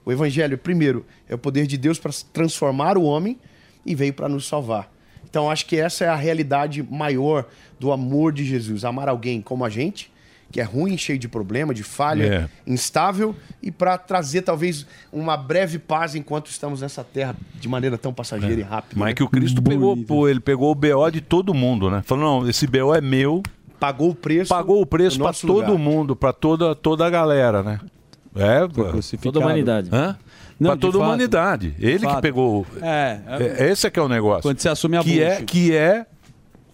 O evangelho, primeiro, é o poder de Deus para transformar o homem e veio para nos salvar. Então, acho que essa é a realidade maior do amor de Jesus. Amar alguém como a gente, que é ruim, cheio de problema, de falha, instável, e para trazer talvez uma breve paz enquanto estamos nessa terra de maneira tão passageira e rápida. Mas é que o Cristo pegou, pô, ele pegou o BO de todo mundo, né? Falou, não, esse BO é meu. Pagou o preço. Pagou o preço nosso todo lugar. mundo, pra toda, toda a galera, né? É. Toda a humanidade. Hã? De toda a humanidade. Ele que pegou. É, É, Esse é que é o negócio. Quando você assume a que é. Que é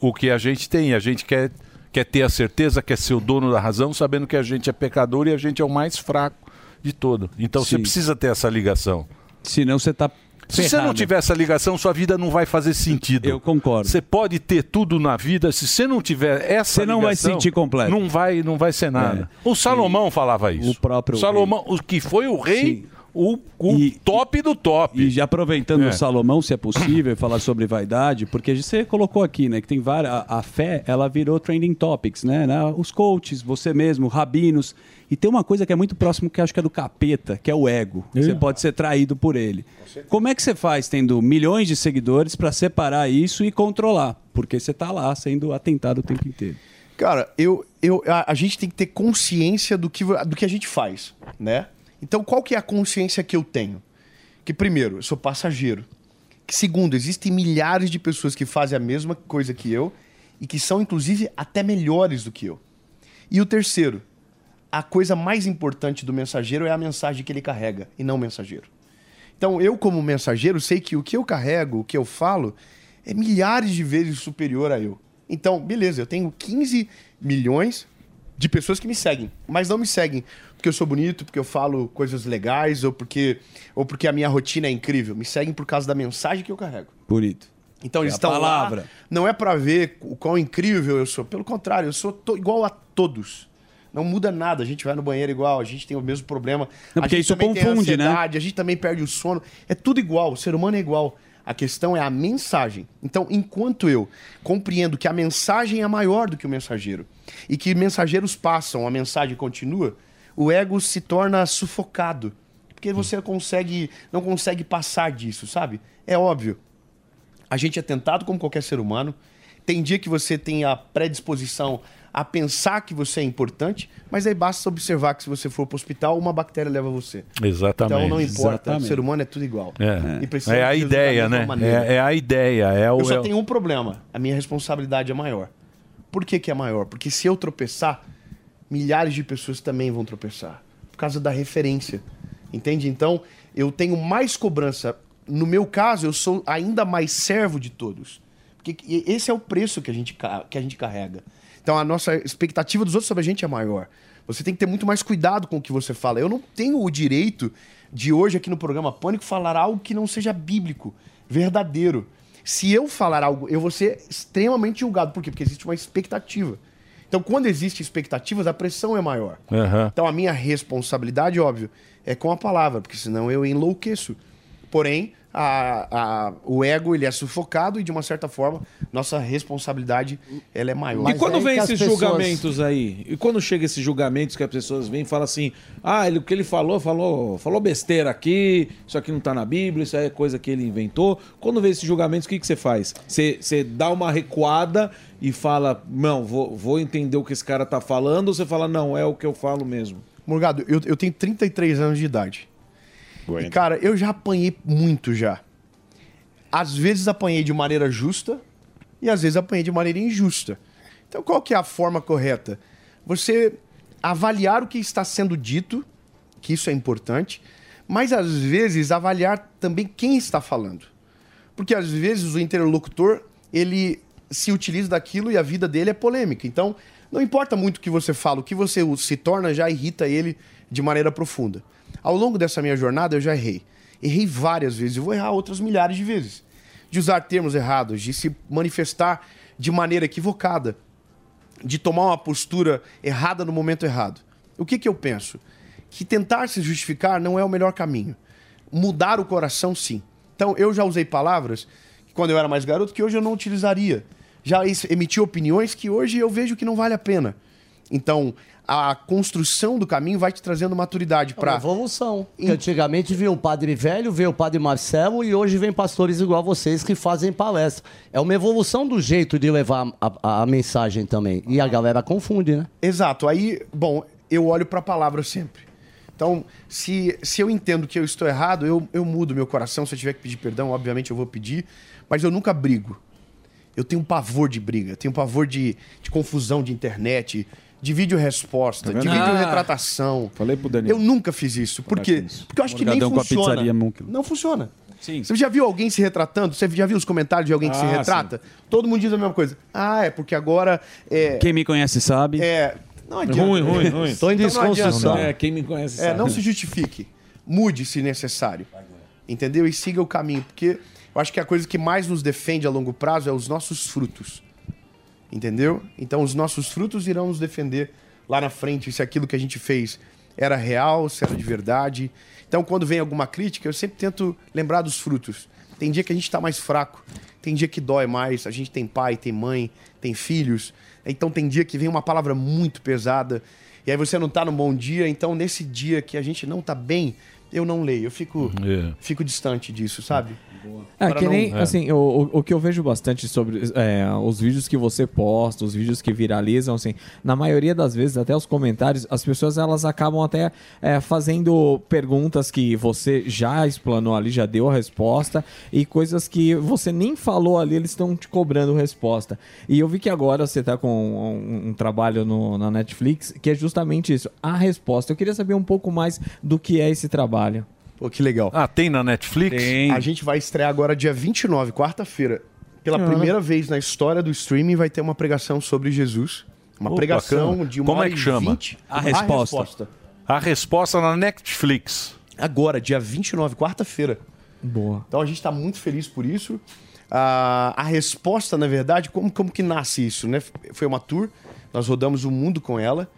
o que a gente tem. A gente quer, quer ter a certeza, quer ser o dono da razão, sabendo que a gente é pecador e a gente é o mais fraco de todo. Então você Sim. precisa ter essa ligação. Senão você tá Se você não tiver essa ligação, sua vida não vai fazer sentido. Eu concordo. Você pode ter tudo na vida, se você não tiver essa Você não vai ligação, sentir completo. Não vai, não vai ser nada. O Salomão falava isso. O próprio Salomão, o que foi o rei, o, o top do top. E já aproveitando É. o Salomão, se é possível, falar sobre vaidade, porque você colocou aqui, né, que tem várias. A, a fé, ela virou trending topics, né? né, Os coaches, você mesmo, rabinos. E tem uma coisa que é muito próximo que eu acho que é do capeta, que é o ego. Você pode ser traído por ele. Como é que você faz tendo milhões de seguidores para separar isso e controlar? Porque você tá lá sendo atentado o tempo inteiro. Cara, eu, eu, a, a gente tem que ter consciência do que, do que a gente faz, né? Então, qual que é a consciência que eu tenho? Que, primeiro, eu sou passageiro. Que, segundo, existem milhares de pessoas que fazem a mesma coisa que eu e que são, inclusive, até melhores do que eu. E o terceiro, a coisa mais importante do mensageiro é a mensagem que ele carrega e não o mensageiro. Então, eu, como mensageiro, sei que o que eu carrego, o que eu falo, é milhares de vezes superior a eu. Então, beleza, eu tenho 15 milhões de pessoas que me seguem, mas não me seguem porque eu sou bonito, porque eu falo coisas legais ou porque, ou porque a minha rotina é incrível. Me seguem por causa da mensagem que eu carrego. Bonito. Então eles É a estão palavra. lá, não é pra ver o quão incrível eu sou. Pelo contrário, eu sou igual a todos. Não muda nada. A gente vai no banheiro igual, a gente tem o mesmo problema. Não, a gente isso também tem confunde, né? ansiedade, a gente também perde o sono. É tudo igual. O ser humano é igual. A questão é a mensagem. Então, enquanto eu compreendo que a mensagem é maior do que o mensageiro e que mensageiros passam, a mensagem continua, o ego se torna sufocado. Porque você consegue, não consegue passar disso, sabe? É óbvio. A gente é tentado como qualquer ser humano. Tem dia que você tem a predisposição a pensar que você é importante, mas aí basta observar que se você for para o hospital, uma bactéria leva você. Exatamente. Então não importa, Exatamente. o ser humano é tudo igual. É, E precisa é a ideia, né? É, é a ideia. É o, Eu só é o- tenho um problema. A minha responsabilidade é maior. Por que, que é maior? Porque se eu tropeçar, milhares de pessoas também vão tropeçar. Por causa da referência. Entende? Então, eu tenho mais cobrança. No meu caso, eu sou ainda mais servo de todos. Porque esse é o preço que a gente, que a gente carrega. Então, a nossa expectativa dos outros sobre a gente é maior. Você tem que ter muito mais cuidado com o que você fala. Eu não tenho o direito de hoje, aqui no programa Pânico, falar algo que não seja bíblico, verdadeiro. Se eu falar algo, eu vou ser extremamente julgado. Por quê? Porque existe uma expectativa. Então, quando existe expectativas, a pressão é maior. Aham. Então, a minha responsabilidade, óbvio, é com a palavra, porque senão eu enlouqueço. Porém, a- a- o ego ele é sufocado e, de uma certa forma, nossa responsabilidade ela é maior. e quando vem esses julgamentos aí? E quando chega esses julgamentos que as pessoas vêm e falam assim: ah, ele, o que ele falou, falou, falou besteira aqui, isso aqui não tá na Bíblia, isso aí é coisa que ele inventou. Quando vem esses julgamentos, o que, que você faz? Você, você dá uma recuada e fala: não, vou, vou entender o que esse cara tá falando, ou você fala: não, é o que eu falo mesmo? Morgado, eu, eu tenho 33 anos de idade. E, cara, eu já apanhei muito já. Às vezes apanhei de maneira justa e às vezes apanhei de maneira injusta. Então, qual que é a forma correta? Você avaliar o que está sendo dito, que isso é importante, mas às vezes avaliar também quem está falando. Porque às vezes o interlocutor, ele se utiliza daquilo e a vida dele é polêmica. Então, não importa muito o que você fala, o que você se torna já irrita ele de maneira profunda. Ao longo dessa minha jornada, eu já errei. Errei várias vezes e vou errar outras milhares de vezes. De usar termos errados, de se manifestar de maneira equivocada, de tomar uma postura errada no momento errado. O que, que eu penso? Que tentar se justificar não é o melhor caminho. Mudar o coração, sim. Então, eu já usei palavras quando eu era mais garoto que hoje eu não utilizaria. Já emiti opiniões que hoje eu vejo que não vale a pena. Então, a construção do caminho vai te trazendo maturidade É para evolução. Antigamente vinha o padre velho, veio o padre Marcelo e hoje vem pastores igual a vocês que fazem palestra. É uma evolução do jeito de levar a, a- a mensagem também. E a galera confunde, né? Exato. Aí, bom, eu olho para a palavra sempre. Então, se, se eu entendo que eu estou errado, eu, eu mudo meu coração. Se eu tiver que pedir perdão, obviamente eu vou pedir. Mas eu nunca brigo. Eu tenho um pavor de briga, tenho um pavor de, de confusão de internet, de vídeo-resposta, Tá de vendo? vídeo-retratação. Falei pro Daniel. Eu nunca fiz isso. Por quê? Porque eu acho que nem com a funciona. pizzaria. Não funciona. Sim. Você já viu alguém se retratando? Você já viu os comentários de alguém que se Ah, retrata? Todo mundo diz a mesma coisa. Ah, é porque agora. É, Quem me conhece sabe. É. Não adianta. Ruim, ruim, ruim. Então não adianta. É, quem me conhece É, sabe. não se justifique. Mude se necessário. Entendeu? E siga o caminho. Porque eu acho que a coisa que mais nos defende a longo prazo é os nossos frutos. Entendeu? Então os nossos frutos irão nos defender lá na frente se aquilo que a gente fez era real, se era de verdade. Então quando vem alguma crítica, eu sempre tento lembrar dos frutos. Tem dia que a gente está mais fraco, tem dia que dói mais, a gente tem pai, tem mãe, tem filhos. Então tem dia que vem uma palavra muito pesada e aí você não está num bom dia, então nesse dia que a gente não está bem, eu não leio, eu fico, É. fico distante disso, sabe? É, que não- nem, É. assim, o, o, o que eu vejo bastante sobre é, os vídeos que você posta, os vídeos que viralizam, assim, na maioria das vezes, até os comentários, as pessoas, elas acabam até é, fazendo perguntas que você já explanou ali, já deu a resposta, e coisas que você nem falou ali, eles estão te cobrando resposta. E eu vi que agora você tá com um, um trabalho no- na Netflix, que é justamente isso, a resposta. Eu queria saber um pouco mais do que é esse trabalho. Pô, que legal. Ah, tem na Netflix? A gente vai estrear agora dia 29, quarta-feira. Pela Ah. primeira vez na história do streaming vai ter uma pregação sobre Jesus. Uma Oh, pregação bacana. de uma Como é que chama? vinte. A resposta. A resposta. A resposta na Netflix. Agora, dia 29, quarta-feira. Boa. Então a gente está muito feliz por isso. Ah, a resposta, na verdade, como, como que nasce isso, né? Foi uma tour, nós rodamos o mundo com ela.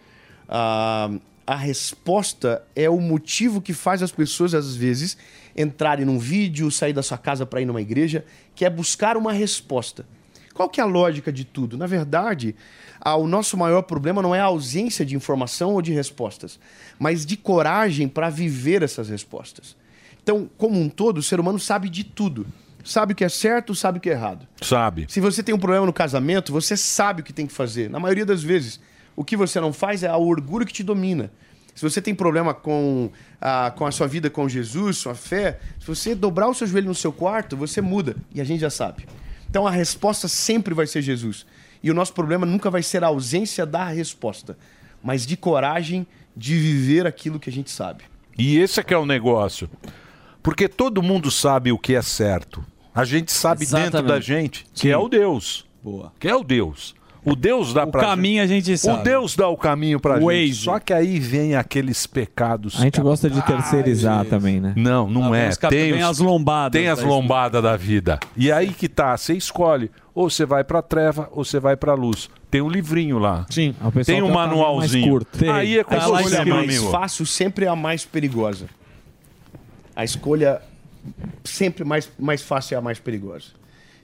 Ah, a resposta é o motivo que faz as pessoas, às vezes, entrarem num vídeo, sair da sua casa para ir numa igreja, que é buscar uma resposta. Qual que é a lógica de tudo? Na verdade, ah, o nosso maior problema não é a ausência de informação ou de respostas, mas de coragem para viver essas respostas. Então, como um todo, o ser humano sabe de tudo. Sabe o que é certo, sabe o que é errado. Sabe. Se você tem um problema no casamento, você sabe o que tem que fazer. Na maioria das vezes, o que você não faz é o orgulho que te domina. Se você tem problema com a, com a sua vida com Jesus, sua fé, se você dobrar o seu joelho no seu quarto, você muda. E a gente já sabe. Então a resposta sempre vai ser Jesus. E o nosso problema nunca vai ser a ausência da resposta, mas de coragem de viver aquilo que a gente sabe. E esse é que é o negócio. Porque todo mundo sabe o que é certo. A gente sabe dentro Exatamente. da gente que é o Deus. Boa. Que é o Deus. O Deus dá O pra caminho a gente sabe. O Deus dá o caminho pra O gente. Waze. Só que aí vem aqueles pecados. A gente gosta de terceirizar também, né? Não, não Ah, é. Tem, os- as lombadas Tem as da- lombadas da vida. E aí que tá, você escolhe. Ou você vai pra treva, ou você vai pra luz. Tem um livrinho lá. Sim. Pessoal Tem um manualzinho. curto. Tem. Aí é com A escolha mais amigo. fácil sempre é a mais perigosa. A escolha sempre mais, mais fácil é a mais perigosa.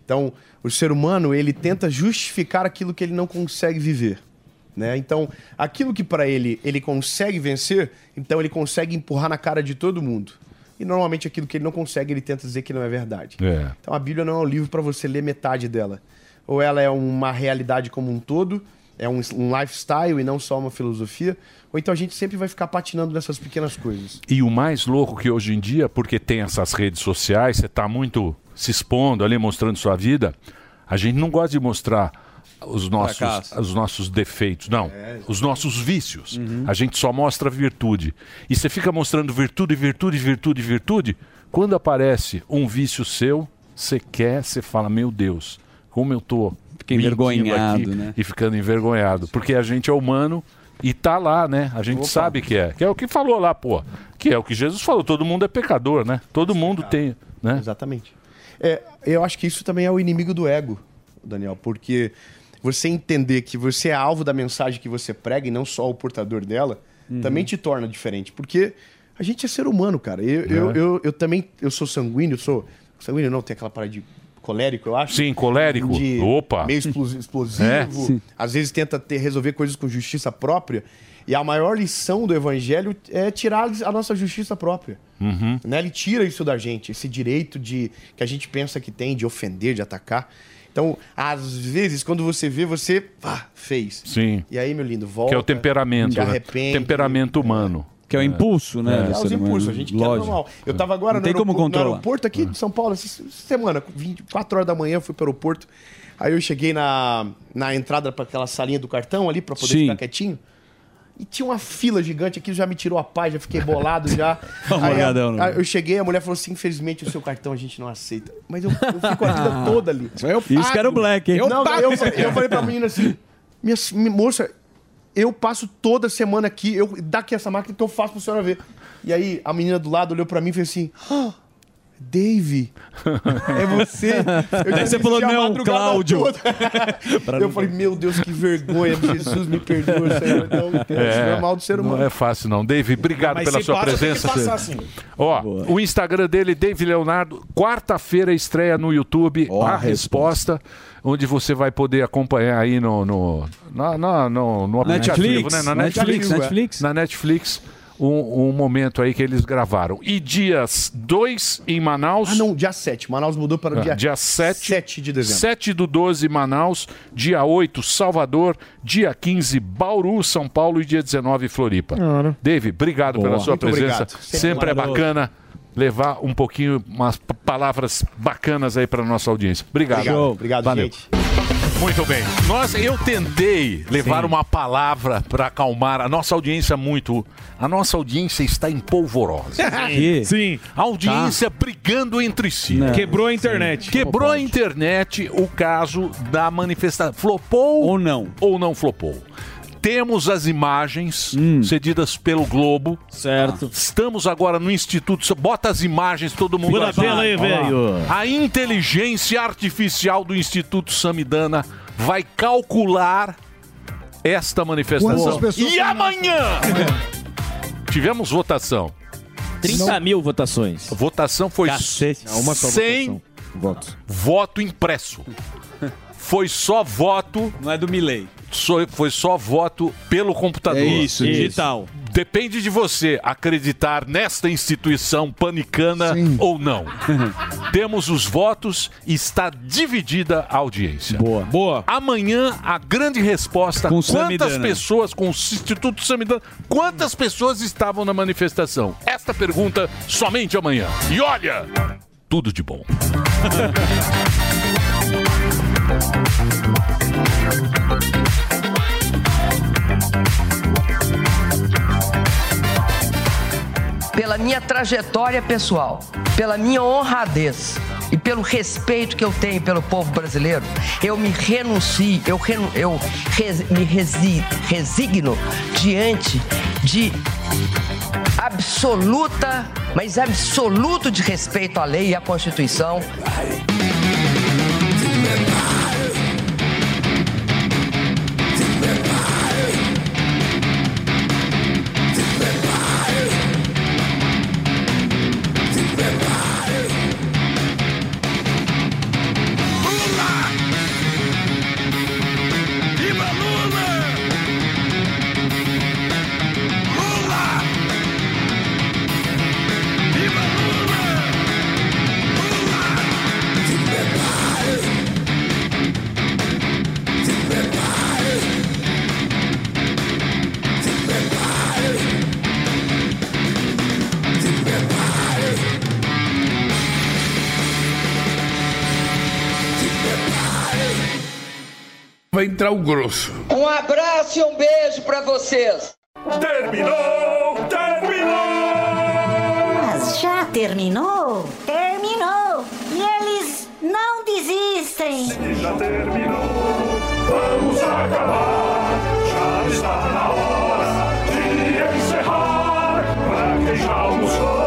Então, o ser humano, ele tenta justificar aquilo que ele não consegue viver. Né? Então, aquilo que para ele ele consegue vencer, então ele consegue empurrar na cara de todo mundo. E normalmente aquilo que ele não consegue, ele tenta dizer que não é verdade. É. Então a Bíblia não é um livro para você ler metade dela. Ou ela é uma realidade como um todo, é um, um lifestyle e não só uma filosofia, ou então a gente sempre vai ficar patinando nessas pequenas coisas. E o mais louco que hoje em dia, porque tem essas redes sociais, você está muito se expondo ali, mostrando sua vida, a gente não gosta de mostrar os nossos, Fracasso. os nossos defeitos, não, É, os nossos vícios. Uhum. A gente só mostra virtude. E você fica mostrando virtude, virtude, virtude, virtude. Quando aparece um vício seu, você quer, você fala, meu Deus, como eu tô Fica envergonhado, aqui né? E ficando envergonhado. Porque a gente é humano e tá lá, né? A gente Opa. sabe que é. Que é o que falou lá, pô. Que é o que Jesus falou. Todo mundo é pecador, né? Todo mundo tem, né? Exatamente. É, eu acho que isso também é o inimigo do ego, Daniel, porque você entender que você é alvo da mensagem que você prega e não só o portador dela, Uhum. também te torna diferente. Porque a gente é ser humano, cara. Eu, eu, É. eu, eu também eu sou sanguíneo, sou. Sanguíneo não, tem aquela parada de colérico, eu acho. Sim, colérico. De Opa. Meio explosi- explosivo. É. Às vezes tenta ter, resolver coisas com justiça própria. E a maior lição do evangelho é tirar a nossa justiça própria. Uhum. Né? Ele tira isso da gente, esse direito de que a gente pensa que tem de ofender, de atacar. Então, às vezes, quando você vê, você pá, fez. Sim. E aí, meu lindo, volta. Que é o temperamento, te né? arrepende. Temperamento humano. Que é o impulso, né? É, do os impulsos, a gente quer Lógico. normal. Eu tava agora Não no, tem como aeroporto, no aeroporto aqui de São Paulo, essa semana, 24 horas da manhã, eu fui pro aeroporto. Aí eu cheguei na, na entrada para aquela salinha do cartão ali, para poder Sim. ficar quietinho. E tinha uma fila gigante aqui, já me tirou a paz, já fiquei bolado já. Aí, a- olhadão, né? aí eu cheguei, a mulher falou assim: infelizmente o seu cartão a gente não aceita. Mas eu, eu fico a vida toda ali. Isso que era o Black, hein? Não, eu, eu falei pra menina assim: minha, minha moça, eu passo toda semana aqui, eu dá aqui essa máquina que eu faço pra senhora ver. E aí a menina do lado olhou pra mim e fez assim: ah, Dave, é você? Eu você falou, "Não, Cláudio." eu falei, meu Deus, que vergonha, Jesus me perdoa, Senhor. Não, isso não é mal do ser humano. Não é fácil, não. Dave, obrigado Mas pela sua passa, presença. passar, assim. Ó, o Instagram dele, Dave Leonardo, quarta-feira estreia no YouTube a, resposta. Onde você vai poder acompanhar aí no, no, na- na- no, no aplicativo, Netflix, né? Na Netflix, Netflix. é. Netflix. Na Netflix, um, um momento aí que eles gravaram. E dias 2 em Manaus. Ah, não, dia 7. Manaus mudou para o dia, dia 7. 7 de dezembro. 7 do 12, Manaus. Dia 8, Salvador. Dia 15, Bauru, São Paulo. E dia 19, Floripa. Claro. Dave, obrigado Boa. pela sua Muito presença. obrigado. Sempre, Sempre é bacana levar um pouquinho, umas palavras bacanas aí para nossa audiência. Obrigado. Obrigado, obrigado, Valeu. gente. Muito bem. Nós, eu tentei levar uma palavra para acalmar a nossa audiência muito. A nossa audiência está em polvorosa. Sim. Sim. A audiência brigando entre si. Não. Quebrou a internet. Quebrou a internet o caso da manifestação. Flopou ou não? Ou não flopou. Temos as imagens cedidas pelo Globo. Certo. Estamos agora no Instituto. Bota as imagens, todo mundo. Ver. tela aí, velho. A inteligência artificial do Instituto Samidana vai calcular esta manifestação. E amanhã tivemos votação. 30 mil votações. A votação foi Não, uma só sem votação. voto impresso. Foi só voto. Não é do Milley. foi só voto pelo computador. É isso, digital. Depende de você acreditar nesta instituição panicana ou não. Temos os votos e está dividida a audiência. Boa. Boa. Amanhã a grande resposta: Com quantas Samidana. pessoas com o Instituto Samidana, quantas pessoas estavam na manifestação? Esta pergunta somente amanhã. E olha, tudo de bom. pela minha trajetória pessoal, pela minha honradez e pelo respeito que eu tenho pelo povo brasileiro, eu me renuncio, eu, renu- eu res- me resi- resigno diante de absoluta, mas absoluto de respeito à lei e à Constituição. Entrar o grosso. Um abraço e um beijo para vocês. Terminou! Terminou! Mas já terminou? Terminou! E eles não desistem! Já terminou! Vamos acabar! Já está na hora de encerrar! Pra quem já almoçou,